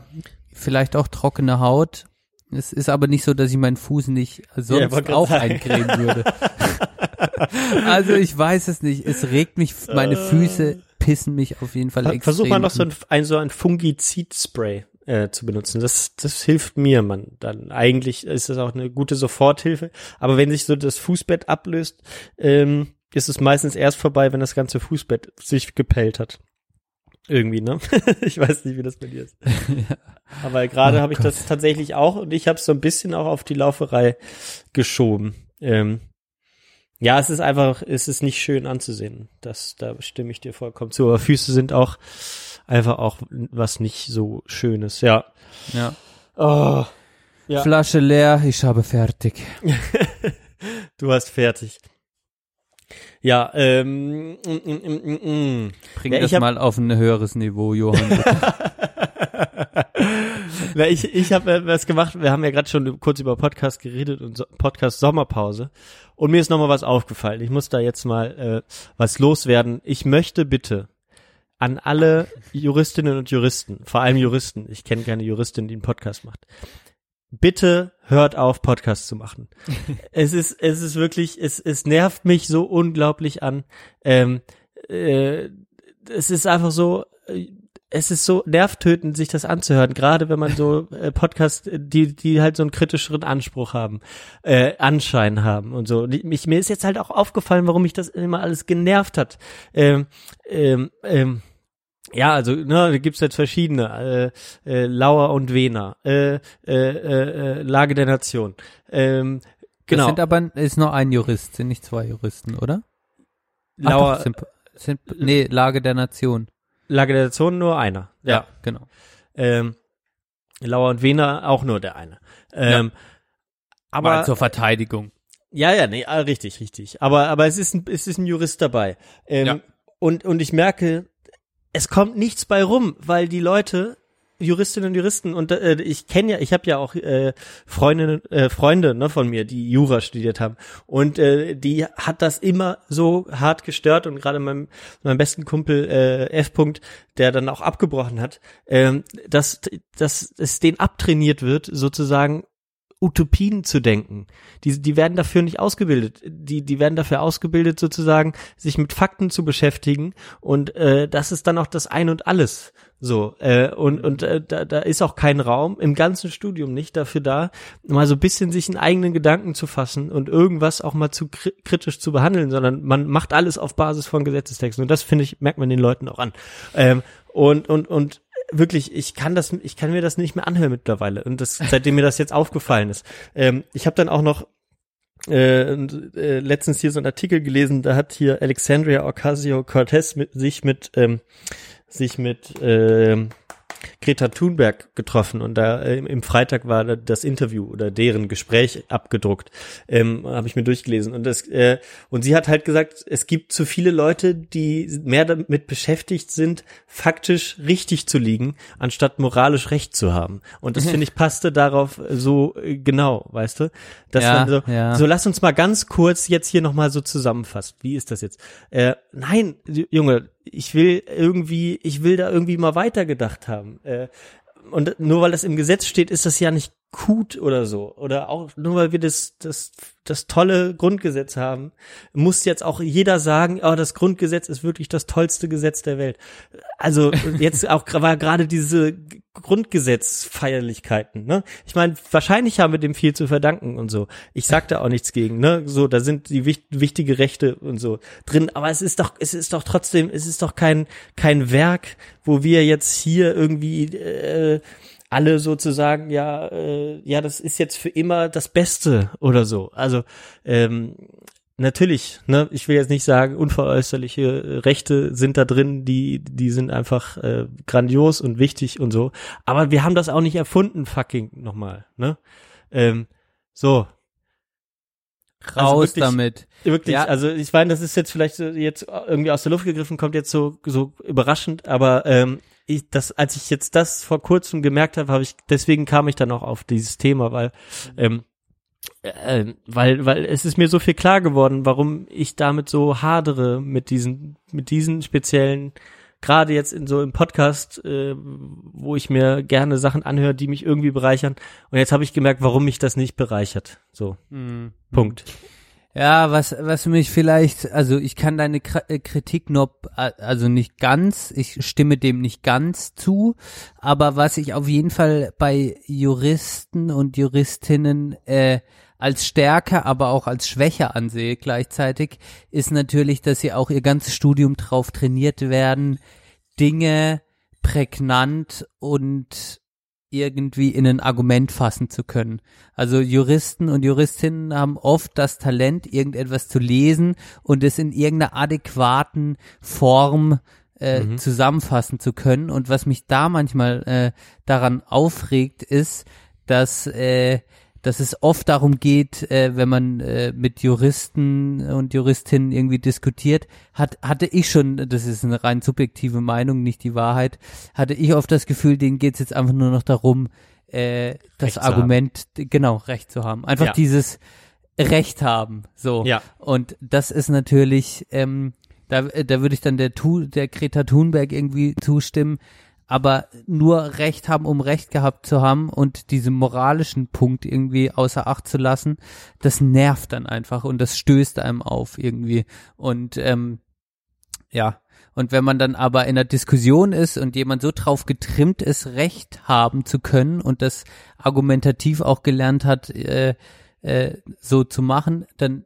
vielleicht auch trockene Haut. Es ist aber nicht so, dass ich meinen Fuß nicht sonst grad auch sagen. eincremen würde. <laughs> also ich weiß es nicht. Es regt mich, meine Füße pissen mich auf jeden Fall Ver- extrem. Versuch mal noch so ein, ein, so ein Fungizid-Spray äh, zu benutzen. Das, das hilft mir, man. Dann eigentlich ist das auch eine gute Soforthilfe. Aber wenn sich so das Fußbett ablöst, ähm, ist es meistens erst vorbei, wenn das ganze Fußbett sich gepellt hat. Irgendwie, ne? <laughs> ich weiß nicht, wie das bei dir ist. <laughs> Aber gerade Oh habe ich das tatsächlich auch und ich habe es so ein bisschen auch auf die Lauferei geschoben. Ähm, ja, es ist einfach, es ist nicht schön anzusehen. Das, da stimme ich dir vollkommen zu. Aber Füße sind auch einfach auch was nicht so Schönes, ja. Ja. Oh, ja. Flasche leer, ich habe fertig. <laughs> du hast fertig. Ja, ähm, mm, mm, mm, mm. Bring ja, das hab, mal auf ein höheres Niveau, Johann. <laughs> Na, ich ich habe was gemacht. Wir haben ja gerade schon kurz über Podcast geredet und so, Podcast Sommerpause. Und mir ist nochmal was aufgefallen. Ich muss da jetzt mal äh, was loswerden. Ich möchte bitte an alle Juristinnen und Juristen, vor allem Juristen, ich kenne keine Juristin, die einen Podcast macht. Bitte hört auf, Podcasts zu machen. <laughs> es ist, es ist wirklich, es, es nervt mich so unglaublich an. Ähm, äh, es ist einfach so, äh, es ist so nervtötend, sich das anzuhören, gerade wenn man so äh, Podcasts, die, die halt so einen kritischeren Anspruch haben, äh, Anschein haben und so. Und ich, mir ist jetzt halt auch aufgefallen, warum mich das immer alles genervt hat. Ähm, ähm, ähm, ja, also ne, da gibt's jetzt verschiedene, äh, äh, Lauer und Wena, äh, äh, äh, Lage der Nation. Ähm, genau. Das sind aber ist nur ein Jurist, sind nicht zwei Juristen, oder? Lauer, Ach, doch, sind, sind, nee, Lage der Nation. Lage der Nation nur einer. Ja, Ja, genau. Ähm, Lauer und Wena auch nur der eine. Ähm, Aber aber zur Verteidigung. Ja, ja, nee, ah, richtig, richtig. Aber, aber es ist ein, es ist ein Jurist dabei. Ähm, Ja. und, und ich merke, es kommt nichts bei rum, weil die Leute, Juristinnen und Juristen, und äh, ich kenne ja, ich habe ja auch äh, Freundinnen, äh, Freunde ne, von mir, die Jura studiert haben. Und äh, die hat das immer so hart gestört und gerade meinem, meinem besten Kumpel äh, F. -Punkt, der dann auch abgebrochen hat, ähm, dass, dass es den abtrainiert wird, sozusagen Utopien zu denken. Die, die werden dafür nicht ausgebildet. Die, die werden dafür ausgebildet, sozusagen, sich mit Fakten zu beschäftigen. Und äh, das ist dann auch das Ein und Alles. So. Äh, und und äh, da, da ist auch kein Raum, im ganzen Studium nicht, dafür da, mal so ein bisschen sich einen eigenen Gedanken zu fassen und irgendwas auch mal zu kri kritisch zu behandeln, sondern man macht alles auf Basis von Gesetzestexten. Und das, finde ich, merkt man den Leuten auch an. Ähm, und, und, und wirklich, ich kann das, ich kann mir das nicht mehr anhören mittlerweile. Und das, seitdem mir das jetzt aufgefallen ist. Ähm, ich habe dann auch noch äh, äh, letztens hier so einen Artikel gelesen, da hat hier Alexandria Ocasio-Cortez mit, sich mit ähm, sich mit ähm, Greta Thunberg getroffen und da äh, im Freitag war da das Interview oder deren Gespräch abgedruckt, ähm, habe ich mir durchgelesen und das äh, und sie hat halt gesagt, es gibt zu viele Leute, die mehr damit beschäftigt sind, faktisch richtig zu liegen, anstatt moralisch recht zu haben und das finde ich passte darauf so äh, genau, weißt du, dass Ja, man so, ja. so lass uns mal ganz kurz jetzt hier noch mal so zusammenfassen. Wie ist das jetzt? Äh, nein, Junge, ich will irgendwie, ich will da irgendwie mal weitergedacht haben. Äh, und nur weil das im Gesetz steht, ist das ja nicht gut oder so. Oder auch nur weil wir das, das, das tolle Grundgesetz haben, muss jetzt auch jeder sagen, oh, das Grundgesetz ist wirklich das tollste Gesetz der Welt. Also jetzt auch war gerade diese Grundgesetzfeierlichkeiten, ne? Ich meine, wahrscheinlich haben wir dem viel zu verdanken und so. Ich sag da auch nichts gegen, ne? So, da sind die wich wichtige Rechte und so drin, aber es ist doch, es ist doch trotzdem, es ist doch kein, kein Werk, wo wir jetzt hier irgendwie äh, alle sozusagen, ja, äh, ja, das ist jetzt für immer das Beste oder so. Also ähm, natürlich, ne, ich will jetzt nicht sagen, unveräußerliche äh, Rechte sind da drin, die, die sind einfach äh, grandios und wichtig und so. Aber wir haben das auch nicht erfunden, fucking nochmal, ne? Ähm, so. Also Raus wirklich- damit. Wirklich, Ja. also ich meine, das ist jetzt vielleicht jetzt irgendwie aus der Luft gegriffen, kommt jetzt so, so überraschend, aber ähm, ich, das, als ich jetzt das vor kurzem gemerkt habe, habe ich, deswegen kam ich dann auch auf dieses Thema, weil ähm, äh, weil, weil es ist mir so viel klar geworden, warum ich damit so hadere mit diesen, mit diesen speziellen, gerade jetzt in so im Podcast, äh, wo ich mir gerne Sachen anhöre, die mich irgendwie bereichern. Und jetzt habe ich gemerkt, warum mich das nicht bereichert. So. Punkt. Ja, was, was mich vielleicht, also ich kann deine äh, Kritik äh, also nicht ganz, ich stimme dem nicht ganz zu, aber was ich auf jeden Fall bei Juristen und Juristinnen äh, als Stärke, aber auch als Schwäche ansehe gleichzeitig, ist natürlich, dass sie auch ihr ganzes Studium drauf trainiert werden, Dinge prägnant und irgendwie in ein Argument fassen zu können. Also Juristen und Juristinnen haben oft das Talent, irgendetwas zu lesen und es in irgendeiner adäquaten Form äh, Mhm. zusammenfassen zu können. Und was mich da manchmal äh, daran aufregt, ist, dass äh, dass es oft darum geht, äh, wenn man äh, mit Juristen und Juristinnen irgendwie diskutiert, hat, hatte ich schon, das ist eine rein subjektive Meinung, nicht die Wahrheit, hatte ich oft das Gefühl, denen geht es jetzt einfach nur noch darum, äh, das Recht Argument, genau, Recht zu haben. Einfach Ja. dieses Recht haben. So. Ja. Und das ist natürlich, ähm, da, da würde ich dann der, Tu- der Greta Thunberg irgendwie zustimmen, aber nur Recht haben, um Recht gehabt zu haben und diesen moralischen Punkt irgendwie außer Acht zu lassen, das nervt dann einfach und das stößt einem auf irgendwie. Und ähm, ja, und wenn man dann aber in einer Diskussion ist und jemand so drauf getrimmt ist, Recht haben zu können und das argumentativ auch gelernt hat, äh, äh, so zu machen, dann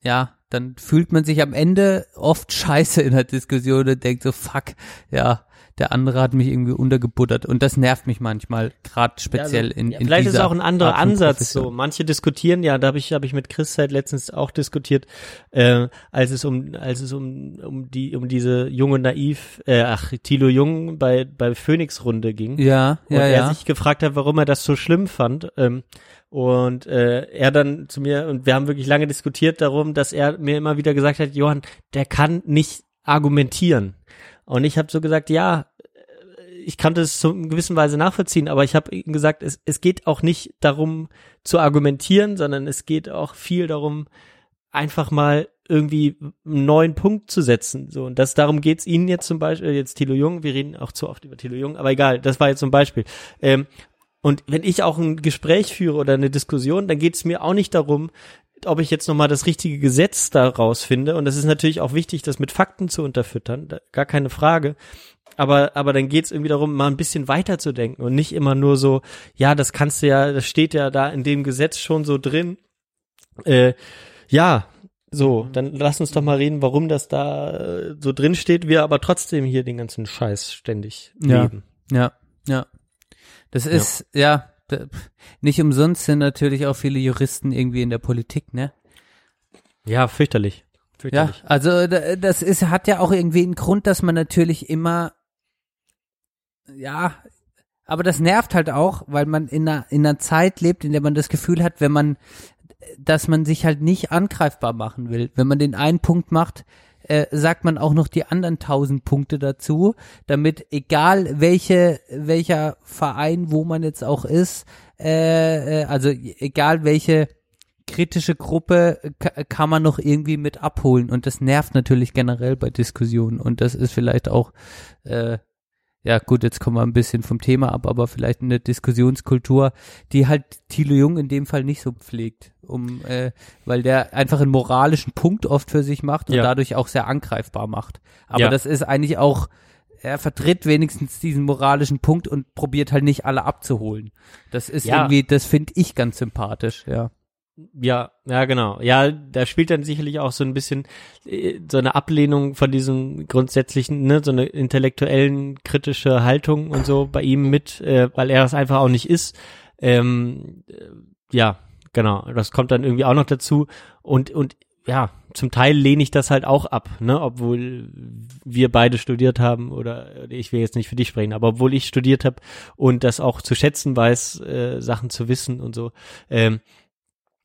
ja, dann fühlt man sich am Ende oft <laughs> scheiße in der Diskussion und denkt so, fuck, ja, der andere hat mich irgendwie untergebuttert und das nervt mich manchmal, gerade speziell Ja, also, in, ja, in Vielleicht ist auch ein anderer Ansatz so. Manche diskutieren ja, da habe ich habe ich mit Chris halt letztens auch diskutiert, äh, als es um als es um um die um diese junge naiv äh, ach Thilo Jung bei bei Phoenix Runde ging. Ja, und ja, er ja. sich gefragt hat, warum er das so schlimm fand. Ähm, und äh, er dann zu mir und wir haben wirklich lange diskutiert darum, dass er mir immer wieder gesagt hat, Johann, der kann nicht argumentieren. Und ich habe so gesagt, ja, ich kann das zu gewissen Weise nachvollziehen, aber ich habe ihm gesagt, es, es geht auch nicht darum zu argumentieren, sondern es geht auch viel darum, einfach mal irgendwie einen neuen Punkt zu setzen. So, und das darum geht's Ihnen jetzt zum Beispiel, jetzt Thilo Jung, wir reden auch zu oft über Thilo Jung, aber egal, das war jetzt zum Beispiel. Ähm, und wenn ich auch ein Gespräch führe oder eine Diskussion, dann geht's mir auch nicht darum, ob ich jetzt nochmal das richtige Gesetz daraus finde. Und das ist natürlich auch wichtig, das mit Fakten zu unterfüttern, gar keine Frage. Aber, aber dann geht's irgendwie darum, mal ein bisschen weiterzudenken und nicht immer nur so, ja, das kannst du ja, das steht ja da in dem Gesetz schon so drin. Äh, ja, so, dann lass uns doch mal reden, warum das da äh, so drin steht, wir aber trotzdem hier den ganzen Scheiß ständig Ja. leben. Ja, ja. Das ist, ja, da, nicht umsonst sind natürlich auch viele Juristen irgendwie in der Politik, ne? Ja, fürchterlich. Ja, fürchterlich. also da- das ist, hat ja auch irgendwie einen Grund, dass man natürlich immer, ja, aber das nervt halt auch, weil man in einer, in einer Zeit lebt, in der man das Gefühl hat, wenn man, dass man sich halt nicht angreifbar machen will. Wenn man den einen Punkt macht, äh, sagt man auch noch die anderen tausend Punkte dazu, damit egal welche, welcher Verein, wo man jetzt auch ist, äh, äh, also egal welche kritische Gruppe ka- kann man noch irgendwie mit abholen. Und das nervt natürlich generell bei Diskussionen. Und das ist vielleicht auch äh, ja gut, jetzt kommen wir ein bisschen vom Thema ab, aber vielleicht eine Diskussionskultur, die halt Thilo Jung in dem Fall nicht so pflegt, um äh, weil der einfach einen moralischen Punkt oft für sich macht und Ja. dadurch auch sehr angreifbar macht. Aber Ja. das ist eigentlich auch er vertritt wenigstens diesen moralischen Punkt und probiert halt nicht alle abzuholen. Das ist Ja. irgendwie, das finde ich ganz sympathisch, ja. Ja, ja, genau. Ja, da spielt dann sicherlich auch so ein bisschen äh, so eine Ablehnung von diesem grundsätzlichen, ne, so eine intellektuellen kritische Haltung und so bei ihm mit, äh, weil er es einfach auch nicht ist. Ähm, äh, ja, genau. Das kommt dann irgendwie auch noch dazu und und ja, zum Teil lehne ich das halt auch ab, ne, obwohl wir beide studiert haben oder ich will jetzt nicht für dich sprechen, aber obwohl ich studiert habe und das auch zu schätzen weiß, äh, Sachen zu wissen und so. Ähm,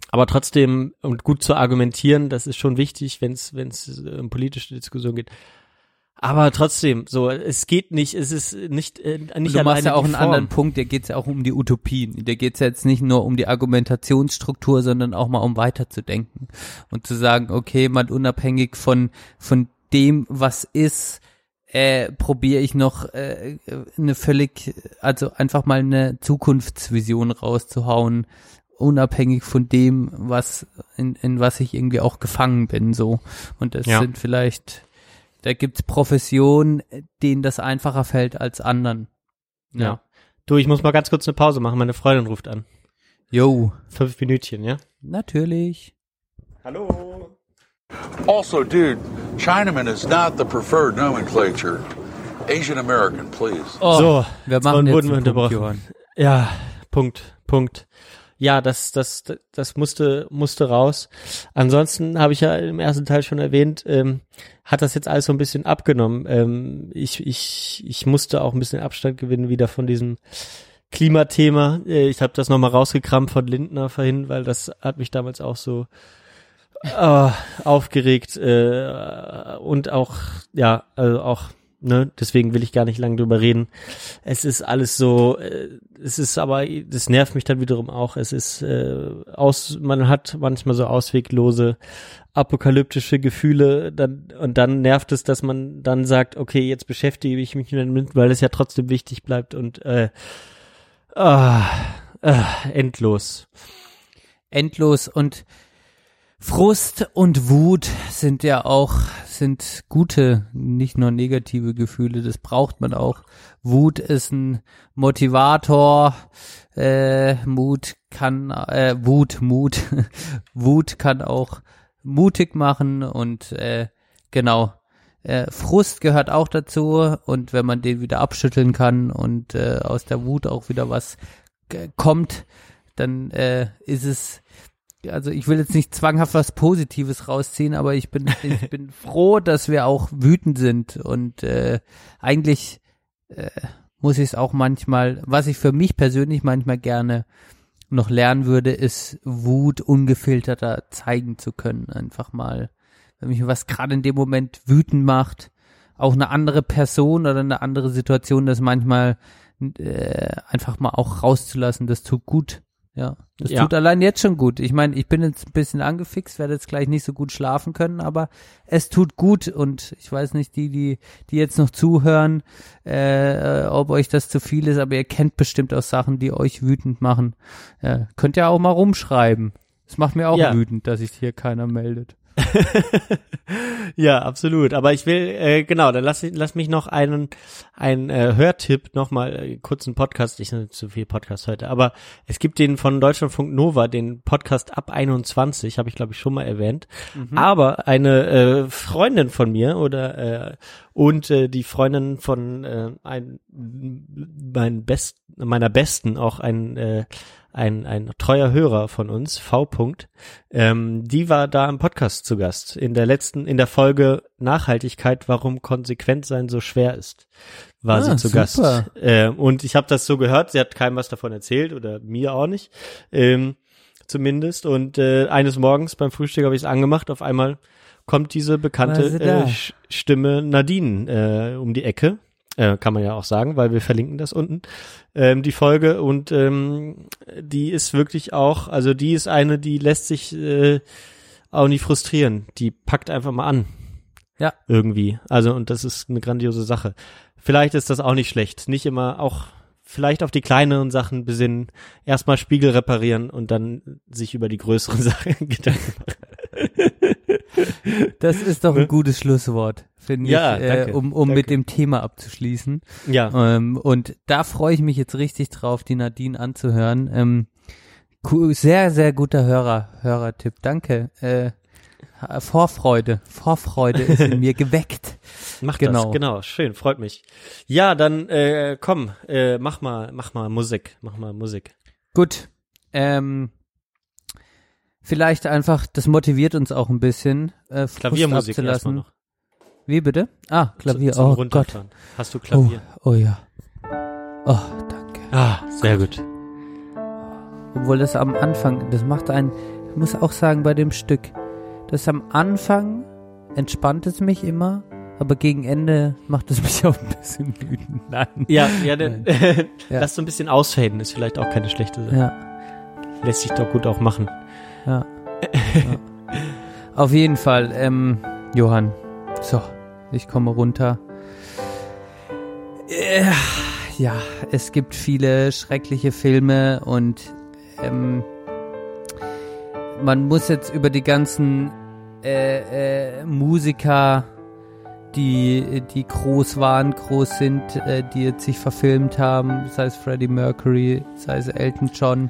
aber trotzdem und gut zu argumentieren, das ist schon wichtig, wenn es wenn es um politische Diskussion geht. Aber trotzdem, so es geht nicht, es ist nicht äh, nicht du machst ja auch einen Form. anderen Punkt, der geht ja auch um die Utopien. Der geht ja jetzt nicht nur um die Argumentationsstruktur, sondern auch mal um weiterzudenken und zu sagen, okay, mal unabhängig von von dem, was ist, äh, probiere ich noch äh, eine völlig, also einfach mal eine Zukunftsvision rauszuhauen, unabhängig von dem, was in, in was ich irgendwie auch gefangen bin, so. Und das Ja. sind vielleicht, da gibt's Professionen, denen das einfacher fällt als anderen. Ja. Du, ich muss mal ganz kurz eine Pause machen. Meine Freundin ruft an. Jo. Fünf Minütchen, ja? Natürlich. Hallo. Also, dude, Chinaman is not the preferred nomenclature. Asian American, please. Oh, so, wir machen jetzt wurden wir unterbrochen. Ja, Punkt, Punkt. Ja, das, das, das musste, musste raus. Ansonsten habe ich ja im ersten Teil schon erwähnt, ähm, hat das jetzt alles so ein bisschen abgenommen. Ähm, ich, ich, ich musste auch ein bisschen Abstand gewinnen wieder von diesem Klimathema. Äh, ich habe das nochmal rausgekramt von Lindner vorhin, weil das hat mich damals auch so äh, aufgeregt äh, und auch, ja, also auch ne, deswegen will ich gar nicht lange drüber reden. Es ist alles so, äh, es ist aber, das nervt mich dann wiederum auch. Es ist äh, aus, man hat manchmal so ausweglose apokalyptische Gefühle, dann und dann nervt es, dass man dann sagt, okay, jetzt beschäftige ich mich damit, weil es ja trotzdem wichtig bleibt und äh, ah, äh, endlos. Endlos und Frust und Wut sind ja auch, sind gute, nicht nur negative Gefühle, das braucht man auch. Wut ist ein Motivator, äh, Mut kann, äh, Wut, Mut, <laughs> Wut kann auch mutig machen und äh, genau, äh, Frust gehört auch dazu und wenn man den wieder abschütteln kann und äh, aus der Wut auch wieder was äh, kommt, dann äh, ist es also ich will jetzt nicht zwanghaft was Positives rausziehen, aber ich bin, ich <laughs> bin froh, dass wir auch wütend sind und äh, eigentlich äh, muss ich es auch manchmal, was ich für mich persönlich manchmal gerne noch lernen würde, ist Wut ungefilterter zeigen zu können. Einfach mal, wenn mich was gerade in dem Moment wütend macht, auch eine andere Person oder eine andere Situation, das manchmal äh, einfach mal auch rauszulassen, das tut gut. Ja, das Ja. tut allein jetzt schon gut. Ich meine, ich bin jetzt ein bisschen angefixt, werde jetzt gleich nicht so gut schlafen können, aber es tut gut und ich weiß nicht, die, die, die jetzt noch zuhören, äh, ob euch das zu viel ist, aber ihr kennt bestimmt auch Sachen, die euch wütend machen. Äh, könnt ihr auch mal rumschreiben. Es macht mir auch Ja. wütend, dass sich hier keiner meldet. <laughs> Ja, absolut. Aber ich will, äh, genau, dann lass, ich- lass mich noch einen, einen äh, Hörtipp nochmal, äh, kurzen Podcast, ich nicht zu viel Podcast heute, aber es gibt den von Deutschlandfunk Nova, den Podcast ab 21, habe ich glaube ich schon mal erwähnt. Aber eine äh, Freundin von mir oder äh, und äh, die Freundin von äh, ein, mein Best, meiner Besten, auch ein äh, ein, ein treuer Hörer von uns, V. -Punkt, ähm, die war da im Podcast zu Gast. In der letzten, in der Folge Nachhaltigkeit, warum konsequent sein so schwer ist, war Ah, sie zu super. Gast. Ähm, und ich habe das so gehört, sie hat keinem was davon erzählt oder mir auch nicht, ähm, zumindest. Und äh, eines Morgens beim Frühstück habe ich es angemacht, auf einmal kommt diese bekannte äh, Stimme Nadine äh, um die Ecke. Äh, kann man ja auch sagen, weil wir verlinken das unten, ähm, die Folge. Und ähm, die ist wirklich auch, also die ist eine, die lässt sich äh, auch nicht frustrieren. Die packt einfach mal an. Ja. Irgendwie. Also, und das ist eine grandiose Sache. Vielleicht ist das auch nicht schlecht. Nicht immer auch vielleicht auf die kleineren Sachen besinnen, erstmal Spiegel reparieren und dann sich über die größeren <laughs> Sachen Gedanken machen. <laughs> Das ist doch ein gutes Schlusswort, finde Ne? Ja, ich, äh, um, um danke. mit dem Thema abzuschließen. Ja. Ähm, und da freue ich mich jetzt richtig drauf, die Nadine anzuhören. Ähm, sehr, sehr guter Hörer, Hörertipp. Danke. Äh, Vorfreude, Vorfreude ist in mir <laughs> geweckt. Mach genau. das, genau, schön, freut mich. Ja, dann äh, komm, äh, mach mal, mach mal Musik, mach mal Musik. Gut. Ähm, vielleicht einfach, das motiviert uns auch ein bisschen, äh, Klaviermusik abzulassen. noch. Wie bitte? Ah, Klavier. Zum oh Gott. Hast du Klavier? Oh, oh ja. Oh, danke. Ah, sehr gut. Obwohl das am Anfang, das macht einen, ich muss auch sagen, bei dem Stück, das am Anfang entspannt es mich immer, aber gegen Ende macht es <laughs> mich auch ein bisschen wütend. Nein. Ja, ja, dann, Nein. <laughs> Ja. lass so ein bisschen ausfaden, ist vielleicht auch keine schlechte Sache. Ja, Lässt sich doch gut auch machen. Ja. Auf jeden Fall, ähm, Johann. So, ich komme runter. Äh, Ja, es gibt viele schreckliche Filme und ähm, man muss jetzt über die ganzen äh, äh, Musiker, die, die groß waren, groß sind, äh, die jetzt sich verfilmt haben, sei es Freddie Mercury, sei es Elton John.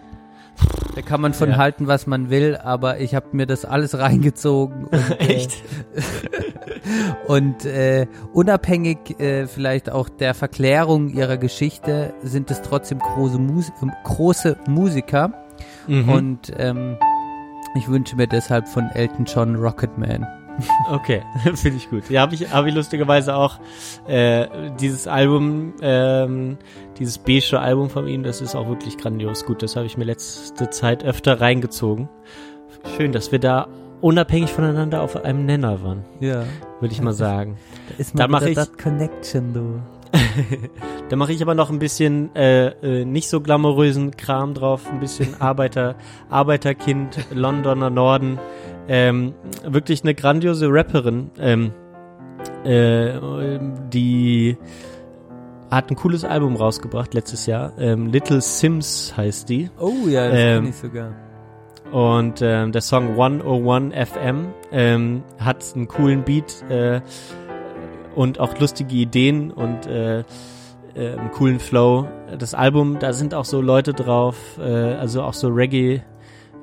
Da kann man von Ja. halten, was man will, aber ich habe mir das alles <laughs> reingezogen. Und, <laughs> äh, Echt? <laughs> und äh, unabhängig äh, vielleicht auch der Verklärung ihrer Geschichte sind es trotzdem große, Mus ähm, große Musiker. Mhm. Und ähm, ich wünsche mir deshalb von Elton John Rocketman. Okay, finde ich gut. Ja, habe ich, hab ich lustigerweise auch äh, dieses Album, ähm, dieses beige Album von ihm, das ist auch wirklich grandios gut. Das habe ich mir letzte Zeit öfter reingezogen. Schön, dass wir da unabhängig voneinander auf einem Nenner waren, Ja. würde ich mal <laughs> sagen. Da ist mal mach wieder ich- das Connection, du. <laughs> Da mache ich aber noch ein bisschen äh, äh, nicht so glamourösen Kram drauf, ein bisschen <laughs> Arbeiter, Arbeiterkind, Londoner Norden. Ähm, wirklich eine grandiose Rapperin, ähm, äh, die hat ein cooles Album rausgebracht letztes Jahr. Ähm, Little Sims heißt die. Oh ja, das Ähm, ich sogar. Und ähm, der Song 101 FM ähm, hat einen coolen Beat äh, und auch lustige Ideen und äh, äh, einen coolen Flow. Das Album, da sind auch so Leute drauf, äh, also auch so Reggae,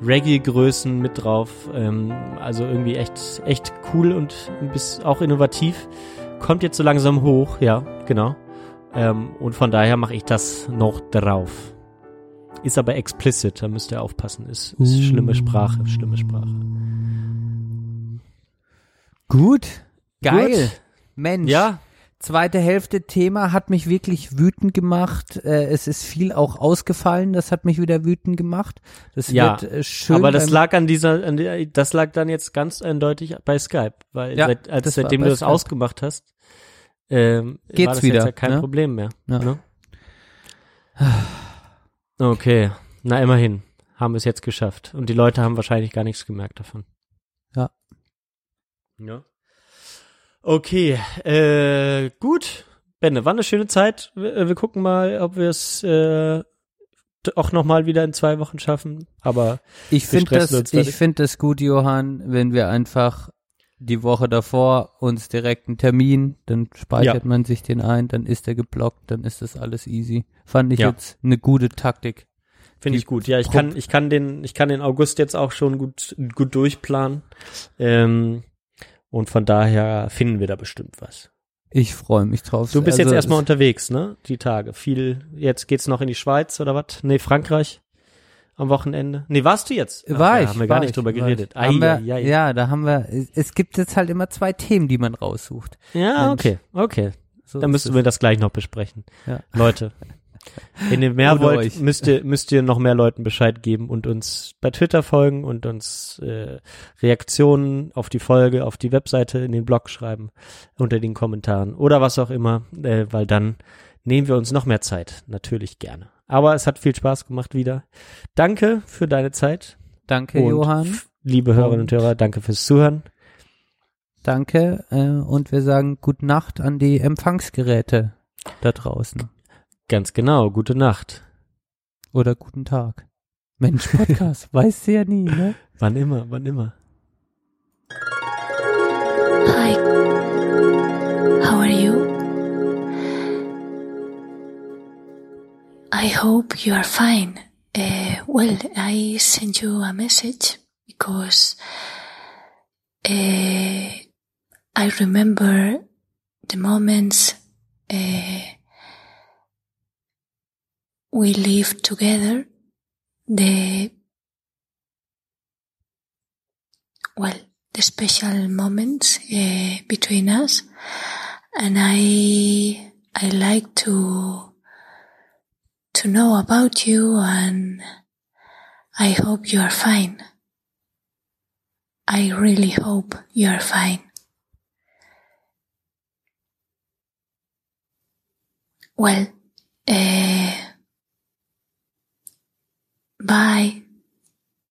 Reggae-Größen mit drauf. Ähm, also irgendwie echt, echt cool und ein bisschen auch innovativ. Kommt jetzt so langsam hoch, ja, genau. Ähm, und von daher mache ich das noch drauf. Ist aber explicit, da müsst ihr aufpassen. Ist, ist schlimme Sprache, schlimme Sprache. Gut. Geil. Gut. Mensch. Ja. Zweite Hälfte Thema hat mich wirklich wütend gemacht. Äh, es ist viel auch ausgefallen. Das hat mich wieder wütend gemacht. Das Ja, wird äh, schön. aber das lag an dieser, an der, das lag dann jetzt ganz eindeutig bei Skype, weil Ja, seit, als seitdem du das Skype. ausgemacht hast, ähm, Geht's war das wieder, jetzt ja kein ne? Problem mehr. Ja. Ne? Okay, na immerhin haben wir es jetzt geschafft und die Leute haben wahrscheinlich gar nichts gemerkt davon. Ja. Ja. Okay, äh, gut. Benne, war eine schöne Zeit. Wir, äh, wir gucken mal, ob wir es äh, auch noch mal wieder in zwei Wochen schaffen. Aber Ich finde das, ich finde das gut, Johann, wenn wir einfach die Woche davor uns direkt einen Termin, dann speichert Ja. man sich den ein, dann ist er geblockt, dann ist das alles easy. Fand ich Ja. jetzt eine gute Taktik. Finde ich gut. Ja, ich kann, ich kann den, ich kann den August jetzt auch schon gut, gut durchplanen. Ähm, und von daher finden wir da bestimmt was. Ich freue mich drauf. Du bist Also, jetzt erstmal unterwegs, ne? Die Tage. Viel, jetzt geht's noch in die Schweiz oder was? Nee, Frankreich am Wochenende. Nee, warst du jetzt? Ach, War da ich. haben wir gar nicht ich, drüber geredet. Ai, wir, ai, ai. Ja, da haben wir, es- gibt jetzt halt immer zwei Themen, die man raussucht. Ja, Mensch. okay, okay. So Dann müssen wir das gleich noch besprechen. Ja. Leute, <laughs> wenn ihr mehr Ohne wollt, euch. müsst ihr, müsst ihr noch mehr Leuten Bescheid geben und uns bei Twitter folgen und uns äh, Reaktionen auf die Folge, auf die Webseite, in den Blog schreiben, unter den Kommentaren oder was auch immer, äh, weil dann nehmen wir uns noch mehr Zeit. Natürlich gerne. Aber es hat viel Spaß gemacht wieder. Danke für deine Zeit. Danke, und Johann. Liebe Hörerinnen und Hörer, danke fürs Zuhören. Danke. Äh, und wir sagen Gute Nacht an die Empfangsgeräte da draußen. Ganz genau. Gute Nacht. Oder guten Tag. Mensch, Podcast, <laughs> weißt du ja nie, ne? Wann immer, wann immer. Hi. How are you? I hope you are fine. Uh, well, I sent you a message because uh, I remember the moments uh, we lived together. The well, the special moments between us, and I I like to to know about you, and I hope you are fine. I really hope you are fine. Well, uh, bye.